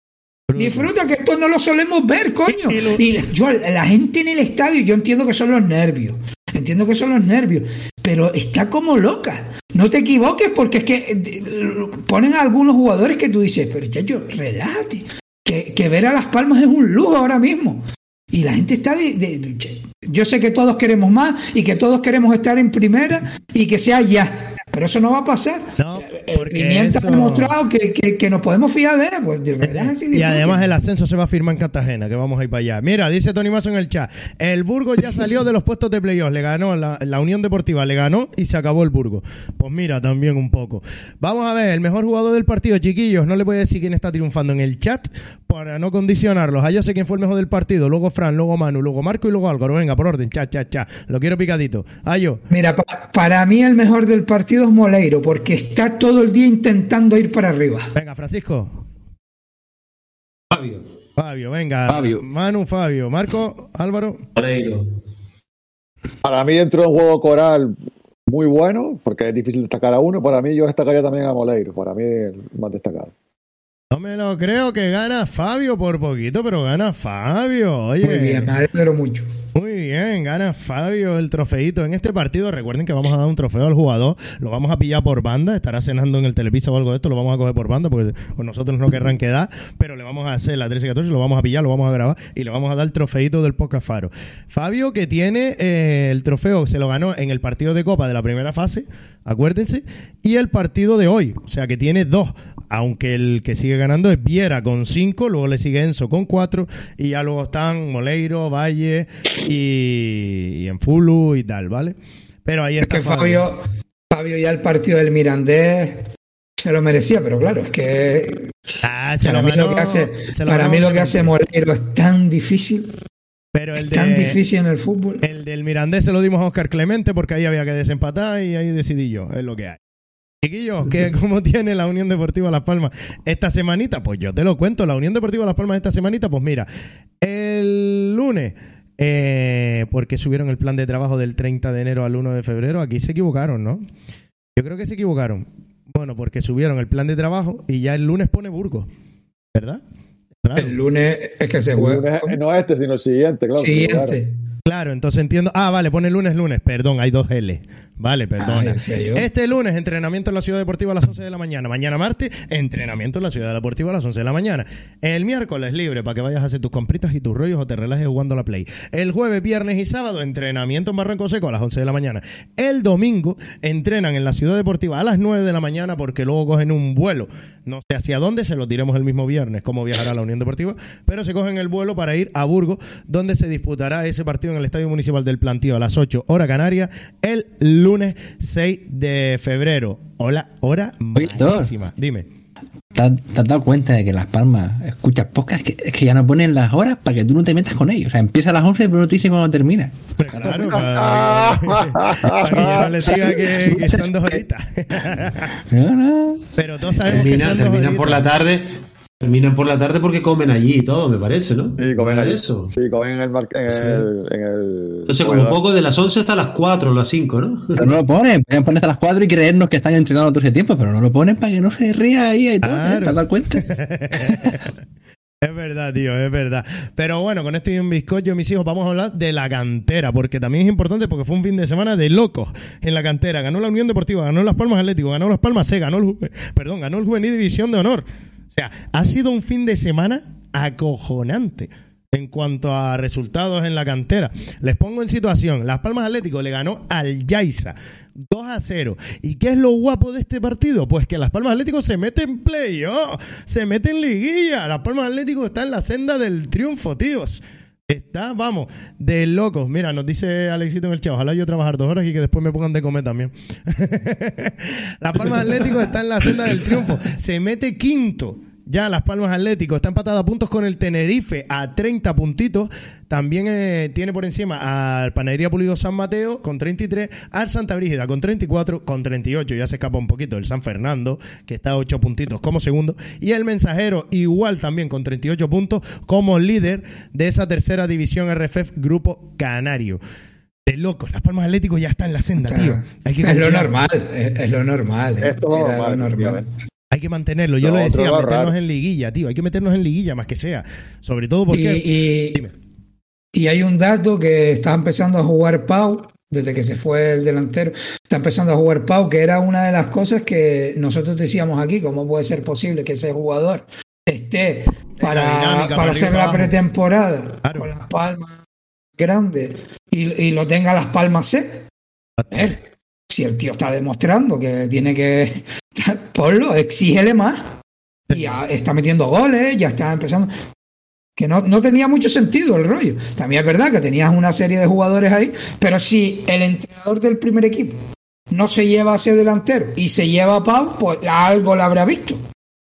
C: Disfruta que esto no lo solemos ver, coño.
B: Y-
C: yo, la gente en el estadio, yo entiendo que son los nervios. Entiendo que son los nervios. Pero está como loca. No te equivoques porque es que eh, ponen a algunos jugadores que tú dices, pero chacho, relájate. Que, que ver a Las Palmas es un lujo ahora mismo. Y la gente está de, Yo sé que todos queremos más y que todos queremos estar en primera y que sea ya. Pero eso no va a pasar.
B: No, porque
C: Pimienta
B: eso-
C: ha demostrado que, que- que nos podemos fiar de él. Pues relájense
B: Y
C: disfruten.
B: además el ascenso se va a firmar en Cartagena, que vamos a ir para allá. Mira, dice Tony Mazo en el chat, el Burgos ya salió de los puestos de playoff, le ganó la, la Unión Deportiva, le ganó y se acabó el Burgos. Pues mira, también un poco. Vamos a ver, el mejor jugador del partido, chiquillos, no le voy a decir quién está triunfando en el chat para no condicionarlos. Ah, yo sé quién fue el mejor del partido, luego Fran, luego Manu, luego Marco y luego Álvaro. Venga, por orden, cha, cha, cha. Lo quiero picadito. Ayo.
C: Mira, pa- para mí el mejor del partido es Moleiro, porque está todo el día intentando ir para arriba.
B: Venga, Francisco.
D: Fabio.
B: Fabio, venga.
G: Fabio.
B: Manu, Fabio. Marco, Álvaro.
E: Moleiro.
F: Para mí dentro de un juego coral muy bueno, porque es difícil destacar a uno, para mí yo destacaría también a Moleiro, para mí el más destacado.
B: No me lo creo que gana Fabio por poquito, pero gana Fabio. Oye,
C: Muy bien, me alegro mucho.
B: Muy bien, gana Fabio el trofeito. En este partido, recuerden que vamos a dar un trofeo al jugador, lo vamos a pillar por banda, estará cenando en el Televisa o algo de esto, lo vamos a coger por banda, porque con nosotros no querrán quedar, pero le vamos a hacer la 13 y 14, lo vamos a pillar, lo vamos a grabar y le vamos a dar el trofeito del Podcast Faro. Fabio que tiene eh, el trofeo, se lo ganó en el partido de Copa de la primera fase, acuérdense, y el partido de hoy, o sea que tiene dos, aunque el que sigue ganando es Viera con cinco, luego le sigue Enzo con cuatro, y ya luego están Moleiro, Valle y, y Enfulu y tal, ¿vale? Pero ahí
C: Es
B: está
C: que Fabio, Fabio ya el partido del Mirandés se lo merecía, pero claro, es que
B: Ah, se
C: para
B: lo
C: mí
B: ganó,
C: lo que hace,
B: lo
C: para
B: ganó
C: mí lo que hace es tan difícil,
B: Pero el
C: tan
B: de,
C: difícil en el fútbol.
B: el del Mirandés se lo dimos a Oscar Clemente porque ahí había que desempatar y ahí decidí yo, es lo que hay. Chiquillos, ¿qué, *laughs* ¿cómo tiene la Unión Deportiva Las Palmas esta semanita? Pues yo te lo cuento, la Unión Deportiva Las Palmas esta semanita, pues mira, el lunes, eh, porque subieron el plan de trabajo del 30 de enero al 1 de febrero, aquí se equivocaron, ¿no? Yo creo que se equivocaron. Bueno, porque subieron el plan de trabajo y ya el lunes pone Burgos, ¿verdad?
C: El lunes es que se
F: El
C: juega.
F: lunes, no este, sino el siguiente, claro.
C: Siguiente.
B: Claro, entonces entiendo. Ah, vale, pone lunes, lunes. Perdón, hay dos L. Vale, perdona.
C: Ah, yo.
B: este lunes, entrenamiento en la Ciudad Deportiva a las 11 de la mañana. Mañana martes, entrenamiento en la Ciudad Deportiva a las 11 de la mañana. El miércoles, libre para que vayas a hacer tus compritas y tus rollos o te relajes jugando a la Play. El jueves, viernes y sábado, entrenamiento en Barranco Seco a las 11 de la mañana. El domingo, entrenan en la Ciudad Deportiva a las 9 de la mañana porque luego cogen un vuelo. No sé hacia dónde, se los diremos el mismo viernes cómo viajará la Unión Deportiva, pero se cogen el vuelo para ir a Burgos, donde se disputará ese partido en el Estadio Municipal del Plantío a las 8 hora canaria el lunes 6 de febrero. Hola, hora malísima. Dime.
G: ¿Te has, te has dado cuenta de que Las Palmas escuchas podcast? Es que, es que ya no ponen las horas para que tú no te metas con ellos. O sea, empieza a las 11 pero no te dice cuándo termina.
B: Claro, para, para que ya no les diga que, que son dos horitas.
G: No, no.
B: Pero todos sabemos que
D: Terminan,
B: son dos
D: terminan por la
B: horitas.
D: tarde. Terminan por la tarde porque comen allí y todo, me parece, ¿no?
F: Sí, comen
D: ¿Verdad
F: allí.
D: eso.
F: Sí, comen en el, mar- en
D: Sí.
F: el, en el
D: Entonces, como
F: comedor.
D: poco de las 11 hasta las 4 o las 5, ¿no?
G: Pero no lo ponen. Pueden poner hasta las 4 y creernos que están entrenando todo ese tiempo, pero no lo ponen para que no se ría ahí y todo. ¿eh?
B: Claro.
G: ¿Te has dado cuenta? *laughs*
B: Es verdad, tío, es verdad. Pero bueno, con esto y un bizcocho, mis hijos, vamos a hablar de la cantera, porque también es importante porque fue un fin de semana de locos en la cantera. Ganó la Unión Deportiva, ganó Las Palmas Atlético, ganó Las Palmas C, ganó el, perdón, ganó el Juvenil División de Honor. O sea, ha sido un fin de semana acojonante en cuanto a resultados en la cantera. Les pongo en situación. Las Palmas Atlético le ganó al Yaiza 2 a 0. ¿Y qué es lo guapo de este partido? Pues que Las Palmas Atlético se mete en play, se mete en liguilla. Las Palmas Atlético está en la senda del triunfo, tíos. Está, vamos, de locos. Mira, nos dice Alexito en el chat, ojalá yo trabajar dos horas y que después me pongan de comer también. *laughs* Las Palmas Atlético está en la senda del triunfo. Se mete quinto. Ya Las Palmas Atlético está empatada a puntos con el Tenerife a 30 puntitos. También eh, tiene por encima al Panadería Pulido San Mateo con 33, al Santa Brígida con 34, con 38. Ya se escapa un poquito el San Fernando, que está a 8 puntitos como segundo. Y el Mensajero igual también con 38 puntos como líder de esa tercera división RFF Grupo Canario. De locos, Las Palmas Atlético ya está en la senda, tío. *laughs* Hay que
C: es lo normal, es, es lo normal.
F: es lo normal.
B: Hay que mantenerlo. Yo
F: Lo
B: decía, meternos
F: raro.
B: en liguilla, tío. Hay que meternos en liguilla más que sea. Sobre todo porque.
C: Y, y-
B: Dime.
C: Y hay un dato que está empezando a jugar Pau, desde que se fue el delantero, está empezando a jugar Pau, que era una de las cosas que nosotros decíamos aquí, cómo puede ser posible que ese jugador esté para,
B: dinámica,
C: para
B: para
C: hacer la pretemporada
B: Claro.
C: con las palmas grandes y, y lo tenga las palmas C. A ver, si el tío está demostrando que tiene que *laughs* ponlo, exígele más. Y ya está metiendo goles, ya está empezando. Que no, no tenía mucho sentido el rollo. También es verdad que tenías una serie de jugadores ahí, pero si el entrenador del primer equipo no se lleva a ese delantero y se lleva a Pau, pues algo le habrá visto.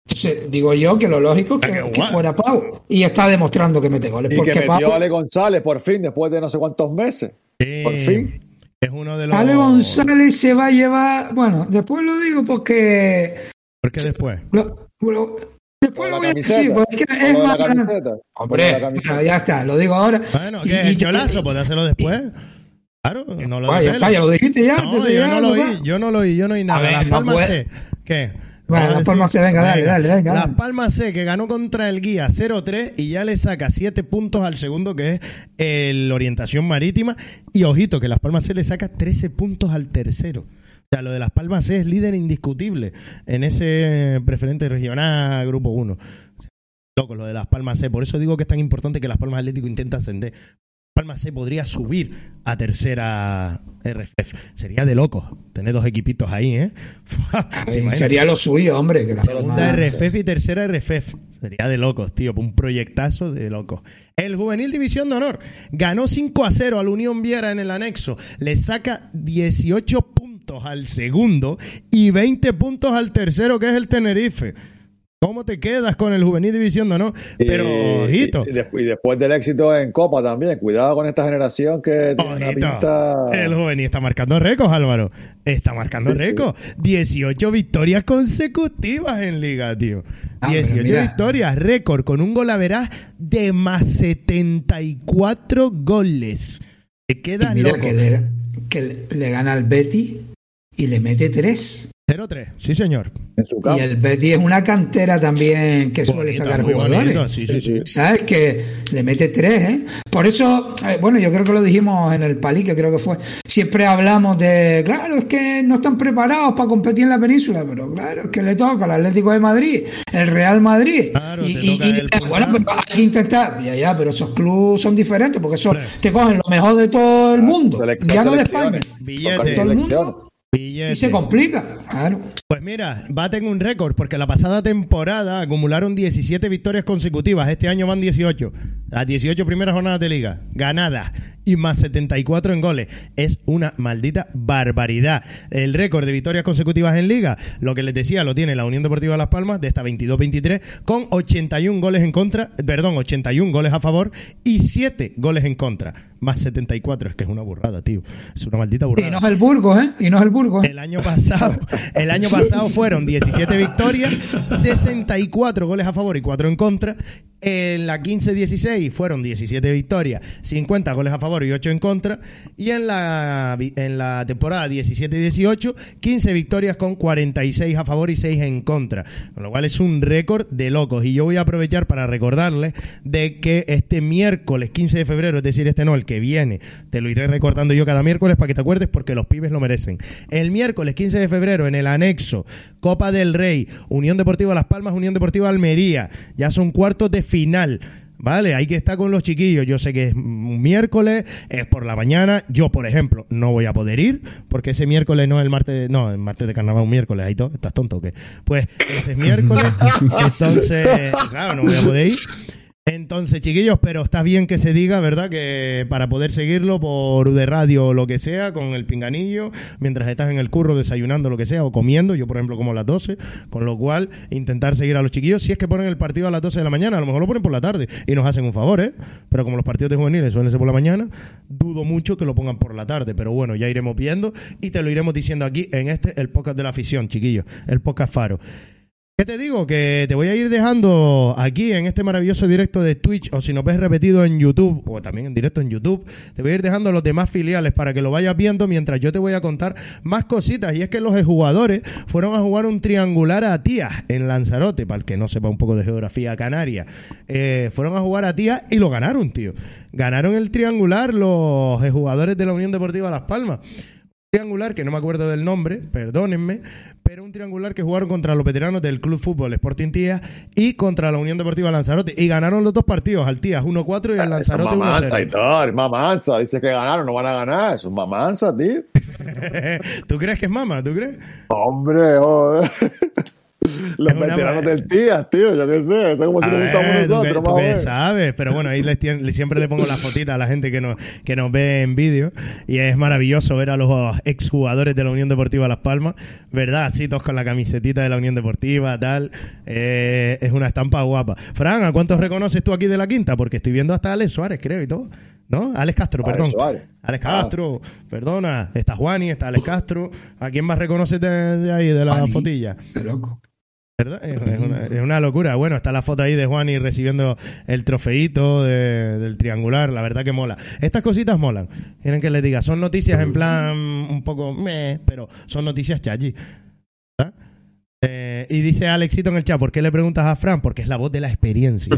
C: Entonces, digo yo que lo lógico es que, fuera Pau. Y está demostrando que mete goles.
F: Y
C: porque
F: que metió
C: Pau,
F: Ale González por fin, después de no sé cuántos meses.
B: Sí,
F: Por fin.
B: Es uno de los.
C: Ale González se va a llevar. Bueno, después lo digo porque.
B: ¿Por qué después?
C: lo- lo- después lo voy a decir, porque es,
F: de
C: más.
F: la
C: Hombre,
F: la
C: ya está, lo digo ahora.
B: Bueno, ¿qué es
C: y-
B: el cholazo? ¿Puede hacerlo después? Claro, no lo
C: ya
B: desveles.
C: está, ya lo dijiste ya.
B: No, yo
C: ya
B: no lo oí, yo no lo oí, yo no oí nada.
C: ver,
B: Las Palmas C. ¿Qué?
C: Bueno, Las Palmas C, venga, dale, dale, venga,
B: Las
C: dale.
B: Palmas C que ganó contra el Guía 0-3 y ya le saca 7 puntos al segundo que es el Orientación Marítima. Y ojito, que Las Palmas C le saca 13 puntos al tercero. O sea, lo de Las Palmas C es líder indiscutible en ese preferente regional Grupo 1. O sea, loco, lo de Las Palmas C. Por eso digo que es tan importante que Las Palmas Atlético intenta ascender. Palmas C podría subir a tercera RFF. Sería de locos tener dos equipitos ahí, ¿eh? *laughs*
C: Sería lo suyo, hombre. Que la
B: Segunda RFF y tercera RFF. Sería de locos, tío. Un proyectazo de locos. El Juvenil División de Honor ganó 5 a 0 al Unión Viera en el anexo. Le saca 18 puntos al segundo y 20 puntos al tercero, que es el Tenerife. ¿Cómo te quedas con el Juvenil División Honor? Pero,
F: Y-
B: ojito.
F: Y, y después, del éxito en Copa también. Cuidado con esta generación que tiene una
B: Ojito.
F: pinta.
B: El juvenil está marcando récords, Álvaro. Está marcando
F: Sí, sí.
B: récords. 18 victorias consecutivas en liga, tío.
C: Ah, pero
B: 18
C: mira.
B: victorias, récord, con un golaveraz de más 74 goles. Te quedas
C: mira
B: loco.
C: que le, que le gana al Betty y le mete tres.
B: 0-3, sí señor.
F: En su
C: Y el Betis es una cantera también que suele sacar jugadores.
B: sí, sí, sí.
C: ¿Sabes? Que le mete tres, ¿eh? Por eso, eh, bueno, yo creo que lo dijimos en el Palí, que creo que fue. Siempre hablamos de, claro, es que no están preparados para competir en la península, pero claro, es que le toca al Atlético de Madrid, el Real Madrid.
B: Claro,
C: y,
B: te
C: y-
B: toca
C: y-
B: el
C: bueno, pero hay que intentar. Ya, ya, pero esos clubes son diferentes porque eso te cogen lo mejor de todo el mundo,
F: Selec-
C: ya no de
F: selecciones.
C: España.
B: Billete.
F: Tocan
C: Todo el
F: selecciones.
C: mundo
B: Billete.
C: y se complica, claro.
B: Pues mira, baten un récord porque la pasada temporada acumularon 17 victorias consecutivas. Este año van 18. Las 18 primeras jornadas de liga ganadas y más 74 en goles. Es una maldita barbaridad. El récord de victorias consecutivas en liga, lo que les decía, lo tiene la Unión Deportiva Las Palmas de esta 22-23 con 81 goles en contra, perdón, 81 goles a favor y 7 goles en contra. Más 74, es que es una burrada, tío. Es una maldita burrada.
C: Y no es el Burgos, ¿eh? Y no es el Burgos. ¿Eh?
B: El año pasado, *laughs* el año pasado fueron 17 victorias, 64 goles a favor y 4 en contra. En la 15-16 fueron 17 victorias, 50 goles a favor y 8 en contra. Y en la, en la temporada 17-18, 15 victorias con 46 a favor y 6 en contra. Con lo cual es un récord de locos. Y yo voy a aprovechar para recordarles de que este miércoles 15 de febrero, es decir, este no, el que viene, te lo iré recordando yo cada miércoles para que te acuerdes porque los pibes lo merecen. El miércoles 15 de febrero en el anexo Copa del Rey, Unión Deportiva Las Palmas, Unión Deportiva Almería. Ya son cuartos de final. Vale, hay que estar con los chiquillos. Yo sé que es un miércoles, es por la mañana. Yo, por ejemplo, no voy a poder ir porque ese miércoles no es el martes, no, el martes de carnaval, un miércoles. Ahí todo, estás tonto o qué. Pues ese es miércoles, *laughs* entonces, claro, no voy a poder ir. Entonces, chiquillos, pero está bien que se diga, ¿verdad? Que para poder seguirlo por de radio o lo que sea, con el pinganillo, mientras estás en el curro desayunando, lo que sea, o comiendo, yo por ejemplo como a las 12, con lo cual intentar seguir a los chiquillos, si es que ponen el partido a las 12 de la mañana, a lo mejor lo ponen por la tarde y nos hacen un favor, ¿eh? Pero como los partidos de juveniles suelen ser por la mañana, dudo mucho que lo pongan por la tarde, pero bueno, ya iremos viendo y te lo iremos diciendo aquí en este, el podcast de la afición, chiquillos, el podcast Faro. ¿Qué te digo? Que te voy a ir dejando aquí en este maravilloso directo de Twitch o si nos ves repetido en YouTube o también en directo en YouTube, te voy a ir dejando los demás filiales para que lo vayas viendo mientras yo te voy a contar más cositas. Y es que los jugadores fueron a jugar un triangular a Tías en Lanzarote, para el que no sepa un poco de geografía canaria. Eh, fueron a jugar a Tías y lo ganaron, tío. Ganaron el triangular los jugadores de la Unión Deportiva Las Palmas triangular, que no me acuerdo del nombre, perdónenme, pero un triangular que jugaron contra los veteranos del Club Fútbol Sporting Tías y contra la Unión Deportiva Lanzarote. Y ganaron los dos partidos, al Tías 1-4 y al Lanzarote
F: es mamanza,
B: 1-0.
F: Hitor, mamanza. Dice que ganaron, no van a ganar. Es un mamanza, tío. *laughs*
B: ¿Tú crees que es mama? ¿Tú crees?
F: Hombre, joder. *laughs* Los
B: Es
F: veteranos del Tías, tío, yo qué sé. Eso es como si nos gustamos
B: ver, ¿tú
F: nosotros,
B: tú qué sabes? Pero bueno, ahí les tien- siempre le pongo la fotita a la gente que nos, que nos ve en vídeo. Y es maravilloso ver a los exjugadores de la Unión Deportiva Las Palmas, ¿verdad? Así todos con la camisetita de la Unión Deportiva, tal. Eh, es una estampa guapa. Fran, ¿a cuántos reconoces tú aquí de la quinta? Porque estoy viendo hasta a Alex Suárez, creo, y todo. ¿No? Alex Castro,
F: Alex
B: perdón.
F: Suárez.
B: Alex
F: Ah.
B: Castro, perdona. Está Juani, está Alex Castro. ¿A quién más reconoces de, de ahí, de la
C: Juani.
B: fotilla?
C: Loco.
B: ¿Verdad? Es, una, locura. Bueno, está la foto ahí de Juani recibiendo el trofeito de- del triangular. La verdad que mola. Estas cositas molan. Quieren que les diga. Son noticias en plan un poco meh, pero son noticias chachi. Eh, y dice Alexito en el chat, ¿por qué le preguntas a Fran? Porque es la voz de la experiencia.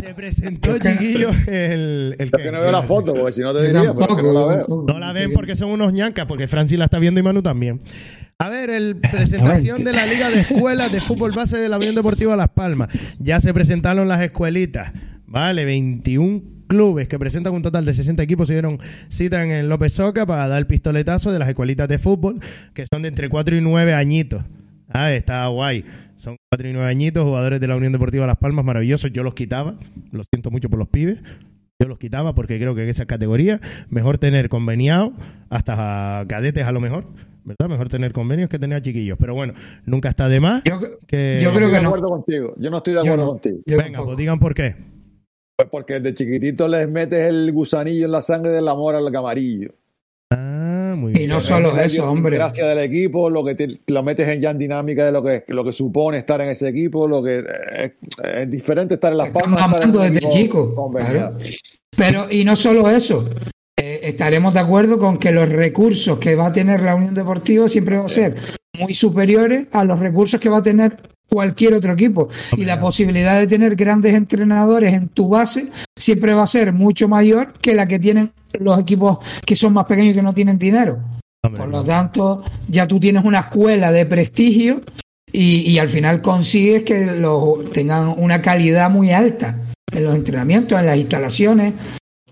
B: Se presentó, chiquillo, el... el
F: Es que no veo la foto, porque si no te diría, pero es que no la veo.
C: tampoco.
B: no la ven porque son unos ñancas, porque Francis la está viendo y Manu también. A ver, el presentación de la Liga de Escuelas de Fútbol Base de la Unión Deportiva Las Palmas. Ya se presentaron las escuelitas. Vale, 21 clubes que presentan un total de 60 equipos se dieron cita en el López Soca para dar el pistoletazo de las escuelitas de fútbol, que son de entre 4 y 9 añitos. Ah, está guay. Son 4 y 9 añitos, jugadores de la Unión Deportiva Las Palmas, maravillosos. Yo los quitaba. Lo siento mucho por los pibes. Yo los quitaba porque creo que en esa categoría mejor tener conveniado hasta cadetes a lo mejor, ¿verdad? Mejor tener convenios que tener a chiquillos. Pero bueno, nunca está de más.
C: Yo,
B: que...
C: yo creo
F: Estoy
C: que
F: de
C: no.
F: acuerdo contigo. Yo no estoy de
C: Yo
F: acuerdo
C: no.
F: contigo.
C: yo
B: Venga,
C: tampoco.
B: pues digan por qué.
F: Pues porque desde chiquitito les metes el gusanillo en la sangre del amor al camarillo.
B: Ah, muy
C: Y no solo eso,
F: la
C: hombre.
F: Gracias del equipo, lo que te- lo metes en ya en dinámica de lo que, lo que supone estar en ese equipo, lo que es, es diferente estar en las
C: Estamos
F: palmas. un
C: desde chico. Pero, y no solo eso. Eh, estaremos de acuerdo con que los recursos que va a tener la Unión Deportiva siempre van a ser muy superiores a los recursos que va a tener cualquier otro equipo. Y la posibilidad de tener grandes entrenadores en tu base siempre va a ser mucho mayor que la que tienen los equipos que son más pequeños y que no tienen dinero. Por lo tanto, ya tú tienes una escuela de prestigio y, y al final consigues que los tengan una calidad muy alta en los entrenamientos, en las instalaciones.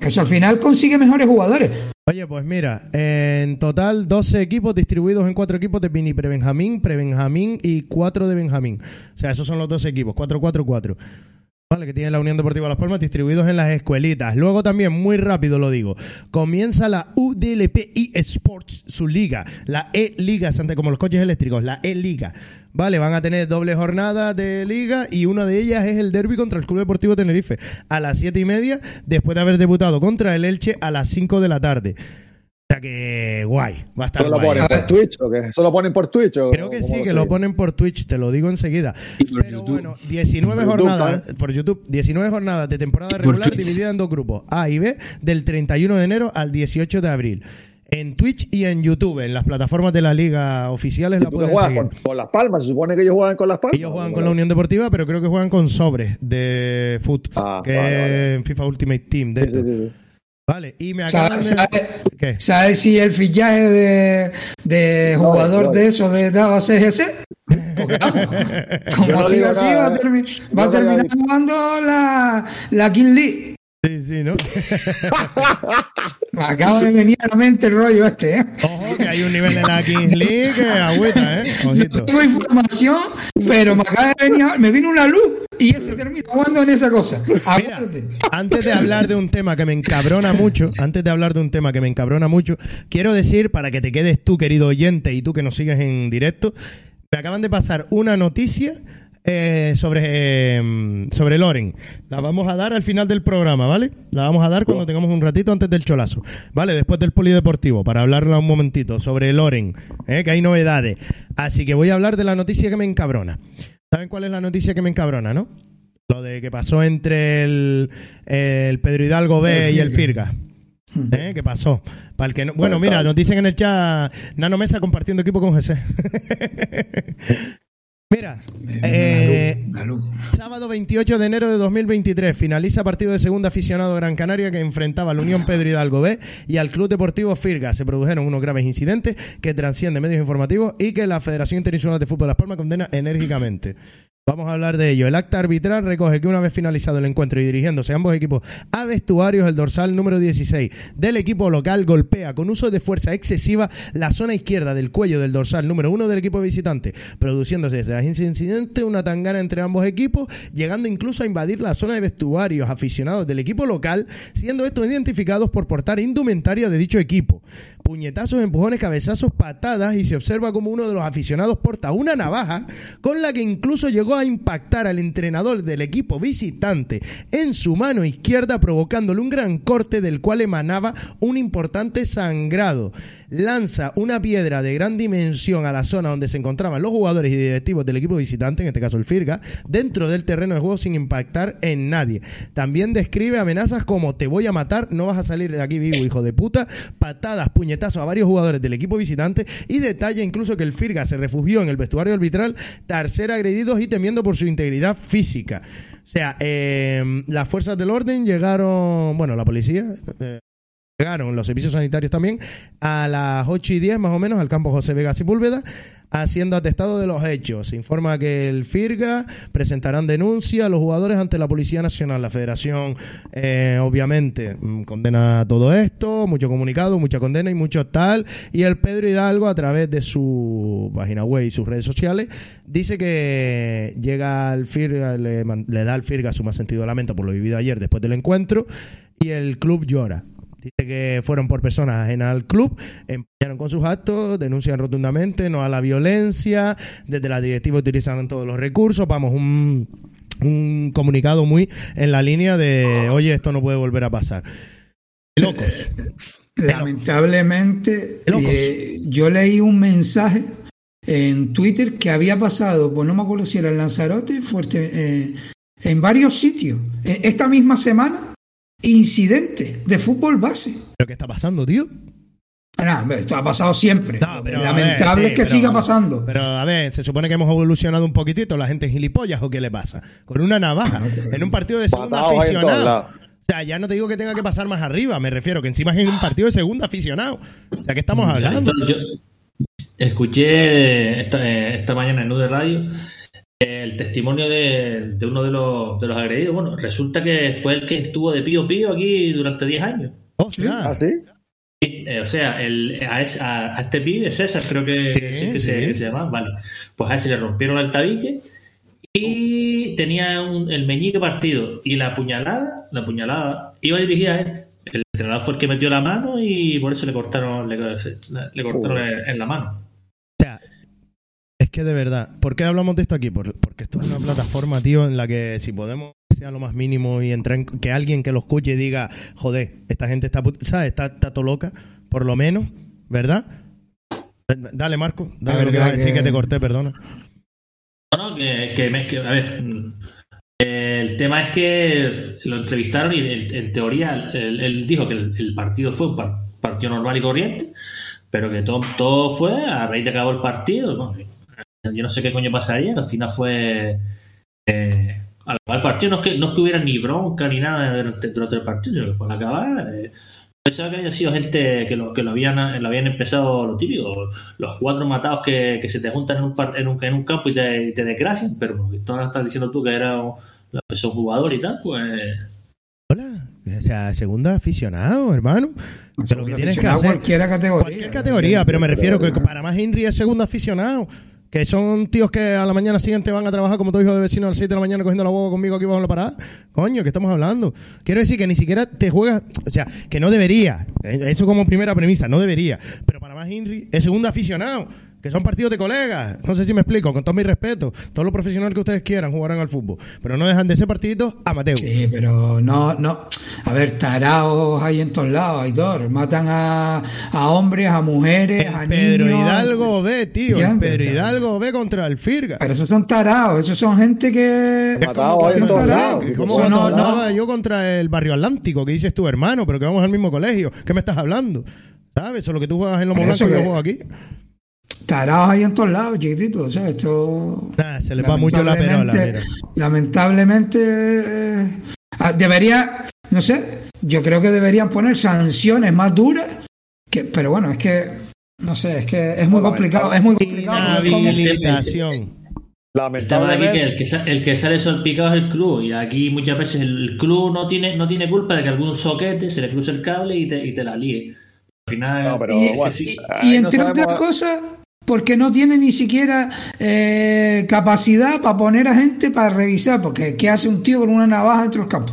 C: Eso al final consigue mejores jugadores.
B: Oye, pues mira, en total 12 equipos distribuidos en cuatro equipos de mini pre-Benjamín, pre-Benjamín y cuatro de Benjamín. O sea, esos son los 12 equipos, 4-4-4. Que tiene la Unión Deportiva Las Palmas distribuidos en las escuelitas. Luego también, muy rápido lo digo, comienza la UDLP eSports, su liga, la E-Liga, como los coches eléctricos, la E-Liga. Vale, van a tener doble jornada de liga y una de ellas es el derby contra el Club Deportivo Tenerife a las siete y media, después de haber debutado contra el Elche a las 5 de la tarde. O sea que guay, va a estar
F: ¿Eso lo ponen por Twitch o qué? ¿Eso lo ponen por Twitch? o
B: Creo que sí, que lo ponen por Twitch, te lo digo enseguida. Pero bueno, 19
F: Por YouTube,
B: jornadas por YouTube, 19 jornadas de temporada
G: por
B: regular
G: Twitch.
B: divididas en dos grupos, A y B, del 31 de enero al 18 de abril. En Twitch y en YouTube, en las plataformas de la liga oficiales
F: ¿Y
B: la pueden seguir.
F: con, con Las Palmas? ¿Se supone que ellos juegan con Las Palmas?
B: Ellos juegan con la Unión Deportiva, pero creo que juegan con sobres de foot,
F: Ah,
B: que
F: vale, vale.
B: es en FIFA Ultimate Team. De
F: sí.
B: Vale, y me acaban
C: ¿Sabes
B: de...
C: sabe,
B: ¿Qué?
C: sabe si el fichaje de, de
F: No,
C: jugador
F: no.
C: de eso de Dava CGC? Porque vamos, *laughs*
F: Yo
C: como siga así, va a,
F: eh.
C: termi-
F: Yo
C: va a
F: no
C: terminar jugando la, la King League.
B: Sí, sí, ¿no?
C: Me *laughs* acaba de venir a la mente el rollo este, ¿eh?
B: Ojo, que hay un nivel en la Kings League agüita, ¿eh? Ojito.
C: No tengo información, pero me acaba de venir, me vino una luz y ese termina jugando en esa cosa.
B: Mira, antes de hablar de un tema que me encabrona mucho, antes de hablar de un tema que me encabrona mucho, quiero decir, para que te quedes tú, querido oyente, y tú que nos sigues en directo, me acaban de pasar una noticia eh, sobre, eh, sobre Loren. La vamos a dar al final del programa, ¿vale? La vamos a dar cuando tengamos un ratito antes del cholazo, ¿vale? Después del polideportivo, para hablarla un momentito sobre Loren, ¿eh? que hay novedades. Así que voy a hablar de la noticia que me encabrona. ¿Saben cuál es la noticia que me encabrona, no? Lo de que pasó entre el, el Pedro Hidalgo B y el Firga. ¿Eh? ¿Qué pasó? Para el que no- bueno, mira, nos dicen en el chat Nano Mesa compartiendo equipo con GC. *laughs* mira, eh,
C: luz.
B: sábado 28 de enero de 2023 finaliza partido de segunda aficionado Gran Canaria que enfrentaba a la Unión Pedro Hidalgo B y al Club Deportivo Firga. Se produjeron unos graves incidentes que trascienden medios informativos y que la Federación Internacional de Fútbol de Las Palmas condena enérgicamente. Vamos a hablar de ello. El acta arbitral recoge que una vez finalizado el encuentro y dirigiéndose ambos equipos a vestuarios, el dorsal número 16 del equipo local golpea con uso de fuerza excesiva la zona izquierda del cuello del dorsal número 1 del equipo visitante, produciéndose desde ese incidente una tangana entre ambos equipos, llegando incluso a invadir la zona de vestuarios aficionados del equipo local, siendo estos identificados por portar indumentaria de dicho equipo. Puñetazos, empujones, cabezazos, patadas y se observa como uno de los aficionados porta una navaja con la que incluso llegó a impactar al entrenador del equipo visitante en su mano izquierda provocándole un gran corte del cual emanaba un importante sangrado. Lanza una piedra de gran dimensión a la zona donde se encontraban los jugadores y directivos del equipo visitante, en este caso el Firga, dentro del terreno de juego sin impactar en nadie. También describe amenazas como te voy a matar, no vas a salir de aquí vivo, hijo de puta, patadas, puñetazos a varios jugadores del equipo visitante y detalla incluso que el Firga se refugió en el vestuario arbitral tras ser agredidos y por su integridad física. O sea, eh, las fuerzas del orden llegaron, bueno, la policía, eh, llegaron los servicios sanitarios también a las 8 y 10 más o menos al campo José Vega Sepúlveda haciendo atestado de los hechos. Se informa que el FIRGA presentarán denuncia a los jugadores ante la Policía Nacional. La Federación, eh, obviamente, mm, condena todo esto, mucho comunicado, mucha condena y mucho tal. Y el Pedro Hidalgo, a través de su página web y sus redes sociales, dice que llega al FIRGA, le, le da al FIRGA su más sentido lamento por lo vivido ayer después del encuentro y el club llora. Dice que fueron por personas ajenas al club, empeñaron con sus actos, denuncian rotundamente no a la violencia, desde la directiva utilizaron todos los recursos, vamos, un, un comunicado muy en la línea de, oye, esto no puede volver a pasar. Locos. *laughs*
C: Lamentablemente,
B: Locos.
C: eh, yo leí un mensaje en Twitter que había pasado, pues no me acuerdo si era en Lanzarote, fuerte, eh, en varios sitios. Eh, Esta misma semana, incidentes de fútbol base.
B: ¿Pero qué está pasando, tío?
C: Nah, esto ha pasado siempre.
B: No, pero,
C: Lamentable es que siga pasando.
B: Pero a ver, se supone que hemos evolucionado un poquitito, la gente es gilipollas o qué le pasa. Con una navaja, en un partido de segunda aficionado. O sea, ya no te digo que tenga que pasar más arriba, me refiero que encima es en un partido de segunda aficionado. O sea, ¿qué estamos hablando?
E: Yo escuché esta, eh, esta mañana en Nude Radio el testimonio de, de uno de los, de los agredidos. Bueno, resulta que fue el que estuvo de pío pío aquí durante 10 años.
B: ¡Ostras!
F: ¿Ah, sí?
E: Eh, o sea, el, a, ese- a- a este pibe, César, creo que,
B: Sí,
E: sí que
B: sí.
E: Se, que se llama, vale. Pues a ese le rompieron el tabique y tenía un- el meñique partido. Y la puñalada, la puñalada, iba dirigida a él. El entrenador fue el que metió la mano y por eso le cortaron, le, le cortaron en, en la mano.
B: Es que de verdad, ¿por qué hablamos de esto aquí? Por- porque esto es una plataforma, tío, en la que si podemos que sea lo más mínimo y entrar en- que alguien que lo escuche diga, joder, esta gente está, ¿sabes? Está, está todo loca, por lo menos, ¿verdad? Dale, Marco, dale lo que a decir
C: que-
B: que te corté, perdona.
E: No, no, que, que me- que, a ver, el tema es que lo entrevistaron y el- en teoría él, él dijo que el, el partido fue un par- partido normal y corriente, pero que todo, todo fue a raíz de que acabó el partido. ¿no? Yo no sé qué coño pasaría, que al final fue. Eh, al acabar el partido no es, que, no es que hubiera ni bronca ni nada durante, durante el partido, sino que fue al acabar. Eh, pensaba que había sido gente que lo, que lo habían, lo habían empezado lo típico, los cuatro matados que, que se te juntan en un, par- en un, en un campo y te, y te desgracian, pero tú ahora estás diciendo tú que era un, la persona jugador y tal, pues
B: Hola, o sea, segunda aficionado, hermano. Que lo que tienes que hacer.
C: cualquier categoría.
B: Cualquier categoría, pero me refiero que para más Henry es segundo aficionado. Que son tíos que a la mañana siguiente van a trabajar como tu hijo de vecino a las 7 de la mañana cogiendo la huevo conmigo aquí bajo la parada. Coño, ¿qué estamos hablando? Quiero decir que ni siquiera te juegas, o sea, que no debería. Eh, Eso como primera premisa, no debería. Pero para más Henry es segundo aficionado. Que son partidos de colegas. No sé si me explico, con todo mi respeto. Todos los profesionales que ustedes quieran jugarán al fútbol. Pero no dejan de ser partiditos amateur.
C: Sí, pero no, no. A ver, taraos hay en todos lados, Aitor. Matan a, a hombres, a mujeres, a
B: Pedro
C: niños.
B: Hidalgo B, tío. el. Pedro Hidalgo B contra el Firga.
C: Pero esos son taraos, esos son gente que.
B: Es
F: Matado
B: como
F: ahí en todos lados.
B: como cuando
C: no,
B: yo contra el Barrio Atlántico, que dices tu hermano, pero que vamos al mismo colegio. ¿Qué me estás hablando? ¿Sabes? Eso es lo que tú juegas en Lomo
C: Por
B: Blanco
C: eso
B: y yo juego aquí.
C: Taraos hay en todos lados, chiquitito. O sea, esto.
B: Nah, se le va mucho la perola.
C: lamentablemente-
B: mira.
C: Lamentablemente. eh, ah, debería. No sé. Yo creo que deberían poner sanciones más duras. Que, pero bueno, es que. No sé, es que es muy
F: Bueno,
C: complicado. Es muy complicado.
B: Inhabilitación.
E: de aquí que el que, sa- el que sale salpicado es el club y aquí muchas veces el club no tiene no tiene culpa de que algún soquete se le cruce el cable y te, y te la líe. Al final,
F: No, pero
C: y,
F: bueno,
C: y-
F: ahí
C: y
F: no
C: entre
F: sabemos-
C: otras cosas, porque no tiene ni siquiera eh, capacidad para poner a gente para revisar, porque ¿qué hace un tío con una navaja dentro del campo?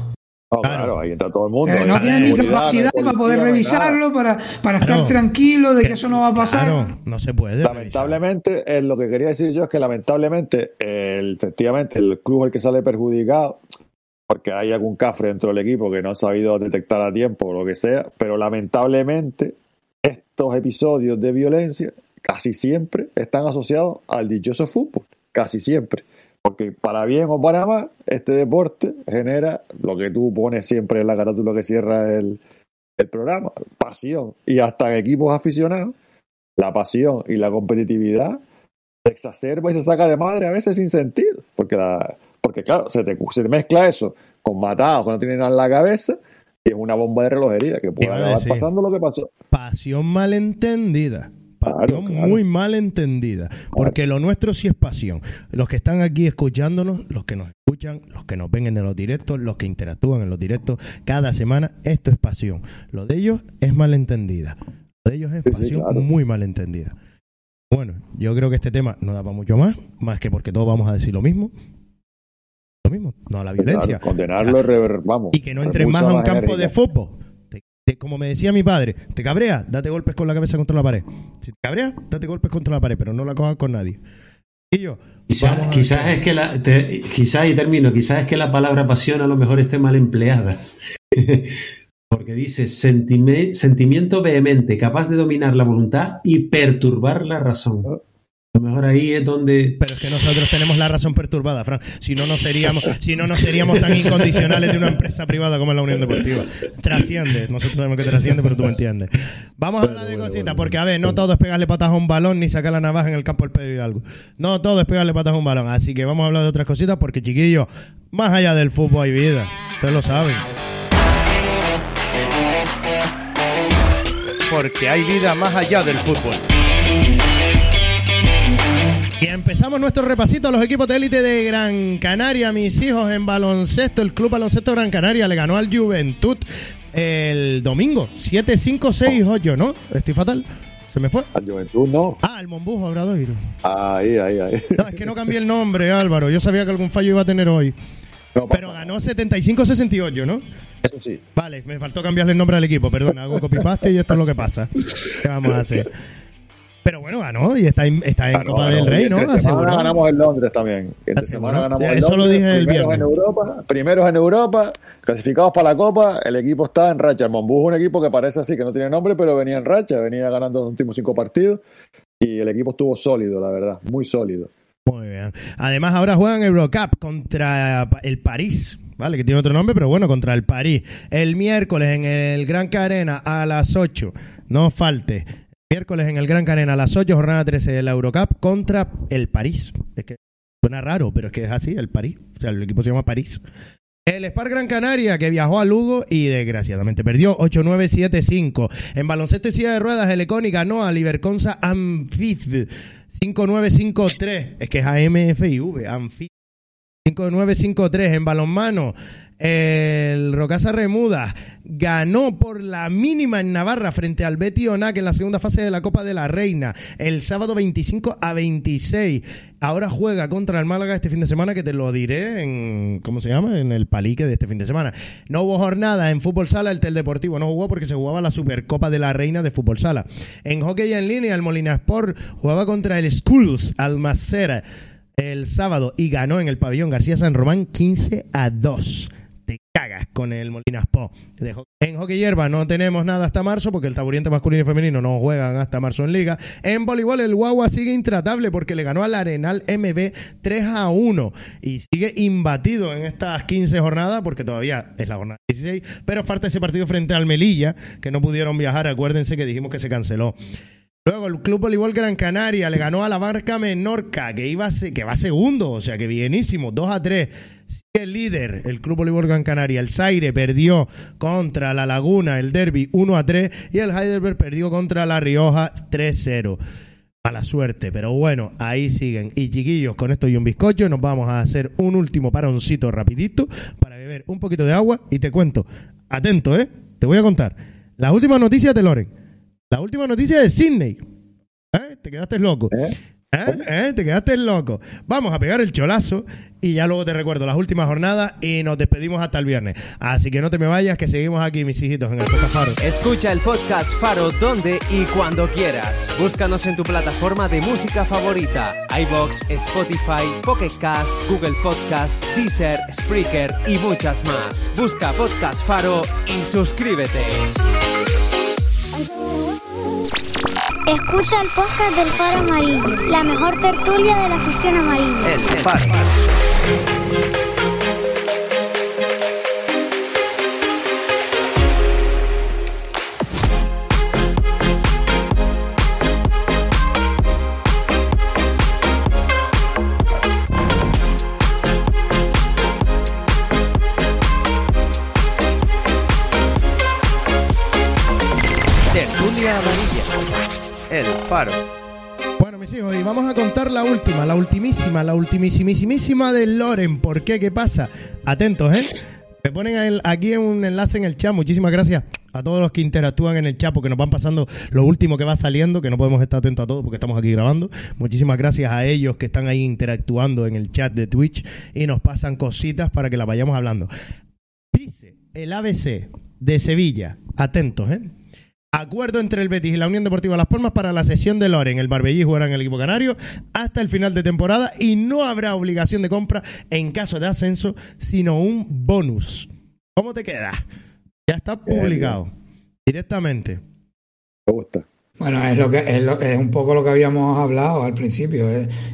F: No, claro, ahí está todo el mundo.
C: Eh, no tiene ni capacidad para poder revisarlo, para, para
B: Claro.
C: estar tranquilo de que eso no va a pasar.
B: Claro, no se puede.
F: Lamentablemente, eh, lo que quería decir yo es que lamentablemente, el, efectivamente, el club es el que sale perjudicado porque hay algún cafre dentro del equipo que no ha sabido detectar a tiempo o lo que sea, pero lamentablemente estos episodios de violencia casi siempre están asociados al dichoso fútbol, casi siempre. Porque para bien o para mal, este deporte genera lo que tú pones siempre en la carátula que cierra el, el programa, pasión. Y hasta en equipos aficionados, la pasión y la competitividad se exacerba y se saca de madre a veces sin sentido. Porque, la, porque claro, se te, se te mezcla eso con matados que no tienen nada en la cabeza y es una bomba de relojería que puede acabar pasando lo que pasó.
B: Pasión malentendida. Pasión
F: Claro, claro.
B: muy malentendida. Porque lo nuestro sí es pasión. Los que están aquí escuchándonos, los que nos escuchan, los que nos ven en los directos, los que interactúan en los directos cada semana, esto es pasión. Lo de ellos es malentendida. Lo de ellos es
F: Sí, sí,
B: pasión
F: claro.
B: muy malentendida. Bueno, yo creo que este tema no da para mucho más, más que porque todos vamos a decir lo mismo. Lo mismo, no a la violencia.
F: Condenarlo, vamos.
B: y que no entres más a un campo de fútbol. Te- como me decía mi padre, te cabreas, date golpes con la cabeza contra la pared. Si te cabreas, date golpes contra la pared, pero no la cojas con nadie. Y yo,
D: Quizás, es que la, te- quizás y termino, quizás es que la palabra pasión a lo mejor esté mal empleada. *laughs* Porque dice sentime- sentimiento vehemente, capaz de dominar la voluntad y perturbar la razón. A lo mejor ahí es donde.
B: Pero es que nosotros tenemos la razón perturbada, Fran. Si no, no seríamos, si no, no seríamos tan incondicionales de una empresa privada como es la Unión Deportiva. Trasciende. Nosotros sabemos que trasciende, pero tú me entiendes. Vamos a hablar de cositas, porque a ver, no todo es pegarle patas a un balón ni sacar la navaja en el campo del Pedro Hidalgo. No todo es pegarle patas a un balón. Así que vamos a hablar de otras cositas, porque chiquillos, más allá del fútbol hay vida. Ustedes lo saben. Porque hay vida más allá del fútbol. Empezamos nuestro repasito a los equipos de élite de Gran Canaria, mis hijos en baloncesto. El Club Baloncesto Gran Canaria le ganó al Juventud el domingo. 7-5-6-8, ¿no? Estoy fatal. ¿Se me fue?
F: Al Juventud no.
B: Ah, el Mombujo, Obradoiro.
F: Ahí, ahí, ahí.
B: No, es que no cambié el nombre, Álvaro. Yo sabía que algún fallo iba a tener hoy.
F: No
B: Pero ganó 75-68, ¿no?
F: Eso sí.
B: Vale, me faltó cambiarle el nombre al equipo. Perdón, hago copy-paste y esto es lo que pasa. ¿Qué vamos a hacer? Pero bueno, ganó y está en, está en
F: Ganó,
B: Copa
F: ganó.
B: del Rey, ¿no?
F: Entre semana ganamos en Londres también. Entre semana ganamos en
B: eso lo
F: Londres.
B: dije el viernes.
F: en Europa, primeros en Europa, clasificados para la Copa. El equipo está en racha. El Monbus es un equipo que parece así, que no tiene nombre, pero venía en racha, venía ganando los últimos cinco partidos. Y el equipo estuvo sólido, la verdad, muy sólido.
B: Muy bien. Además, ahora juegan Eurocup contra el París, ¿vale? Que tiene otro nombre, pero bueno, contra el París. El miércoles en el Gran Carena a las 8. No falte. Miércoles en el Gran Carena a las 8, jornada 13 de la Eurocup contra el París. Es que suena raro, pero es que es así, el París. O sea, el equipo se llama París. El Spar Gran Canaria que viajó a Lugo y desgraciadamente perdió 8-9-7-5. En baloncesto y silla de ruedas, el Econi ganó a Liberconsa Amfiz 5-9-5-3. Es que es AMFIV, Amfiz. 5-9-5-3 en balonmano. El Rocasa Remuda ganó por la mínima en Navarra frente al Betty Onac en la segunda fase de la Copa de la Reina. El sábado 25 a 26. Ahora juega contra el Málaga este fin de semana, que te lo diré en. ¿Cómo se llama? En el palique de este fin de semana. No hubo jornada en fútbol sala, el Tel Deportivo no jugó porque se jugaba la Supercopa de la Reina de fútbol sala. En hockey en línea, el Molina Sport jugaba contra el Schools Almacera el sábado y ganó en el pabellón García San Román 15 a 2. Te cagas con el Molinas Po. En hockey hierba no tenemos nada hasta marzo porque el taburiente masculino y femenino no juegan hasta marzo en liga. En voleibol el Guagua sigue intratable porque le ganó al Arenal MB 3 a 1 y sigue imbatido en estas 15 jornadas porque todavía es la jornada 16, pero falta ese partido frente al Melilla que no pudieron viajar. Acuérdense que dijimos que se canceló. Luego el Club Voleibol Gran Canaria le ganó a la Barca Menorca, que iba que va segundo, o sea que bienísimo, 2 a 3. Sigue el líder, el Club Voleibol Gran Canaria. El Zaire perdió contra la Laguna, el Derby 1 a 3. Y el Heidelberg perdió contra la Rioja 3-0. Mala suerte, pero bueno, ahí siguen. Y chiquillos, con esto y un bizcocho, nos vamos a hacer un último paroncito rapidito para beber un poquito de agua y te cuento. Atento, ¿eh? Te voy a contar. Las últimas noticias de Loren. La última noticia de Sydney. ¿Eh? Te quedaste loco.
F: ¿Eh?
B: ¿Eh? Te quedaste loco. Vamos a pegar el cholazo y ya luego te recuerdo las últimas jornadas y nos despedimos hasta el viernes. Así que no te me vayas, que seguimos aquí, mis hijitos, en el Podcast Faro.
A: Escucha el podcast Faro donde y cuando quieras. Búscanos en tu plataforma de música favorita: iBox, Spotify, Pocket Cast, Google Podcast, Deezer, Spreaker y muchas más. Busca Podcast Faro y suscríbete.
H: Escucha el podcast del Faro Amarillo, la mejor tertulia de la afición amarilla.
A: Faro.
B: Bueno, mis hijos, y vamos a contar la última, la ultimísima, la ultimísimísima de Loren. ¿Por qué? ¿Qué pasa? Atentos, ¿eh? Me ponen aquí un enlace en el chat. Muchísimas gracias a todos los que interactúan en el chat porque nos van pasando lo último que va saliendo, que no podemos estar atentos a todo porque estamos aquí grabando. Muchísimas gracias a ellos que están ahí interactuando en el chat de Twitch y nos pasan cositas para que las vayamos hablando. Dice el ABC de Sevilla, atentos, ¿eh? Acuerdo entre el Betis y la Unión Deportiva Las Palmas para la sesión de Loren. El Barbellí jugará en el equipo canario hasta el final de temporada y no habrá obligación de compra en caso de ascenso, sino un bonus. ¿Cómo te queda? Ya está publicado directamente.
F: Me gusta.
C: Bueno, es, lo que, es, lo- es un poco lo que habíamos hablado al principio.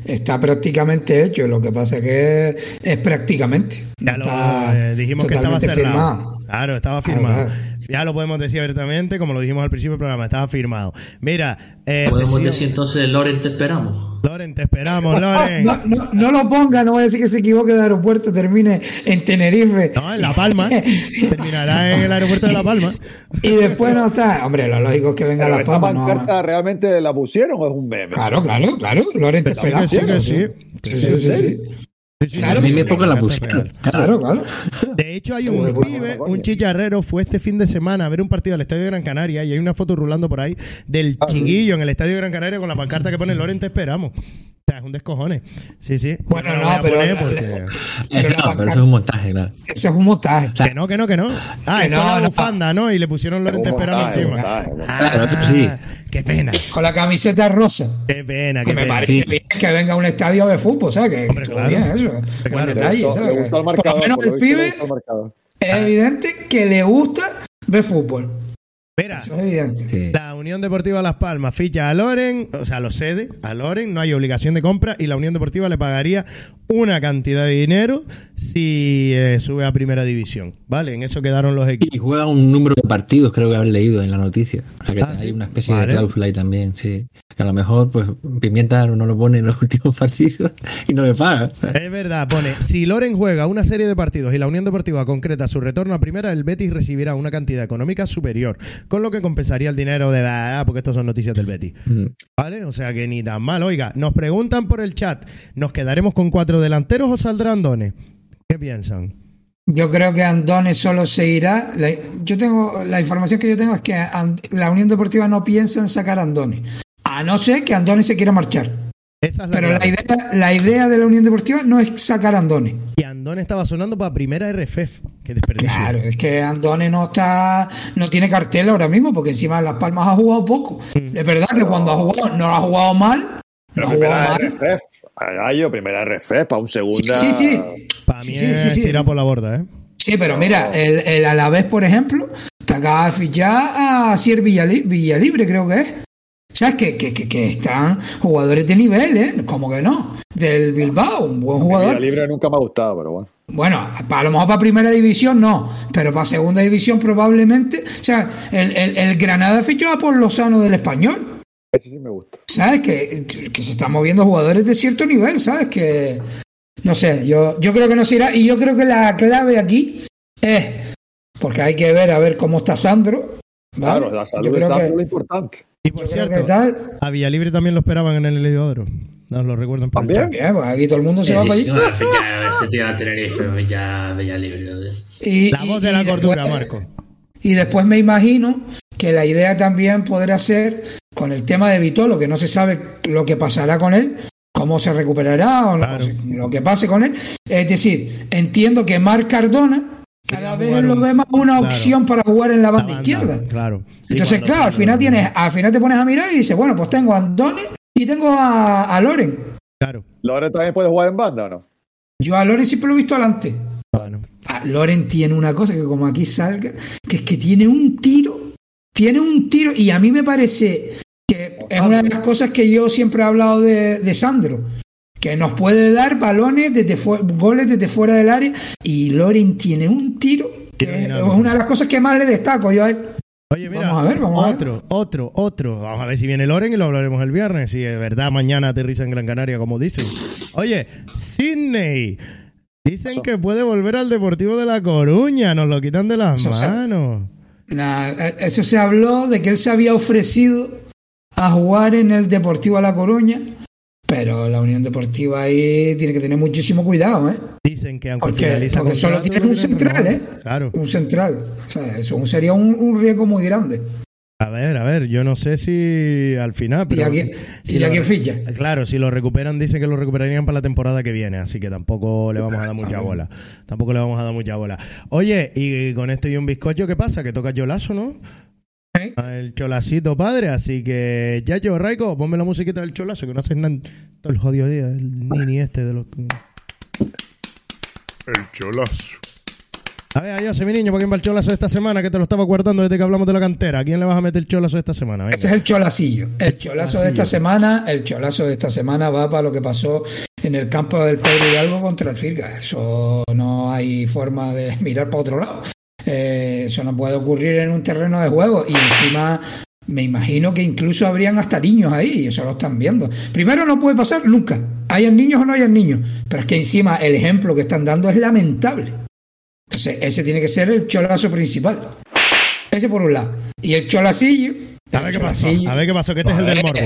C: Está prácticamente hecho, lo que pasa es que es, es prácticamente.
B: Ya lo eh, dijimos que estaba cerrado.
C: firmado.
B: Claro, estaba
C: Claro,
B: firmado.
C: claro.
B: Ya lo podemos decir abiertamente, como lo dijimos al principio del programa, estaba firmado. Mira, eh,
E: Podemos
B: sesión-
E: decir entonces, Loren, te esperamos.
B: Loren, te esperamos, *laughs* Loren.
C: No, no, no lo ponga, no voy a decir que se equivoque de aeropuerto, termine en Tenerife.
B: No, en La Palma. *laughs* Terminará en el aeropuerto de La Palma.
C: Y después no está. Hombre, lo lógico es que venga
F: Pero
C: la fama. No,
F: pancarta realmente la pusieron o es un meme.
C: Claro, claro, claro. Loren, te esperamos.
B: sí, sí.
C: Sí, sí, sí, sí.
B: Sí,
C: Claro,
B: sí, sí,
G: la pusieron.
C: Claro, claro.
B: De hecho, hay un pibe, un chicharrero, fue este fin de semana a ver un partido al Estadio de Gran Canaria y hay una foto rulando por ahí del chiquillo en el Estadio de Gran Canaria con la pancarta que pone Loren, te esperamos. Sea, es un descojone. Sí, sí.
C: Bueno,
B: la
C: no,
B: voy a
C: pero-
B: poner porque-
C: Pero
G: Eh,
C: la
G: claro, pero eso es un montaje, claro.
C: Eso es un montaje.
B: Que no, que no, que no. Ah,
C: Que
B: es
C: no,
B: con la
C: no.
B: bufanda, ¿no? Y le pusieron Loren, te
F: Un
B: esperamos
F: montaje,
B: encima. Ah,
G: sí.
B: Qué pena,
C: Con la camiseta rosa.
B: qué pena,
C: Que
B: qué
C: me
B: pena.
C: parece
G: Sí.
C: bien que venga a un estadio de fútbol, ¿sabes? Que
B: Hombre, claro.
C: eso.
B: Claro.
C: Buen
F: Le
C: detalle,
F: gustó,
C: ¿sabes? Por lo menos el pibe es evidente que le gusta ver fútbol.
B: Mira.
G: Sí.
B: La Unión Deportiva Las Palmas ficha a Loren, o sea, lo cede a Loren, no hay obligación de compra y la Unión Deportiva le pagaría una cantidad de dinero si eh, sube a primera división. ¿Vale? En eso quedaron los equipos.
G: Y juega un número de partidos, creo que haber leído en la noticia. O sea que
B: Ah,
G: hay
B: sí.
G: una especie
B: Vale.
G: de cláusula ahí también, sí. Que a lo mejor, pues, Pimienta no lo pone en los *laughs* últimos partidos y no le paga.
B: Es verdad, pone, si Loren juega una serie de partidos y la Unión Deportiva concreta su retorno a primera, el Betis recibirá una cantidad económica superior, con lo que compensaría el dinero de... Ah, porque estos son noticias del Betis.
G: Mm.
B: ¿Vale? O sea que ni tan mal. Oiga, nos preguntan por el chat, ¿nos quedaremos con cuatro delanteros o saldrá Andone? ¿Qué piensan?
C: Yo creo que Andone solo se irá. Yo tengo la información que yo tengo es que la Unión Deportiva no piensa en sacar a Andone, a no ser que Andone se quiera marchar.
B: Esa es la
C: Pero la idea, la idea de la Unión Deportiva no es sacar a Andone.
B: Y Andone estaba sonando para primera RFF. Qué desperdicio.
C: Claro, es que Andone no está, no tiene cartel ahora mismo, porque encima de Las Palmas ha jugado poco.
B: Mm.
C: Es verdad que cuando ha jugado, no lo ha jugado mal,
F: Pero
C: no ha jugado
F: primera
C: mal.
F: RFF. Gallo, primera RFF, para un segunda.
C: Sí, sí.
B: Para mí
C: Sí, sí,
B: es
C: sí, sí.
B: tirar por la borda, ¿eh?
C: Sí, pero mira, el, el Alavés, por ejemplo, te acaba de fichar a Villali- Villalibre, creo que es. ¿Sabes? Que, que, que, que están jugadores de nivel, ¿eh? Como que no. Del Bilbao, un buen jugador.
F: libre nunca me ha gustado, pero bueno.
C: Bueno, a lo mejor para primera división no, pero para segunda división probablemente. O sea, el, el, el Granada fichó a por Lozano del Español.
F: Ese sí me gusta.
C: ¿Sabes? Que, que se están moviendo jugadores de cierto nivel, ¿sabes? Que. No sé, yo, yo creo que no se irá. Y yo creo que la clave aquí es. Porque hay que ver a ver cómo está Sandro.
F: Claro, la salud de Sandro es lo importante.
B: Y por cierto,
C: tal.
B: a Villalibre también lo esperaban en el Heliodoro. Nos lo recuerdan por el
F: ¿También?
C: Bien, pues aquí todo el mundo se va para allí.
E: Edición, al fin, ya se tira a Tenerife, ya, ya libre. ¿no?
C: Y,
B: La
C: y-
B: voz de la
C: después-
B: cordura, Marco.
C: Y después me imagino que la idea también podrá ser con el tema de Vitolo, que no se sabe lo que pasará con él, cómo se recuperará o no,
B: Claro.
C: lo que pase con él. Es decir, entiendo que Marc Cardona cada vez lo ve más una
B: claro.
C: opción para jugar en la
B: La
C: banda,
B: banda,
C: izquierda.
B: Claro. Sí,
C: Entonces, claro, al final tienes, al final te pones a mirar y dices, bueno, pues tengo a Andone y tengo a, a Loren.
B: Claro.
F: ¿Loren también puede jugar en banda o no?
C: Yo a Loren siempre lo he visto adelante.
B: Bueno.
C: Loren tiene una cosa que como aquí salga, que es que tiene un tiro, tiene un tiro, y a mí me parece que es una de las cosas que yo siempre he hablado de, de Sandro, que nos puede dar balones desde goles desde fuera del área, y Loren tiene un tiro, que es una de las cosas que más le destaco yo a él.
B: Oye, mira,
C: Vamos a ver, vamos a ver.
B: otro, otro, otro. Vamos a ver si viene Loren y lo hablaremos el viernes. Si es verdad, mañana aterriza en Gran Canaria, como dicen. Oye, Sydney. Dicen que puede volver al Deportivo de La Coruña. Nos lo quitan de las
C: Eso se-
B: manos.
C: Na- eh, eso se habló de que él se había ofrecido a jugar en el Deportivo a La Coruña, pero la Unión Deportiva ahí tiene que tener muchísimo cuidado, ¿eh?
B: Dicen que aunque
C: Porque,
B: finaliza
C: porque solo tienes un central, ¿eh?
B: Claro.
C: Un central. O sea, eso sería un, un riesgo muy grande.
B: A ver, a ver, yo no sé si al final, pero
C: ¿Y a quién- y
B: lo
C: ficha?
B: Claro, si lo recuperan, dicen que lo recuperarían para la temporada que viene, así que tampoco le vamos a dar mucha bola. Tampoco le vamos a dar mucha bola. Oye, y con esto y un bizcocho, ¿qué pasa? Que toca Yolazo, ¿no?
C: ¿Eh?
B: El cholacito padre, así que ya yo, Raico, ponme la musiquita del cholazo, que no haces nada todo el jodido día, el nini este de los...
K: El cholazo.
B: A ver, yo mi niño, ¿para quién va el cholazo de esta semana? Que te lo estaba guardando desde que hablamos de la cantera. ¿A quién le vas a meter el cholazo de esta semana? Venga.
C: Ese es el cholacillo. El cholazo de esta semana, el cholazo de esta semana va para lo que pasó en el campo del Pedro Hidalgo contra el Firga. Eso no hay forma de mirar para otro lado. Eh, eso no puede ocurrir en un terreno de juego. Y encima me imagino que incluso habrían hasta niños ahí, y eso lo están viendo. Primero no puede pasar nunca, hayan niños o no hayan niños, pero es que encima el ejemplo que están dando es lamentable. Entonces, ese tiene que ser el cholazo principal. Ese por un lado. Y el cholacillo.
B: A ver qué pasó, a ver qué pasó, que este es el del morbo.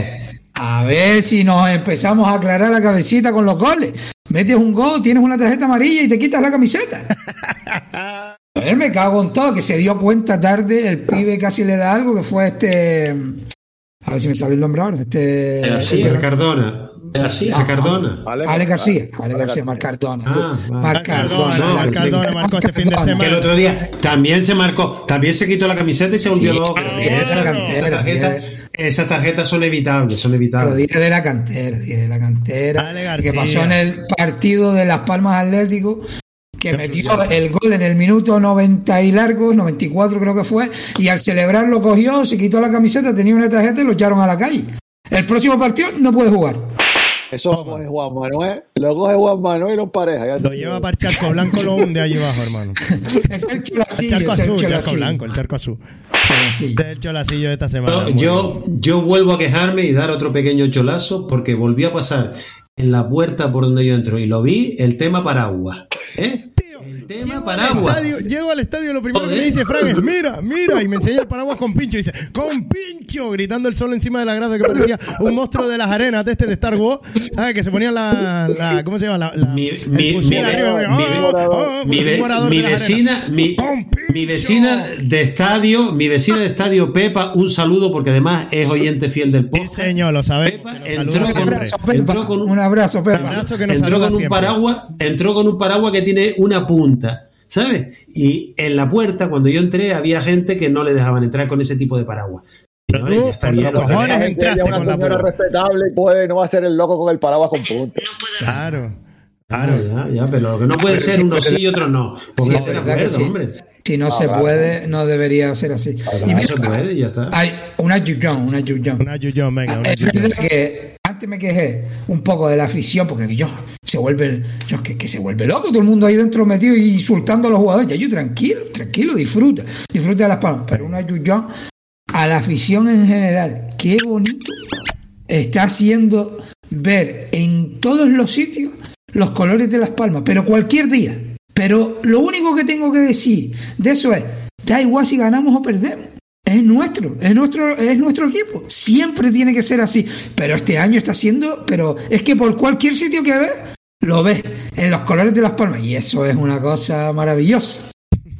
C: A ver si nos empezamos a aclarar la cabecita con los goles. Metes un gol, tienes una tarjeta amarilla y te quitas la camiseta. *laughs* A ver, me cago en todo, que se dio cuenta tarde, el pibe casi le da algo, que fue este... A ver si me sale el nombre ahora. Este...
D: García. Cardona. García.
C: Cardona. Ale, García. Ale García, Marcardona. Ah,
B: Marcardona. Marcardona marcó este fin de semana.
D: El otro día también se marcó, también se quitó la camiseta y se volvió loco. Esas tarjetas son evitables, son evitables.
C: Pero de la cantera, dije de la cantera. Que pasó en el partido de Las Palmas Atlético, que metió el gol en el minuto 90 y largo, 94 creo que fue, y al celebrar lo cogió, se quitó la camiseta, tenía una tarjeta y lo echaron a la calle. El próximo partido no puede jugar.
F: Eso lo coge Juan Manuel, lo coge Juan Manuel y los pareja.
B: lo lleva para el charco blanco, lo hunde allí abajo, hermano. *laughs*
C: es el cholacillo.
B: El charco azul, el charco blanco, el charco azul. Este es el cholacillo de esta semana.
D: yo, yo vuelvo a quejarme y dar otro pequeño cholazo porque volví a pasar en la puerta por donde yo entro y lo vi, el tema paraguas. ¿Eh?
B: Tema paraguas. llego al estadio, lo primero que me dice Frank es: Mira, mira, y me enseña el paraguas con pincho. Y dice: ¡Con pincho! Gritando el sol encima de la grada que parecía un monstruo de las arenas de este de Star Wars. ¿Sabes? Que se ponía la, la. ¿Cómo se llama? La,
D: mi, mi, mi, vecina, mi, mi vecina de estadio, mi vecina de estadio Pepa, un saludo porque además es oyente fiel del
B: podcast. Sí, señor, lo sabe.
D: Pepa entró con,
C: un, abrazo,
B: Pepa.
D: entró con un paraguas, entró con un paraguas que tiene una punta, ¿sabes? Y en la puerta, cuando yo entré, había gente que no le dejaban entrar con ese tipo de paraguas.
B: Pero tú, por cojones entraste con la
F: puerta. respetable puede, no va a ser el loco con el paraguas con punta.
B: Claro. Claro,
D: ya, ya, pero lo que no puede ser uno sí y otro no.
C: sí, hombre. Si no se puede, no debería ser así.
D: y mira, se puede, ya está.
C: Hay una Yuyón, una Yuyón.
B: Una Yuyón, venga, una
C: Es que me quejé un poco de la afición, porque yo se vuelve, yo, que, que se vuelve loco, todo el mundo ahí dentro metido y insultando a los jugadores. Ya yo tranquilo, tranquilo, disfruta, disfruta de las palmas. Pero una Yuyón a la afición en general, qué bonito está haciendo ver en todos los sitios los colores de las palmas, pero cualquier día. Pero lo único que tengo que decir de eso es, da igual si ganamos o perdemos. Es nuestro, es nuestro, es nuestro equipo. Siempre tiene que ser así. Pero este año está siendo, pero es que por cualquier sitio que ves, lo ves en los colores de las palmas. Y eso es una cosa maravillosa.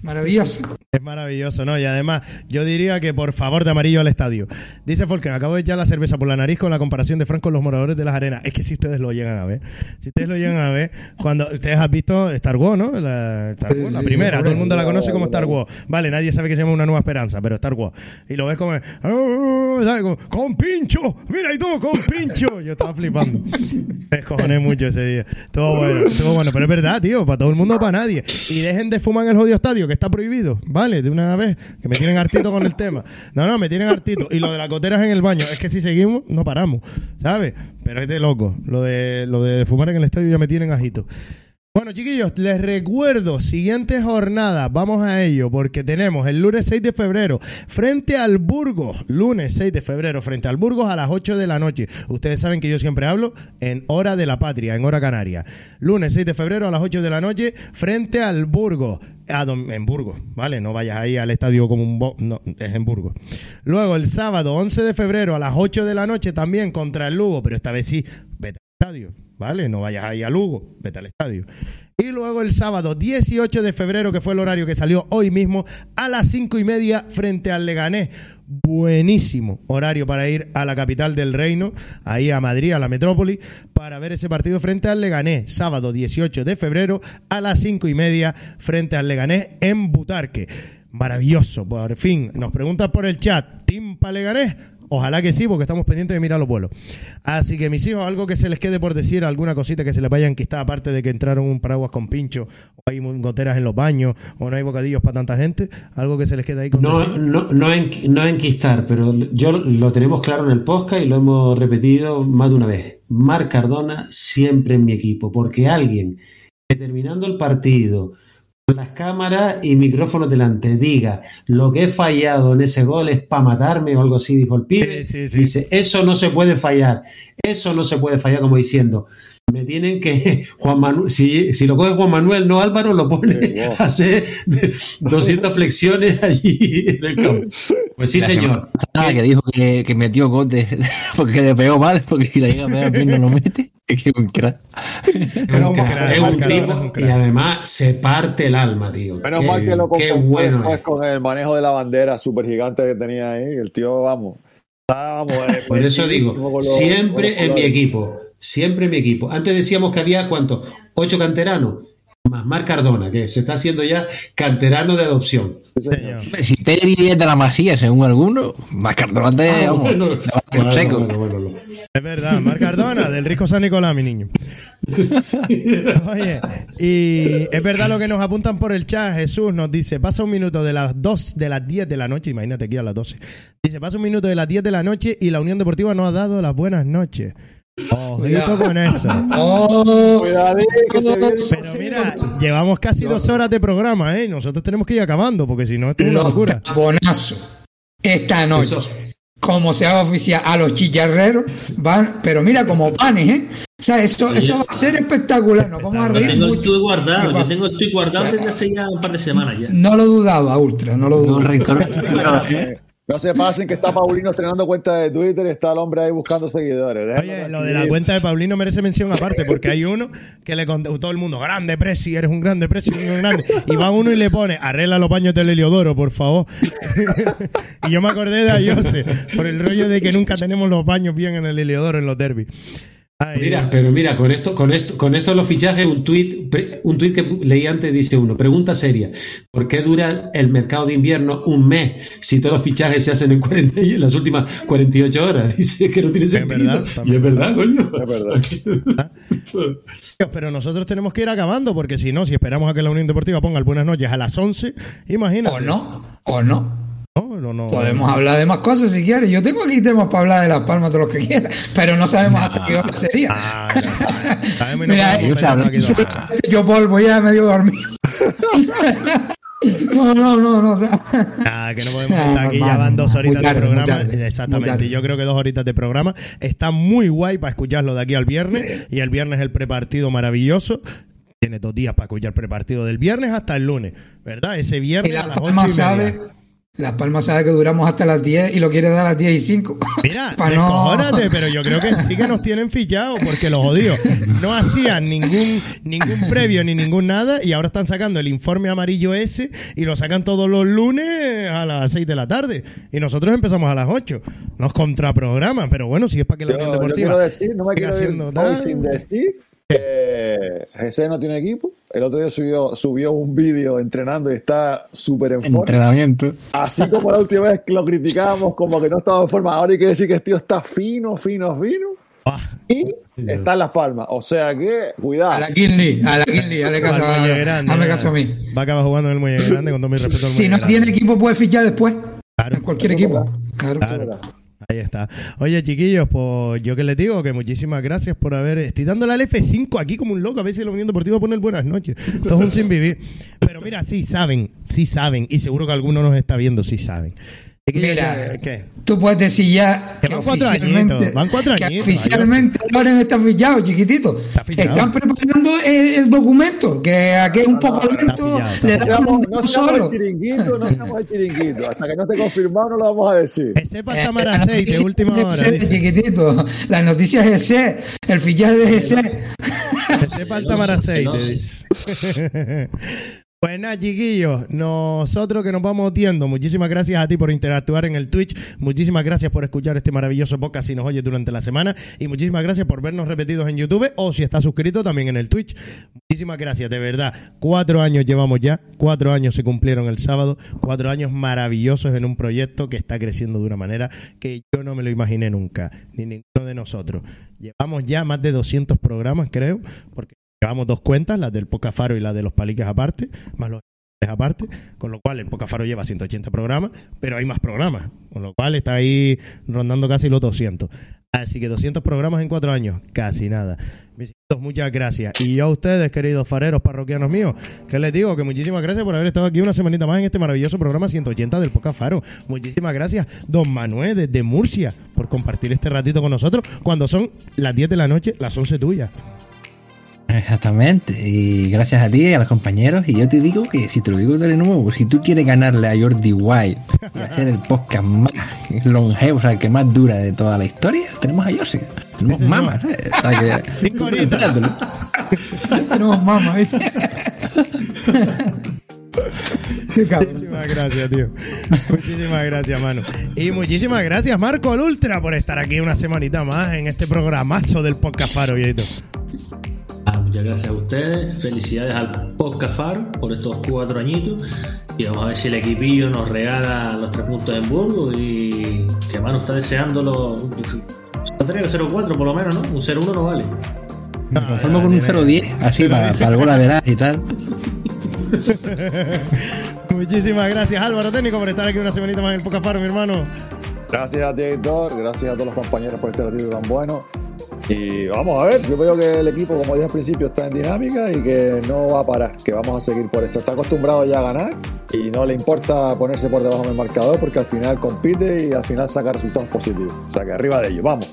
C: Maravilloso.
B: Es maravilloso, ¿no? Y además, yo diría que por favor de amarillo al estadio. Dice Folken, acabo de echar la cerveza por la nariz con la comparación de Franco con los moradores de las arenas. Es que si ustedes lo llegan a ver, si ustedes lo llegan a ver, cuando ustedes han visto Star Wars, ¿no? La, la primera, todo el mundo la conoce como Star Wars. Vale, nadie sabe que se llama Una Nueva Esperanza, pero Star Wars. Y lo ves como, oh, con pincho, mira y todo, con pincho. Yo estaba flipando. Me cojones mucho ese día. Todo bueno, todo bueno, pero es verdad, tío, para todo el mundo, para nadie. Y dejen de fumar en el jodido estadio, que está prohibido, ¿vale? De una vez, que me tienen hartito con el tema. No, no, me tienen hartito. Y lo de las goteras en el baño, es que si seguimos, no paramos, ¿sabes? Pero es de loco. Lo de, lo de fumar en el estadio ya me tienen ajito. Bueno, chiquillos, les recuerdo, siguiente jornada, vamos a ello, porque tenemos el lunes 6 de febrero frente al Burgos, lunes 6 de febrero frente al Burgos a las 8 de la noche. Ustedes saben que yo siempre hablo en hora de la patria, en hora canaria. Lunes 6 de febrero a las 8 de la noche frente al Burgos. en Burgos, ¿vale? No vayas ahí al estadio como un... Bo no, es en Burgos. Luego el sábado 11 de febrero a las 8 de la noche también contra el Lugo, pero esta vez sí, vete al estadio. ¿Vale? No vayas ahí a Lugo, vete al estadio. Y luego el sábado 18 de febrero, que fue el horario que salió hoy mismo, a las cinco y media frente al Leganés. Buenísimo horario para ir a la capital del reino, ahí a Madrid, a la metrópoli, para ver ese partido frente al Leganés. Sábado 18 de febrero a las cinco y media frente al Leganés en Butarque. Maravilloso, por fin. Nos preguntas por el chat, ¿Timpa Leganés? Ojalá que sí, porque estamos pendientes de mirar los vuelos. Así que mis hijos, algo que se les quede por decir, alguna cosita que se les vaya a enquistar, aparte de que entraron un paraguas con pincho, o hay goteras en los baños, o no hay bocadillos para tanta gente, algo que se les quede ahí con
D: No, no, no, en, no enquistar, pero yo lo tenemos claro en el podcast y lo hemos repetido más de una vez. Marc Cardona siempre en mi equipo, porque alguien que terminando el partido, las cámaras y micrófonos delante, diga lo que he fallado en ese gol es para matarme o algo así, dijo el pibe.
B: Sí, sí, sí.
D: Dice, eso no se puede fallar, eso no se puede fallar, como diciendo. Me tienen que, *laughs* Juan Manuel, si, si lo coge Juan Manuel, no Álvaro, lo pone *laughs* a hacer *laughs* 200 flexiones allí en el campo. Pues sí,
G: La
D: señor.
G: que dijo que, que metió gol de- porque le pegó mal, porque si le llega a pegar bien no lo mete. *laughs* Es un crack.
B: Un
D: Es un tipo y además se parte el alma, tío.
F: Menos
D: Qué-
F: mal que lo
D: qué bueno
F: después
D: es.
F: con el manejo de la bandera súper gigante que tenía ahí. El tío, vamos. vamos eh,
D: Por eso digo,
F: los-
D: siempre en mi equipo, siempre en mi equipo. Antes decíamos que había, ¿cuántos? Ocho canteranos, más Mar Cardona, que se está haciendo ya canterano de adopción.
G: Si Teddy es de la masía, según algunos, más Cardona
D: Ah,
G: vamos,
D: bueno,
G: le va a hacer
D: bueno,
G: seco.
D: bueno, bueno, bueno.
B: Es verdad, Marc Cardona, del Risco San Nicolás, mi niño. *laughs* Oye, y es verdad lo que nos apuntan por el chat. Jesús nos dice: pasa un minuto de las 2 de las 10 de la noche. Imagínate aquí a las 12. Dice: pasa un minuto de las 10 de la noche y la Unión Deportiva nos ha dado las buenas noches. Ojito con eso.
C: Oh,
F: que se viene-
B: Pero mira, llevamos casi dos horas de programa, ¿eh? Nosotros tenemos que ir acabando porque si no, esto es una
C: los
B: locura.
C: taponazos esta noche.
D: Eso.
C: Como se haga oficial a los chicharreros, van, pero mira, como panes, ¿eh? O sea, eso, eso va a ser espectacular. Nos vamos a
E: Yo
C: reír
E: tengo el guardado,
C: ¿Qué
E: yo tengo el tweet guardado desde hace ya un par de semanas ya.
C: No lo dudaba, Ultra, no lo
G: No,
C: dudaba.
G: rencor- *laughs*
F: Eh, No se pasen que está Paulino estrenando cuenta de Twitter y está el hombre ahí buscando seguidores.
B: Oye, lo de la cuenta de Paulino merece mención aparte, porque hay uno que le contó todo el mundo, grande Presi, eres un grande Presi, un grande. Y va uno y le pone, arregla los baños del Heliodoro, por favor. *laughs* y yo me acordé de Ayose, por el rollo de que nunca tenemos los baños bien en el Heliodoro, en los derbis. Ay,
D: Mira, pero mira, con esto, con esto, con esto los fichajes, un tuit, un tuit que leí antes dice uno, pregunta seria, ¿por qué dura el mercado de invierno un mes si todos los fichajes se hacen en, 40 y en las últimas 48 horas? *laughs* Dice que no tiene sentido.
B: verdad,
D: y es verdad, coño.
F: Es verdad.
B: Pero nosotros tenemos que ir acabando, porque si no, si esperamos a que la Unión Deportiva ponga el buenas noches a las 11, imagínate.
C: O no, o no.
B: No, no, no.
C: Podemos hablar de más cosas si quieres. Yo tengo aquí temas para hablar de Las Palmas, todo lo que quieras, pero no sabemos hasta qué hora sería.
B: Ah, no
C: Mira,
G: yo.
C: Yo polvo ya medio dormido. *laughs* No, no, no, no.
B: Ah, que no podemos estar aquí, ya van dos horitas
C: tarde,
B: de programa.
C: tarde, muy
B: Exactamente, yo creo que dos horitas de programa. Está muy guay para escucharlo de aquí al viernes. Y el viernes el prepartido maravilloso. Tiene dos días para escuchar prepartido del viernes hasta el lunes, ¿verdad? Ese
C: Y
B: viernes a
C: Las
B: las ocho y media.
C: sabe, Las Palmas sabe que duramos hasta las 10 y lo quiere dar a las 10 y 5.
B: Mira, *laughs*
C: no-
B: pero yo creo que sí que nos tienen fichados porque los jodidos no hacían ningún, ningún previo ni ningún nada y ahora están sacando el informe amarillo ese y lo sacan todos los lunes a las 6 de la tarde y nosotros empezamos a las 8. Nos contraprograman, pero bueno, si es para que la
F: Yo,
B: Unión
F: yo
B: Deportiva
F: quiero decir, no me
B: siga
F: quiero sin decir que GC no tiene equipo. El otro día subió, subió un vídeo entrenando y está súper en forma.
G: Entrenamiento.
F: Así como la última vez que lo criticábamos como que no estaba en forma, ahora hay que decir que el tío está fino, fino, fino.
B: Ah,
F: Y está en las palmas. O sea que,
C: A
F: cuidado.
C: la Kinley, a la Kinley, hazle caso, a, caso a mí.
B: Va a acabar jugando en el Muelle Grande con todo mi respeto al
C: Si no
B: Grande.
C: tiene equipo, puede fichar después.
B: Claro.
C: En cualquier equipo. Claro.
B: Claro. Ahí está. Oye, chiquillos, pues yo que les digo que muchísimas gracias por haber. Estoy dándole al F5 aquí como un loco. A veces la Unión Deportiva pone el buenas noches. Esto es un sin vivir. Pero mira, sí saben, sí saben. Y seguro que alguno nos está viendo, sí saben.
C: Mira,
B: ¿qué?
C: Tú puedes decir ya
B: Que
C: que,
B: van cuatro
C: oficialmente,
B: añitos, van cuatro
C: que
B: añitos,
C: oficialmente Loren está fichado, chiquitito.
B: Está fichado.
C: Están preparando el, el documento, que aquí es un poco
B: está
C: lento,
B: pillado, está
C: le damos
F: no
C: solo.
F: el chiringuito, no seamos el chiringuito. Hasta que no esté confirmado no lo vamos a decir.
B: Que sepa
C: Eh,
B: Tamara
C: las
B: 6 de última
C: de
B: hora.
C: GC,
B: Dice.
C: chiquitito. Las noticias de GC, el fichaje de GC.
B: Que sepa el Tamara 6.
E: no,
B: te dice. *laughs* Pues nada, chiquillos, nosotros que nos vamos tiendo, muchísimas gracias a ti por interactuar en el Twitch, muchísimas gracias por escuchar este maravilloso podcast si nos oyes durante la semana y muchísimas gracias por vernos repetidos en YouTube o si estás suscrito también en el Twitch. Muchísimas gracias, de verdad. Cuatro años llevamos ya, cuatro años se cumplieron el sábado, cuatro años maravillosos en un proyecto que está creciendo de una manera que yo no me lo imaginé nunca, ni ninguno de nosotros. Llevamos ya más de 200 programas, creo, porque Llevamos dos cuentas, la del Pocafaro y la de los paliques aparte, más los aparte, con lo cual el Pocafaro lleva 180 programas, pero hay más programas, con lo cual está ahí rondando casi los 200. Así que 200 programas en cuatro años, casi nada. Muchas gracias. Y yo a ustedes, queridos fareros parroquianos míos, que les digo que muchísimas gracias por haber estado aquí una semanita más en este maravilloso programa 180 del Pocafaro. Muchísimas gracias, don Manuel desde Murcia, por compartir este ratito con nosotros cuando son las 10 de la noche, las 11 tuyas.
G: Exactamente, y gracias a ti y a los compañeros. Y yo te digo que si te lo digo de nuevo, si tú quieres ganarle a Jordi White y hacer el podcast más longevo, o sea, el que más dura de toda la historia, tenemos a Jordi. Tenemos mamas, ¿eh? O sea que-. *laughs* *laughs*
C: Tenemos mamas, ¿viste? *laughs* Qué cabrón.
B: Muchísimas gracias, tío. Muchísimas gracias, mano. Y muchísimas gracias, Marco el Ultra, por estar aquí una semanita más en este programazo del podcast Faro, viejito.
E: Ah, muchas gracias a ustedes. Felicidades al Podcast Faro por estos cuatro añitos. Y vamos a ver si el equipillo nos regala los tres puntos en Burgos. Y que mano está deseándolo. 03 o 04 por lo menos, ¿no? Un 01 no vale.
G: Me conformo con un 010, así para, para el gol a veraz y tal. *laughs*
B: Muchísimas gracias, Álvaro Técnico, por estar aquí una semanita más en el mi hermano.
F: Gracias a ti, Héctor. Gracias a todos los compañeros por este ratito tan bueno. Y vamos a ver, yo veo que el equipo, como dije al principio, está en dinámica y que no va a parar, que vamos a seguir por esto. Está acostumbrado ya a ganar y no le importa ponerse por debajo del marcador porque al final compite y al final saca resultados positivos. O sea que arriba de ellos, vamos.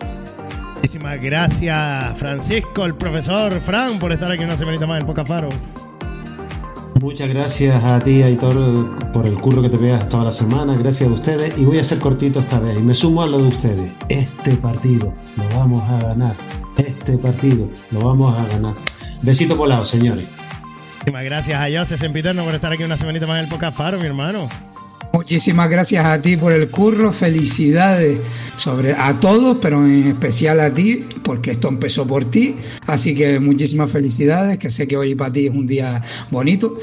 B: Muchísimas gracias, Francisco, el profesor Fran, por estar aquí una semanita más en el podcast Faro.
D: Muchas gracias a ti, Aitor, por el curro que te pegas toda la semana. Gracias a ustedes. Y voy a ser cortito esta vez. Y me sumo a lo de ustedes. Este partido lo vamos a ganar. Este partido lo vamos a ganar. Besito por lado, señores.
B: Muchísimas gracias a José Sempiterno por estar aquí una semanita más en el podcast Faro, mi hermano.
C: Muchísimas gracias a ti por el curro, felicidades sobre a todos, pero en especial a ti, porque esto empezó por ti. Así que muchísimas felicidades, que sé que hoy para ti es un día bonito.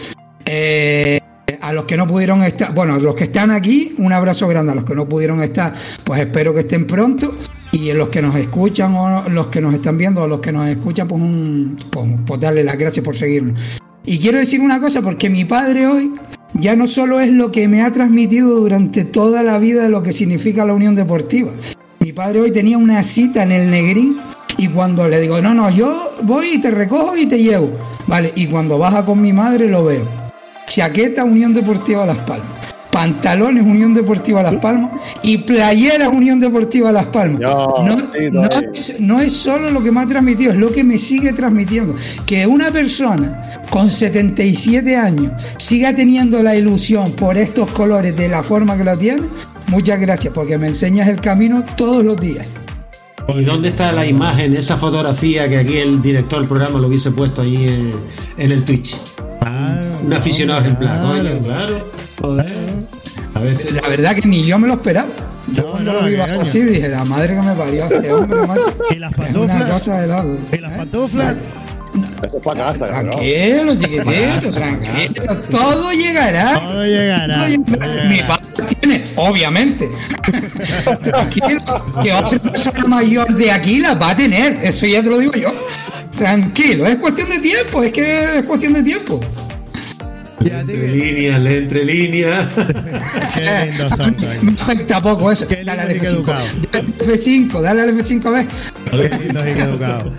C: Eh, a los que no pudieron estar, bueno, a los que están aquí, un abrazo grande. A los que no pudieron estar, pues espero que estén pronto. Y a los que nos escuchan o los que nos están viendo o los que nos escuchan, pues, un, pues, pues darle las gracias por seguirnos. Y quiero decir una cosa, porque mi padre hoy ya no solo es lo que me ha transmitido durante toda la vida lo que significa la Unión Deportiva. Mi padre hoy tenía una cita en el Negrín y cuando le digo, no, no, yo voy y te recojo y te llevo. Vale, y cuando baja con mi madre lo veo. Chaqueta Unión Deportiva Las Palmas. Pantalones Unión Deportiva Las Palmas y playeras Unión Deportiva Las Palmas.
F: No,
C: No, es, no es solo lo que me ha transmitido, es lo que me sigue transmitiendo. Que una persona con 77 años siga teniendo la ilusión por estos colores de la forma que lo tiene, muchas gracias, porque me enseñas el camino todos los días.
D: ¿Y dónde está la imagen, esa fotografía que aquí el director del programa lo hubiese puesto ahí en, en el Twitch? Un aficionado ejemplar, coño, claro. Joder. A veces.
C: La verdad que ni yo me lo esperaba. Yo
B: No,
C: cuando
B: no,
C: lo vi bajo así dije, la madre que me parió este hombre, *laughs* macho.
B: Y las pantuflas. Y las pantuflas.
F: Eso es para casa.
C: Tranquilo, chiquitito, tranquilo. Todo llegará.
B: Todo llegará.
C: Todo llegará. Mi padre tiene, obviamente. *laughs* Tranquilo, que otra persona mayor de aquí la va a tener. Eso ya te lo digo yo. Tranquilo, es cuestión de tiempo, es que es cuestión de tiempo.
D: Entre líneas, entre líneas. *laughs*
B: Qué lindos son.
C: Me afecta poco eso.
B: Qué
C: Dale al
B: lindo y qué
C: F5.
B: educado.
C: Dale al F5, dale al F5 a ver.
B: Qué lindos y qué educados.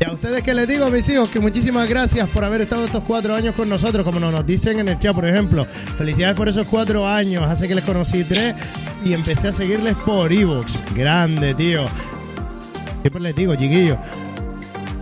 B: Y a ustedes que les digo, mis hijos, que muchísimas gracias por haber estado estos cuatro años con nosotros, como nos dicen en el chat, por ejemplo. Felicidades por esos cuatro años. Hace que les conocí tres y empecé a seguirles por Evox. Grande, tío. Siempre les digo, chiquillos.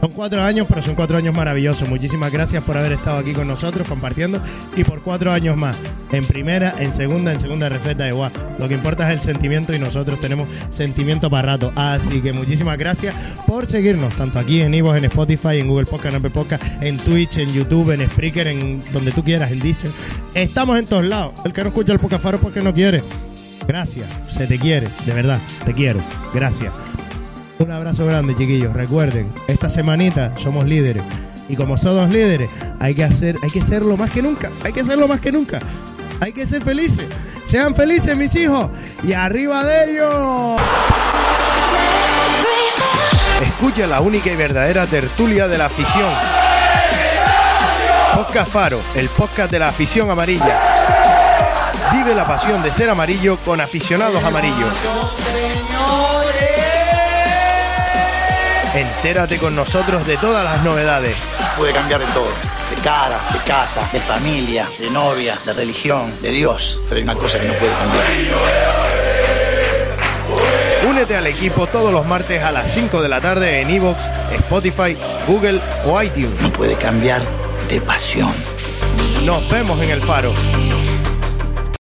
B: Son cuatro años, pero son cuatro años maravillosos. Muchísimas gracias por haber estado aquí con nosotros compartiendo y por cuatro años más. En primera, en segunda, en segunda refeta igual. Lo que importa es el sentimiento y nosotros tenemos sentimiento para rato. Así que muchísimas gracias por seguirnos, tanto aquí en Ivo, en Spotify, en Google Podcast, en Apple Podcast, en Twitch, en YouTube, en Spreaker, en donde tú quieras, en Diesel. Estamos en todos lados. El que no escucha el Podcast Faro es porque no quiere. Gracias, se te quiere, de verdad, te quiero. Gracias. Un abrazo grande, chiquillos. Recuerden, esta semanita somos líderes. Y como somos líderes, hay que hacer, hay que serlo más que nunca. Hay que serlo más que nunca. Hay que ser felices. Sean felices, mis hijos. Y arriba de ellos. Escucha la única y verdadera tertulia de la afición. Podcast Faro, el podcast de la afición amarilla. Vive la pasión de ser amarillo con aficionados amarillos. Entérate con nosotros de todas las novedades.
K: Puede cambiar de todo. De cara, de casa, de familia, de novia, de religión, de Dios. Pero hay una cosa que no puede cambiar.
B: Únete al equipo todos los martes a las 5 de la tarde en Evox, Spotify, Google o iTunes.
K: No puede cambiar de pasión.
B: Nos vemos en el faro.